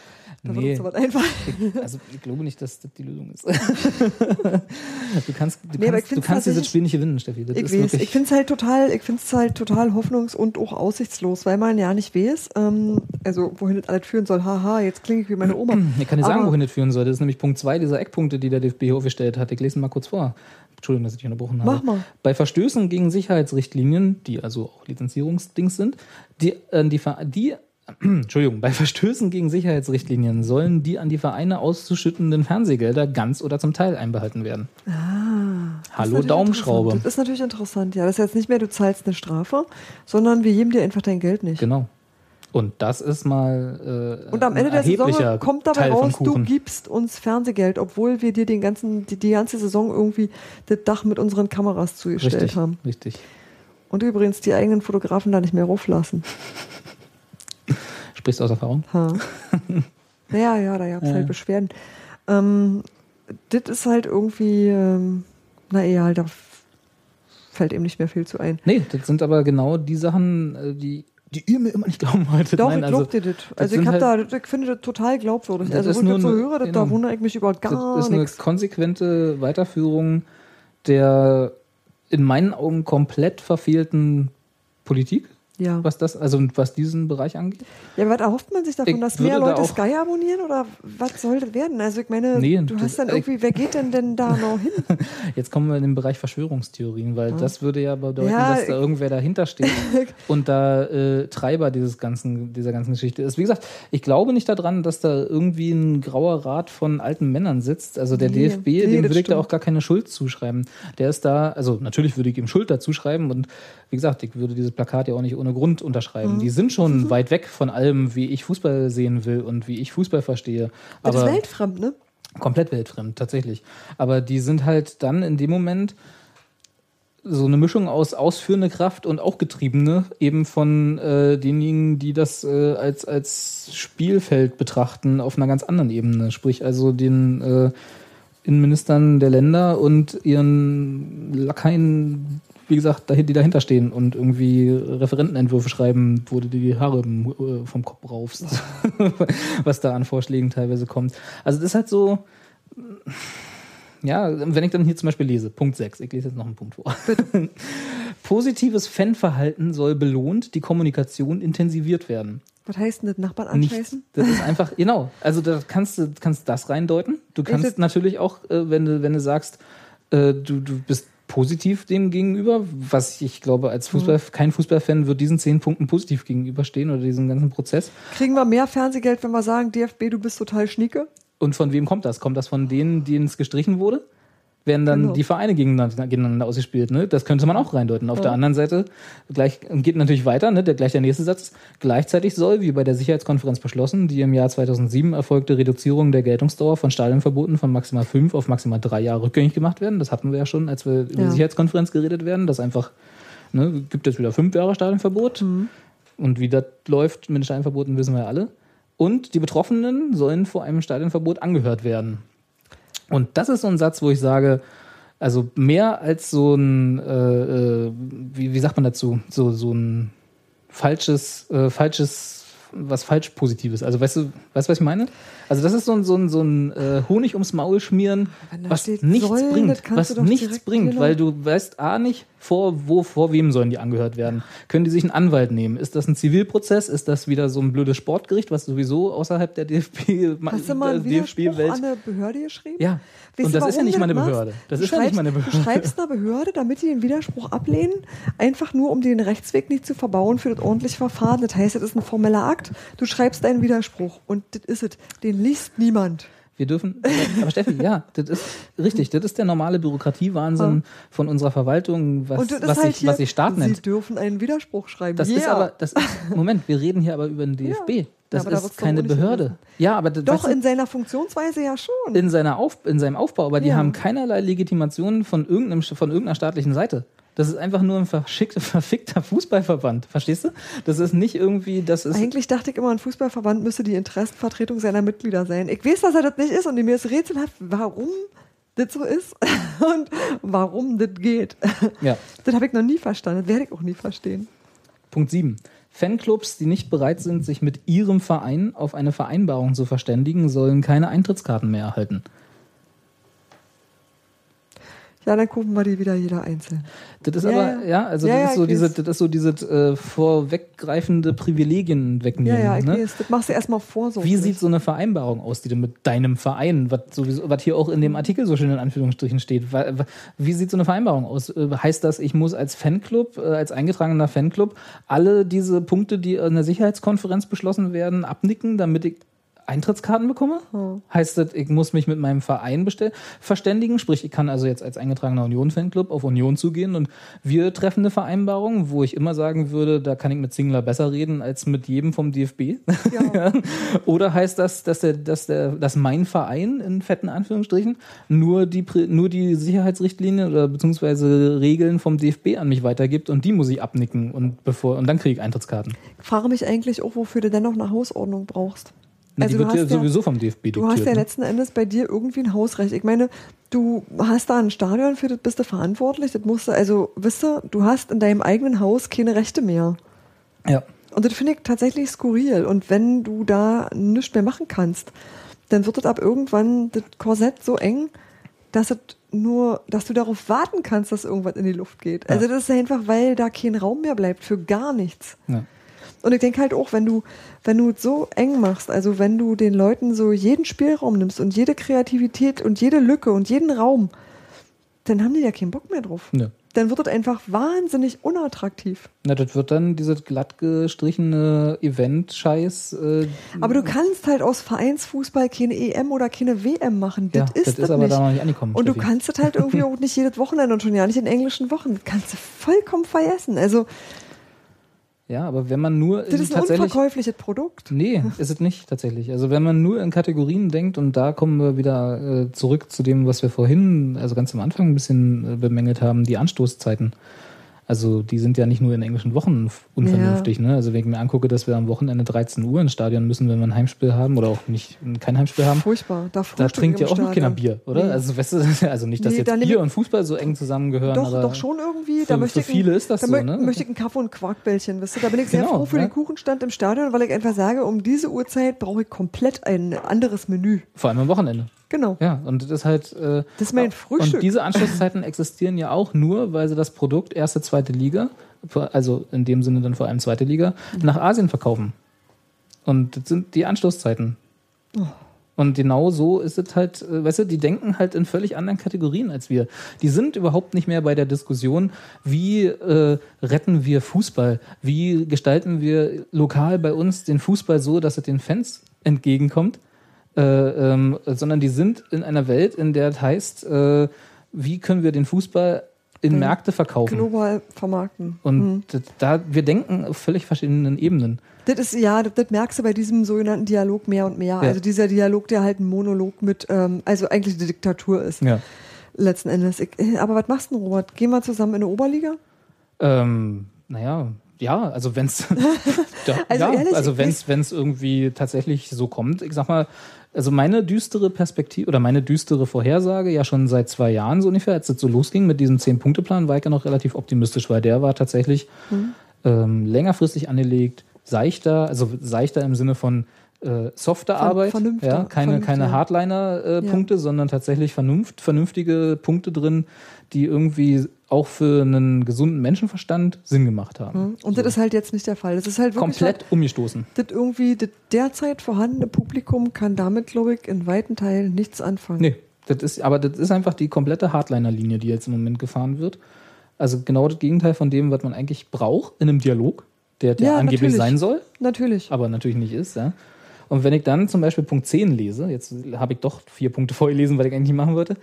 Da wird Nee. uns sowas einfach. Also ich glaube nicht, dass das die Lösung ist. du kannst, du Nee, kannst, du kannst dieses Spiel nicht gewinnen, Steffi. Das Ich weiß, ich finde es halt total, ich finde es halt total hoffnungs- und auch aussichtslos, weil man ja nicht weiß, ähm, also wohin das alles führen soll. Haha, jetzt klinge ich wie meine Oma. Ich kann dir sagen, wohin das führen soll. Das ist nämlich Punkt zwei dieser Eckpunkte, die der DFB aufgestellt hat. Ich lese ihn mal kurz vor. Entschuldigung, dass ich dich unterbrochen habe. Mach mal. Bei Verstößen gegen Sicherheitsrichtlinien, die also auch Lizenzierungsdings sind, die, äh, die, die Entschuldigung, bei Verstößen gegen Sicherheitsrichtlinien sollen die an die Vereine auszuschüttenden Fernsehgelder ganz oder zum Teil einbehalten werden. Ist Hallo Daumenschraube. Das ist natürlich interessant, ja. Das ist jetzt nicht mehr, du zahlst eine Strafe, sondern wir geben dir einfach dein Geld nicht. Genau. Und das ist mal äh, Und am Ende der Saison kommt dabei Teil raus, du gibst uns Fernsehgeld, obwohl wir dir den ganzen, die, die ganze Saison irgendwie das Dach mit unseren Kameras zugestellt Richtig, haben. richtig. Und übrigens die eigenen Fotografen da nicht mehr rauflassen. Sprichst aus Erfahrung? Ha. ja, ja, da gab es Ja. halt Beschwerden. Ähm, das ist halt irgendwie, ähm, na egal, da f- fällt ihm nicht mehr viel zu ein. Nee, das sind aber genau die Sachen, äh, die, die ihr mir immer nicht glauben wolltet. Doch, Nein, ich also, glaub dir das. Also ich, hab halt- da, ich finde das total glaubwürdig. Das Also wo ich so höre, das, genau. da wundere ich mich über gar das ist eine nichts. konsequente Weiterführung der in meinen Augen komplett verfehlten Politik. Ja. was das, also was diesen Bereich angeht. Ja, was erhofft man sich davon, Ich dass mehr da Leute auch- Sky abonnieren oder was soll das werden? Also ich meine, Nee, du hast dann irgendwie, wer geht denn denn da noch hin? Jetzt kommen wir in den Bereich Verschwörungstheorien, weil das würde ja bedeuten, Ja, dass da irgendwer dahinter steht und da äh, Treiber dieses ganzen, dieser ganzen Geschichte ist. Wie gesagt, ich glaube nicht daran, dass da irgendwie ein grauer Rat von alten Männern sitzt. Also der Nee, DFB, nee, dem würde ich da auch gar keine Schuld zuschreiben. Der ist da, also natürlich würde ich ihm Schuld dazu schreiben und wie gesagt, ich würde dieses Plakat ja auch nicht ohne Grund unterschreiben. Mhm. Die sind schon weit weg von allem, wie ich Fußball sehen will und wie ich Fußball verstehe. Das ist Aber weltfremd, ne? komplett weltfremd, tatsächlich. Aber die sind halt dann in dem Moment so eine Mischung aus ausführende Kraft und auch Getriebene, eben von äh, denjenigen, die das äh, als, als Spielfeld betrachten, auf einer ganz anderen Ebene. Sprich, also den äh, Innenministern der Länder und ihren Lakaien, wie gesagt, die dahinter stehen und irgendwie Referentenentwürfe schreiben, wo du die Haare äh, vom Kopf raufst, was da an Vorschlägen teilweise kommt. Also das ist halt so, ja, wenn ich dann hier zum Beispiel lese, Punkt 6, ich lese jetzt noch einen Punkt vor. Positives Fanverhalten soll belohnt, die Kommunikation intensiviert werden. Was heißt denn das? Nachbarn anscheißen? Das ist einfach, genau. Also da kannst du kannst das reindeuten. Du kannst natürlich auch, äh, wenn du, wenn du sagst, äh, du, du bist positiv dem gegenüber, was ich glaube, als Fußball, kein Fußballfan wird diesen zehn Punkten positiv gegenüberstehen oder diesem ganzen Prozess. Kriegen wir mehr Fernsehgeld, wenn wir sagen, DFB, du bist total schnieke? Und von wem kommt das? Kommt das von denen, denen es gestrichen wurde? Werden dann Genau. die Vereine gegeneinander, gegeneinander ausgespielt, ne? Das könnte man auch reindeuten. Auf der anderen Seite gleich geht natürlich weiter, ne? Der gleich der nächste Satz. Gleichzeitig soll, wie bei der Sicherheitskonferenz beschlossen, die im Jahr 2007 erfolgte Reduzierung der Geltungsdauer von Stadionverboten von maximal fünf auf maximal drei Jahre rückgängig gemacht werden. Das hatten wir ja schon, als wir über Ja. die Sicherheitskonferenz geredet werden, dass einfach ne, gibt es wieder fünf Jahre Stadionverbot. Und wie das läuft mit den Stadionverboten, wissen wir ja alle. Und die Betroffenen sollen vor einem Stadionverbot angehört werden. Und das ist so ein Satz, wo ich sage, also mehr als so ein, äh, äh, wie, wie sagt man dazu, so, so ein falsches, äh, falsches, was falsch Positives. Also weißt du, weißt du, was ich meine? Also das ist so ein, so ein, so ein äh, Honig ums Maul schmieren, was steht nichts das bringt, was nichts bringt, genau- weil du weißt A nicht, vor, wo, vor wem sollen die angehört werden. Können die sich einen Anwalt nehmen? Ist das ein Zivilprozess? Ist das wieder so ein blödes Sportgericht, was sowieso außerhalb der DFB, Hast du mal einen Widerspruch DFB-Welt an eine Behörde geschrieben? ja, Weißt und das ist ja nicht meine? Behörde. Das ist ja nicht meine Behörde. Du schreibst einer Behörde, damit die den Widerspruch ablehnen, einfach nur um den Rechtsweg nicht zu verbauen für das ordentliche Verfahren. Das heißt, das ist ein formeller Akt. Du schreibst einen Widerspruch und das ist es. Den liest niemand. Wir dürfen, aber Steffi, ja, das ist richtig. Das ist der normale Bürokratiewahnsinn von unserer Verwaltung, was, das was, ist halt sich, hier, was sich Staat Sie nennt. dürfen einen Widerspruch schreiben. Das ist Yeah. aber, das ist, Moment, wir reden hier aber über den DFB. Das aber da ist doch keine Behörde. Ja, aber das, Doch, weißt du, in seiner Funktionsweise ja schon. in, seiner Auf, in seinem Aufbau, aber die Ja. haben keinerlei Legitimation von, irgendeinem, von irgendeiner staatlichen Seite. Das ist einfach nur ein verfickter Fußballverband. Verstehst du? Das ist nicht irgendwie, das ist. Eigentlich dachte ich immer, ein Fußballverband müsse die Interessenvertretung seiner Mitglieder sein. Ich weiß, dass er das nicht ist und mir ist rätselhaft, warum das so ist und warum das geht. Ja. Das habe ich noch nie verstanden, das werde ich auch nie verstehen. Punkt 7. Fanclubs, die nicht bereit sind, sich mit ihrem Verein auf eine Vereinbarung zu verständigen, sollen keine Eintrittskarten mehr erhalten. Ja, dann gucken wir die wieder jeder einzeln. Das ist Ja, aber, ja. ja, also Ja, das, ja, ist so diese, das ist so diese äh, vorweggreifende Privilegien Ja, wegnehmen. ja, ich ne? das machst du erstmal vor so. Wie sieht so eine Vereinbarung aus, die du mit deinem Verein, was, sowieso, was hier auch in dem Artikel so schön in Anführungsstrichen steht, wie sieht so eine Vereinbarung aus? Äh, Heißt das, ich muss als Fanclub, äh, als eingetragener Fanclub, alle diese Punkte, die in der Sicherheitskonferenz beschlossen werden, abnicken, damit ich Eintrittskarten bekomme? Heißt das, ich muss mich mit meinem Verein bestell- verständigen? Sprich, ich kann also jetzt als eingetragener Union-Fanclub auf Union zugehen und wir treffen eine Vereinbarung, wo ich immer sagen würde, da kann ich mit Singler besser reden als mit jedem vom DFB. Ja. Oder heißt das, dass, der, dass, der, dass mein Verein in fetten Anführungsstrichen nur die, nur die Sicherheitsrichtlinien oder beziehungsweise Regeln vom DFB an mich weitergibt und die muss ich abnicken und bevor und dann kriege ich Eintrittskarten. Ich frage mich eigentlich auch, wofür du denn noch eine Hausordnung brauchst. Also die du wird ja hast ja- sowieso vom DFB diktiert. Du hast ja ne? letzten Endes bei dir irgendwie ein Hausrecht. Ich meine, du hast da ein Stadion, für das bist du verantwortlich. Das musst du, also, wisst ihr, du hast in deinem eigenen Haus keine Rechte mehr. Ja. Und das finde ich tatsächlich skurril. Und wenn du da nichts mehr machen kannst, dann wird das ab irgendwann das Korsett so eng, dass es nur, dass du darauf warten kannst, dass irgendwas in die Luft geht. Also das ist einfach, weil da kein Raum mehr bleibt für gar nichts. Ja. Und ich denke halt auch, wenn du, wenn du es so eng machst, also wenn du den Leuten so jeden Spielraum nimmst und jede Kreativität und jede Lücke und jeden Raum, dann haben die ja keinen Bock mehr drauf. Ja. Dann wird es einfach wahnsinnig unattraktiv. Na, das wird dann diese glatt gestrichene Event-Scheiß. Äh, Aber du kannst halt aus Vereinsfußball keine EM oder keine WM machen. Das ja, ist das das ist aber nicht. da noch nicht angekommen. und du Steffi. kannst es halt irgendwie auch nicht jedes Wochenende und schon ja nicht in englischen Wochen. Das kannst du vollkommen vergessen. Also, Ja, aber wenn man nur das in ist ein unverkäufliches Produkt. Nee, ist es nicht tatsächlich. Also wenn man nur in Kategorien denkt und da kommen wir wieder äh, zurück zu dem, was wir vorhin, also ganz am Anfang ein bisschen äh, bemängelt haben, die Anstoßzeiten. Also die sind ja nicht nur in englischen Wochen unvernünftig. Ne? Also wenn ich mir angucke, dass wir am Wochenende 13 Uhr ins Stadion müssen, wenn wir ein Heimspiel haben oder auch nicht kein Heimspiel haben, Furchtbar. Da, da trinkt ja auch noch keiner. Bier, oder? Nee. Also weißt du, also nicht, dass Nee, jetzt da Bier und Fußball so eng zusammengehören. Doch, aber doch schon irgendwie. für- da möchte für ich ein- viele ist das da so, ne? möchte ich einen Kaffee und Quarkbällchen, wisst ihr? Da bin ich sehr Genau, froh für ja. den Kuchenstand im Stadion, weil ich einfach sage, um diese Uhrzeit brauche ich komplett ein anderes Menü. Vor allem am Wochenende. Genau. Ja, und das ist halt. Äh, Das ist mein Frühstück. Und diese Anschlusszeiten existieren ja auch nur, weil sie das Produkt erste, zweite Liga, also in dem Sinne dann vor allem zweite Liga, nach Asien verkaufen. Und das sind die Anschlusszeiten. Und genau so ist es halt, äh, weißt du, die denken halt in völlig anderen Kategorien als wir. Die sind überhaupt nicht mehr bei der Diskussion, wie äh, retten wir Fußball? Wie gestalten wir lokal bei uns den Fußball so, dass es den Fans entgegenkommt? Äh, ähm, sondern die sind in einer Welt, in der es heißt, äh, wie können wir den Fußball in Mhm. Märkte verkaufen? Global vermarkten. Und das- da, wir denken auf völlig verschiedenen Ebenen. Das ist, ja, das, das merkst du bei diesem sogenannten Dialog mehr und mehr. Ja. Also dieser Dialog, der halt ein Monolog mit, ähm, also eigentlich eine Diktatur ist, Ja. letzten Endes. Ich, äh, aber was machst du denn, Robert? Gehen wir zusammen in eine Oberliga? Ähm, naja, ja, also wenn's ja, Also ja, ehrlich, also wenn's wenn's irgendwie tatsächlich so kommt, ich sag mal, also meine düstere Perspektive oder meine düstere Vorhersage ja schon seit zwei Jahren so ungefähr, als es so losging mit diesem Zehn-Punkte-Plan, war ich ja noch relativ optimistisch, weil der war tatsächlich Mhm. ähm, längerfristig angelegt, seichter, also seichter im Sinne von äh, softer Ver- Arbeit, ja, keine, keine Hardliner-Punkte, sondern tatsächlich vernunft, vernünftige Punkte drin, die irgendwie auch für einen gesunden Menschenverstand Sinn gemacht haben. Und das ist halt jetzt nicht der Fall. Das ist halt Komplett umgestoßen. Das irgendwie, das derzeit vorhandene Publikum kann damit, glaube ich, in weiten Teilen nichts anfangen. Nee, das ist, aber das ist einfach die komplette Hardliner-Linie, die jetzt im Moment gefahren wird. Also genau das Gegenteil von dem, was man eigentlich braucht in einem Dialog, der, der Ja, angeblich natürlich. sein soll, Natürlich. aber natürlich nicht ist. Ja. Und wenn ich dann zum Beispiel Punkt 10 lese, jetzt habe ich doch vier Punkte vorgelesen, weil ich eigentlich nicht machen wollte.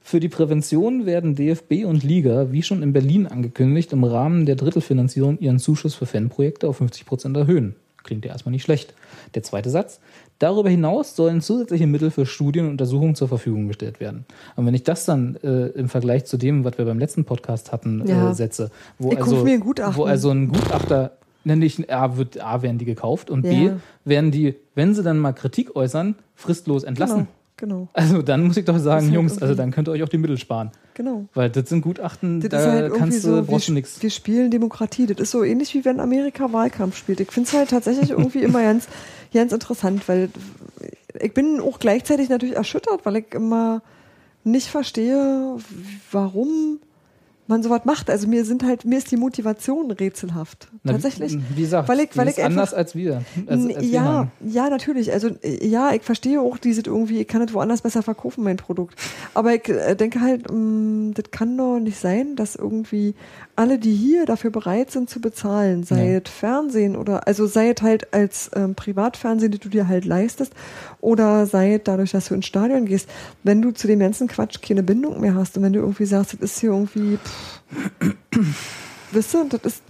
Für die Prävention werden DFB und Liga, wie schon in Berlin angekündigt, im Rahmen der Drittelfinanzierung ihren Zuschuss für Fanprojekte auf 50 Prozent erhöhen. Klingt ja erstmal nicht schlecht. Der zweite Satz. Darüber hinaus sollen zusätzliche Mittel für Studien und Untersuchungen zur Verfügung gestellt werden. Und wenn ich das dann äh, im Vergleich zu dem, was wir beim letzten Podcast hatten, Ja. äh, setze, wo Ich also, wo also ein Gutachter nämlich A, wird, A werden die gekauft und B Ja. werden die, wenn sie dann mal Kritik äußern, fristlos entlassen. Genau, genau, Also dann muss ich doch sagen, halt Jungs, also dann könnt ihr euch auch die Mittel sparen. genau. Weil das sind Gutachten, Das da halt kannst du, so, brauchst du wir, nichts. wir spielen Demokratie. Das ist so ähnlich wie wenn Amerika Wahlkampf spielt. Ich finde es halt tatsächlich irgendwie immer ganz, ganz interessant, weil ich bin auch gleichzeitig natürlich erschüttert, weil ich immer nicht verstehe, warum man sowas macht. Also mir sind halt, mir ist die Motivation rätselhaft. Na, Tatsächlich. Wie gesagt, Weil ich- weil ist ich einfach- anders als wir. Als, als wir ja, haben. ja, natürlich. Also ja, ich verstehe auch diese irgendwie, ich kann es woanders besser verkaufen, mein Produkt. Aber ich äh, denke halt, mh, das kann doch nicht sein, dass irgendwie alle, die hier dafür bereit sind zu bezahlen, sei Ja. es Fernsehen oder, also sei es halt als ähm, Privatfernsehen, das du dir halt leistest, oder sei es dadurch, dass du ins Stadion gehst, wenn du zu dem ganzen Quatsch keine Bindung mehr hast und wenn du irgendwie sagst, das ist hier irgendwie, pff, wisst ihr, das ist,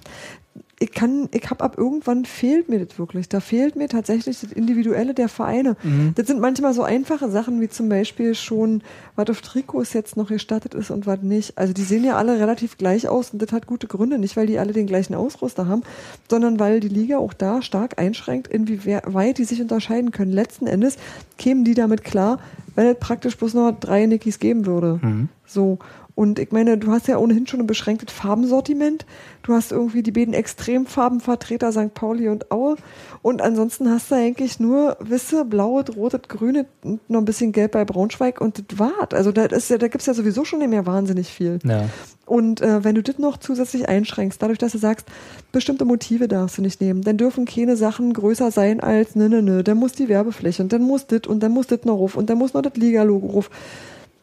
ich kann, ich habe ab irgendwann fehlt mir das wirklich. Da fehlt mir tatsächlich das Individuelle der Vereine. Mhm. Das sind manchmal so einfache Sachen wie zum Beispiel schon, was auf Trikots jetzt noch gestattet ist und was nicht. Also die sehen ja alle relativ gleich aus und das hat gute Gründe. Nicht, weil die alle den gleichen Ausrüster haben, sondern weil die Liga auch da stark einschränkt, inwieweit die sich unterscheiden können. Letzten Endes kämen die damit klar, wenn es praktisch bloß noch drei Nickys geben würde. Mhm. So. Und ich meine, du hast ja ohnehin schon ein beschränktes Farbensortiment. Du hast irgendwie die beiden Extremfarbenvertreter St. Pauli und Aue. Und ansonsten hast du eigentlich nur Wisse, blaue, rote, grüne und noch ein bisschen gelb bei Braunschweig und das war's. Also da, ist ja, da gibt's ja sowieso schon nicht mehr wahnsinnig viel. Ja. Und äh, wenn du das noch zusätzlich einschränkst, dadurch, dass du sagst, bestimmte Motive darfst du nicht nehmen, dann dürfen keine Sachen größer sein als ne, ne, ne, dann muss die Werbefläche und dann muss das und dann muss das noch ruf und dann muss noch das Liga-Logo ruf.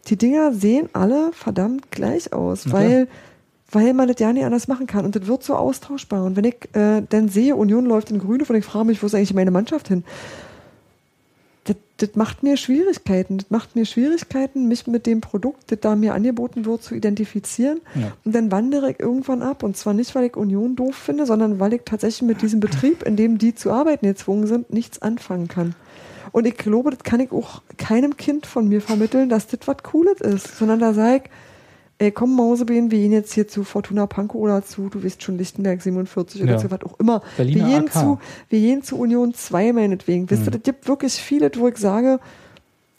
Die Dinger sehen alle verdammt gleich aus, Na weil, weil man das ja nicht anders machen kann. Und das wird so austauschbar. Und wenn ich äh, dann sehe, Union läuft in Grün und ich frage mich, wo ist eigentlich meine Mannschaft hin? Das, das macht mir Schwierigkeiten. Das macht mir Schwierigkeiten, mich mit dem Produkt, das da mir angeboten wird, zu identifizieren. Ja. Und dann wandere ich irgendwann ab. Und zwar nicht, weil ich Union doof finde, sondern weil ich tatsächlich mit diesem Betrieb, in dem die zu arbeiten gezwungen sind, nichts anfangen kann. Und ich glaube, das kann ich auch keinem Kind von mir vermitteln, dass das was Cooles ist. Sondern da sage ich, ey, komm Mausebeen, wir gehen jetzt hier zu Fortuna Pankow oder zu, du weißt schon, Lichtenberg 47 oder Ja. zu was auch immer. Berliner wir gehen AK. zu, wir gehen zu Union 2 meinetwegen. Wisst ihr, das gibt wirklich viele, wo ich sage,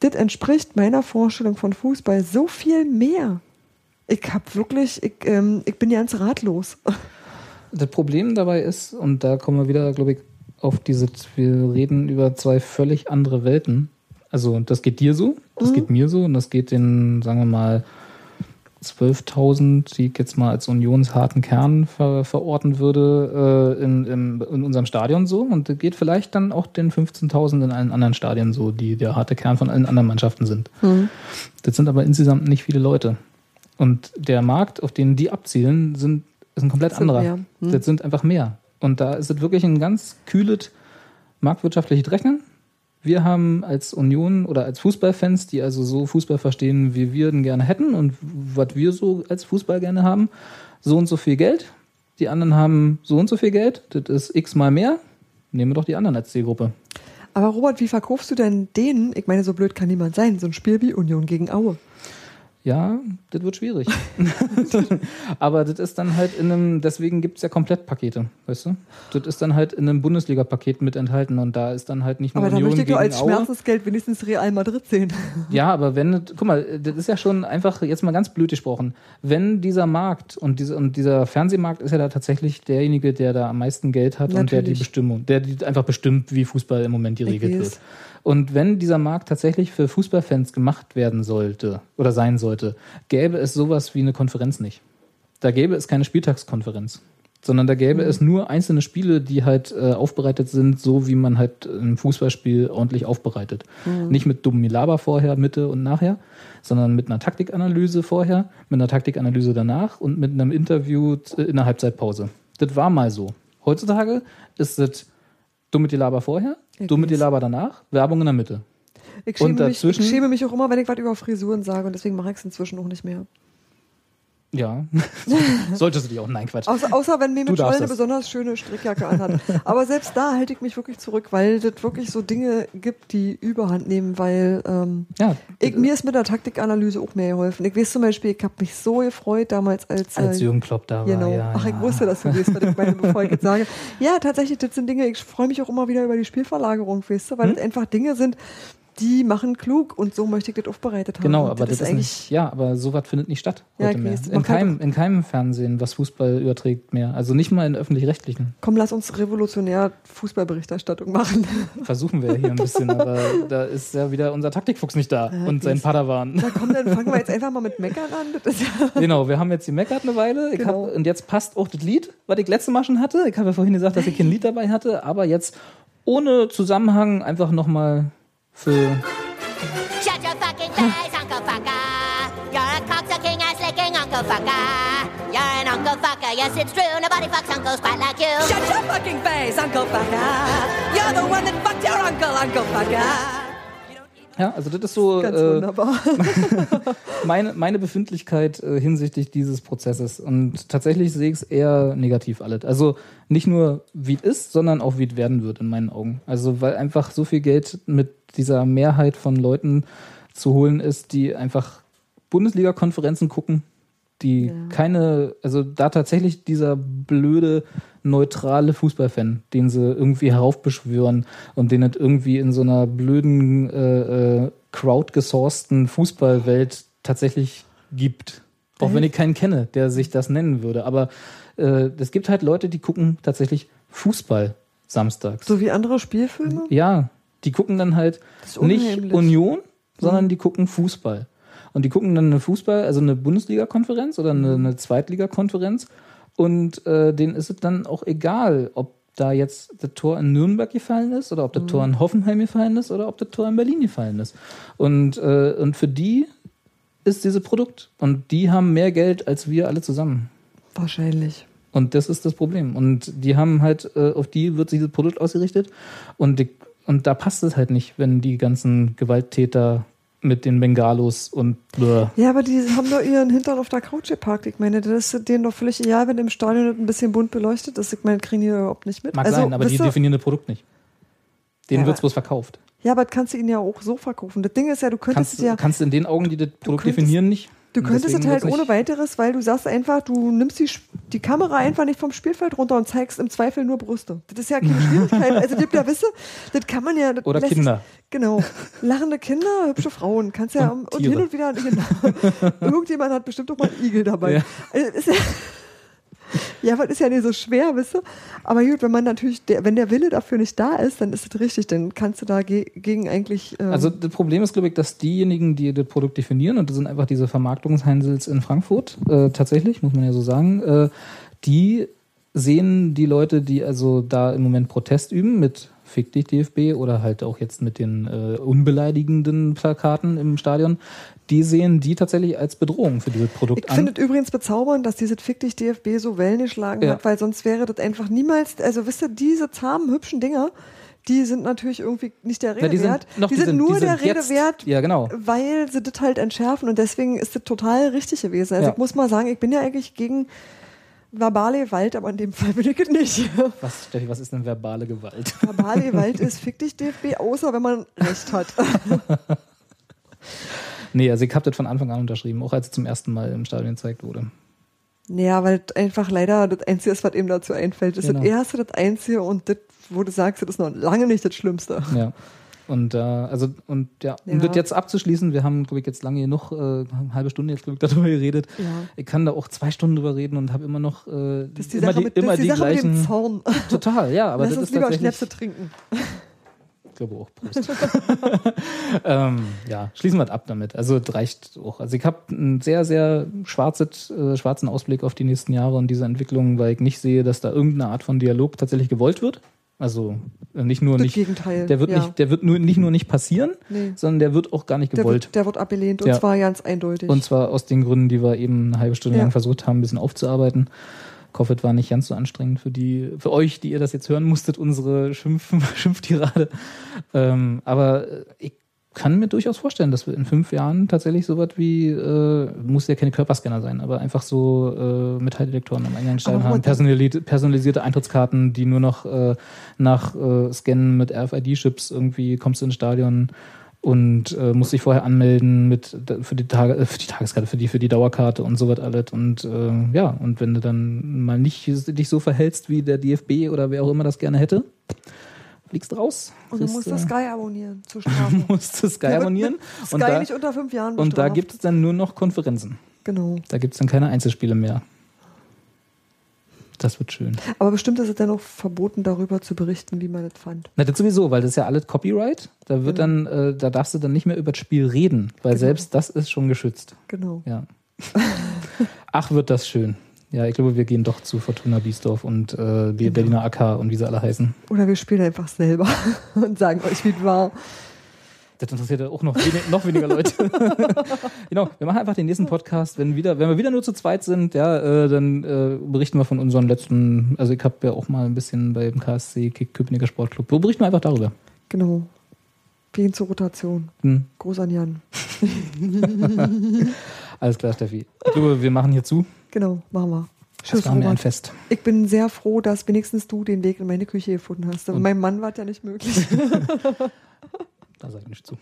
das entspricht meiner Vorstellung von Fußball so viel mehr. Ich hab wirklich, ich, ähm, ich bin ganz ratlos. Das Problem dabei ist, und da kommen wir wieder, glaube ich, auf diese, wir reden über zwei völlig andere Welten. Also das geht dir so, das geht mir so und das geht den, sagen wir mal, 12.000, die ich jetzt mal als unionsharten Kern ver verorten würde, äh, in, in, in unserem Stadion so. Und das geht vielleicht dann auch den 15.000 in allen anderen Stadien so, die der harte Kern von allen anderen Mannschaften sind. Das sind aber insgesamt nicht viele Leute. Und der Markt, auf den die abzielen, sind, ist ein komplett anderer. mehr. Hm. Das sind einfach mehr. Und da ist es wirklich ein ganz kühles marktwirtschaftliches Rechnen. Wir haben als Union oder als Fußballfans, die also so Fußball verstehen, wie wir den gerne hätten und was wir so als Fußball gerne haben, so und so viel Geld. Die anderen haben so und so viel Geld. Das ist x mal mehr. Nehmen wir doch die anderen als Zielgruppe. Aber Robert, wie verkaufst du denn denen, ich meine, so blöd kann niemand sein, so ein Spiel wie Union gegen Aue? Ja, das wird schwierig. Aber das ist dann halt in einem, deswegen gibt es ja Komplettpakete, weißt du? Das ist dann halt in einem Bundesliga-Paket mit enthalten und da ist dann halt nicht nur Aber da Union möchte ich als Aue. Schmerzensgeld wenigstens Real Madrid sehen. Ja, aber wenn, guck mal, das ist ja schon einfach, jetzt mal ganz blöd gesprochen, wenn dieser Markt und, diese, und dieser Fernsehmarkt ist ja da tatsächlich derjenige, der da am meisten Geld hat und der die Natürlich. Bestimmung, der die einfach bestimmt, wie Fußball im Moment geregelt wird. Und wenn dieser Markt tatsächlich für Fußballfans gemacht werden sollte oder sein sollte, gäbe es sowas wie eine Konferenz nicht. Da gäbe es keine Spieltagskonferenz, sondern da gäbe es nur einzelne Spiele, die halt äh, aufbereitet sind, so wie man halt ein Fußballspiel ordentlich aufbereitet. Nicht mit dummem Laber vorher, Mitte und nachher, sondern mit einer Taktikanalyse vorher, mit einer Taktikanalyse danach und mit einem Interview äh, in der Halbzeitpause. Das war mal so. Heutzutage ist das dumme Laber vorher, Ich dumme weiß. Laber danach, Werbung in der Mitte. Ich Und schäme, mich, ich schäme mich auch immer, wenn ich was über Frisuren sage und deswegen mache ich es inzwischen auch nicht mehr. Ja. Solltest du dich auch. Nein, Quatsch. Außer, außer wenn mir mit Scholl eine besonders schöne Strickjacke anhat. Aber selbst da halte ich mich wirklich zurück, weil das wirklich so Dinge gibt, die Überhand nehmen, weil ähm, Ja. ich, mir ist mit der Taktikanalyse auch mehr geholfen. Ich weiß zum Beispiel, ich habe mich so gefreut damals als, Als äh, Jürgen Klopp da war. Genau. Ja, Ach, ich ja. wusste, dass du weißt, was ich meine, bevor ich jetzt sage. Ja, tatsächlich, das sind Dinge, ich freue mich auch immer wieder über die Spielverlagerung, weißt du, weil Hm? das einfach Dinge sind, die machen klug und so möchte ich das aufbereitet haben. Genau, aber das, ist eigentlich, nicht, ja, aber sowas findet nicht statt Ja, heute mehr. In keinem, in keinem Fernsehen, was Fußball überträgt mehr. Also nicht mal in öffentlich-rechtlichen. komm, lass uns revolutionär Fußballberichterstattung machen. Versuchen wir hier ein bisschen, aber da ist ja wieder unser Taktikfuchs nicht da Ja, und sein. Padawan. Na komm, dann fangen wir jetzt einfach mal mit Meckern an. Das ist ja Genau, wir haben jetzt die Meckert eine Weile. Genau. hab, und jetzt passt auch das Lied, was ich letzte Mal schon hatte. Ich habe ja vorhin gesagt, dass ich kein Lied dabei hatte, aber jetzt ohne Zusammenhang einfach nochmal für Shut your fucking face, Uncle Fucker. You're a cocksucking ass licking Uncle Fucker. You're an Uncle Fucker, yes, it's true. Nobody fucks uncles quite like you. Shut your fucking face, Uncle Fucker. You're the one that fucked your uncle, Uncle Fucker. Ja, also das ist so ganz äh, meine, meine Befindlichkeit äh, hinsichtlich dieses Prozesses. Und tatsächlich sehe ich es eher negativ alles. Also nicht nur, wie es ist, sondern auch, wie es werden wird, in meinen Augen. Also weil einfach so viel Geld mit dieser Mehrheit von Leuten zu holen ist, die einfach Bundesliga-Konferenzen gucken, die Ja. keine, also da tatsächlich dieser blöde, neutrale Fußballfan, den sie irgendwie heraufbeschwören und den es irgendwie in so einer blöden, äh, äh, crowdgesourcten Fußballwelt tatsächlich gibt. Auch wenn ich keinen kenne, der sich das nennen würde. Aber äh, es gibt halt Leute, die gucken tatsächlich Fußball samstags. So wie andere Spielfilme? Ja, die gucken dann halt nicht. Union, sondern die gucken Fußball. Und die gucken dann eine Fußball, also eine Bundesliga-Konferenz oder eine, eine Zweitliga-Konferenz. Und äh, denen ist es dann auch egal, ob da jetzt das Tor in Nürnberg gefallen ist oder ob das Tor in Hoffenheim gefallen ist oder ob das Tor in Berlin gefallen ist. Und, äh, und für die ist dieses Produkt. Und die haben mehr Geld als wir alle zusammen. Wahrscheinlich. Und das ist das Problem. Und die haben halt, äh, auf die wird dieses Produkt ausgerichtet. Und, die, und da passt es halt nicht, wenn die ganzen Gewalttäter mit den Bengalos und blö. Ja, aber die haben doch ihren Hintern auf der Couch geparkt. Ich meine, das ist denen doch völlig egal, wenn im Stadion ein bisschen bunt beleuchtet ist. Ich meine, kriegen die überhaupt nicht mit. Mag also, sein, aber die definieren das Produkt nicht. Denen Ja, wird's aber- bloß verkauft. Ja, aber das kannst du ihnen ja auch so verkaufen. Das Ding ist ja, du könntest Kannst, es ja, kannst in den Augen, die das Produkt könntest- definieren, nicht. Du könntest es halt ohne weiteres, weil du sagst einfach, du nimmst die, die Kamera einfach nicht vom Spielfeld runter und zeigst im Zweifel nur Brüste. Das ist ja keine Schwierigkeit. Also, das, ja, wisse, das kann man ja. Oder sich- Kinder. Genau. Lachende Kinder, hübsche Frauen. Kannst ja Und und, hin und wieder. Genau. Irgendjemand hat bestimmt doch mal einen Igel dabei. Ja. Also, ist ja, ja, das ist ja nicht so schwer, wisst ihr? Aber gut, wenn man natürlich, der, wenn der Wille dafür nicht da ist, dann ist es richtig. Dann kannst du dagegen eigentlich. Ähm, Also das Problem ist, glaube ich, dass diejenigen, die das Produkt definieren, und das sind einfach diese Vermarktungsheinsels in Frankfurt, äh, tatsächlich, muss man ja so sagen, äh, die sehen die Leute, die also da im Moment Protest üben mit Fick dich DFB oder halt auch jetzt mit den äh, unbeleidigenden Plakaten im Stadion, die sehen die tatsächlich als Bedrohung für dieses Produkt Ich an. finde es übrigens bezaubernd, dass dieses Fick dich DFB so Wellen geschlagen Ja. hat, weil sonst wäre das einfach niemals, also wisst ihr, diese zahmen, hübschen Dinger, die sind natürlich irgendwie nicht der Rede Ja, die sind wert. noch- die, die sind sind- nur die sind der Rede jetzt- wert, ja, genau. weil sie das halt entschärfen und deswegen ist das total richtig gewesen. Also Ja. ich muss mal sagen, ich bin ja eigentlich gegen verbale Gewalt, aber in dem Fall bin ich es nicht. Was, Steffi, was ist denn verbale Gewalt? verbale Gewalt ist Fick dich DFB, außer wenn man Recht hat. nee, also ich habe das von Anfang an unterschrieben, auch als es zum ersten Mal im Stadion gezeigt wurde. Naja, weil das einfach leider das Einzige ist, was ihm dazu einfällt. Das ist Genau. das Erste, das Einzige und das, wo du sagst, das ist noch lange nicht das Schlimmste. Ja. Und äh, also und ja, um Ja. das jetzt abzuschließen, wir haben, glaube ich, jetzt lange genug, äh, eine halbe Stunde jetzt, glaube ich, darüber geredet. Ja. Ich kann da auch zwei Stunden drüber reden und habe immer noch äh, Das ist die immer Sache, die, mit, das immer ist die die Sache mit dem gleichen. Zorn. Total, ja, aber Lass das uns ist lieber. Schnäpse trinken. Ich glaube auch. Prost. ähm, ja, schließen wir es ab damit. Also das reicht auch. Also ich habe einen sehr, sehr schwarzes, äh, schwarzen Ausblick auf die nächsten Jahre und diese Entwicklung, weil ich nicht sehe, dass da irgendeine Art von Dialog tatsächlich gewollt wird. Also äh, nicht nur Das nicht. Gegenteil. Der wird ja. nicht, der wird nur, nicht nur nicht passieren, Nee. sondern der wird auch gar nicht der, gewollt. wird, der wird abgelehnt und Ja. zwar ganz eindeutig. Und zwar aus den Gründen, die wir eben eine halbe Stunde Ja. lang versucht haben, ein bisschen aufzuarbeiten. Es war nicht ganz so anstrengend für die, für euch, die ihr das jetzt hören musstet, unsere Schimpf, Schimpftirade. Ähm, aber äh, ich kann mir durchaus vorstellen, dass wir in fünf Jahren tatsächlich so was wie, äh, muss ja keine Körperscanner sein, aber einfach so äh, Metalldetektoren am Eingangsstein haben, personalisierte Eintrittskarten, die nur noch äh, nach äh, Scannen mit RFID-Chips irgendwie kommst du ins Stadion und äh, musst dich vorher anmelden mit für die Tage, äh, für die Tageskarte, für die für die Dauerkarte und so was alles und äh, ja und wenn du dann mal nicht dich so verhältst wie der DFB oder wer auch immer das gerne hätte, fliegst raus. Und du Kriegst, musst äh, das Sky abonnieren zur Strafe. musst du Sky abonnieren Sky und da, nicht unter fünf Jahren und da gibt es dann nur noch Konferenzen. Genau. Da gibt es dann keine Einzelspiele mehr. Das wird schön. Aber bestimmt ist es dann auch verboten, darüber zu berichten, wie man das fand. Na, das sowieso, weil das ist ja alles Copyright. Da wird dann, äh, da darfst du dann nicht mehr über das Spiel reden, weil Genau. selbst das ist schon geschützt. Genau. Ja. Ach, wird das schön. Ja, ich glaube, wir gehen doch zu Fortuna Biesdorf und äh, Genau. die Berliner AK und wie sie alle heißen. Oder wir spielen einfach selber und sagen euch, wie es war. Das interessiert ja auch noch, wenig, noch weniger Leute. genau, wir machen einfach den nächsten Podcast, wenn wieder, wenn wir wieder nur zu zweit sind, ja, äh, dann äh, berichten wir von unseren letzten, also ich habe ja auch mal ein bisschen beim KSC Kick Köpenicker Sportclub. Wo berichten wir einfach darüber? Genau. Gehen zur Rotation. Hm. Gruß an Jan. Alles klar, Steffi. Ich glaube, wir machen hier zu. Genau, machen wir. Das Tschüss, war mir ein. Fest. Ich bin sehr froh, dass wenigstens du den Weg in meine Küche gefunden hast. Und- Meinem Mann war es ja nicht möglich. da sage ich nicht zu.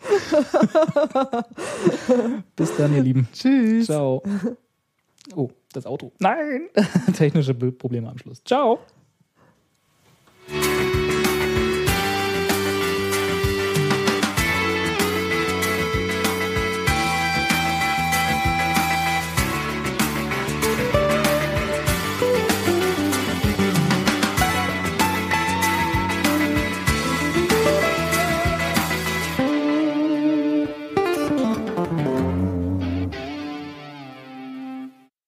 Bis dann, ihr Lieben. Tschüss. Ciao. Oh, das Auto. Nein! Technische Probleme am Schluss. Ciao!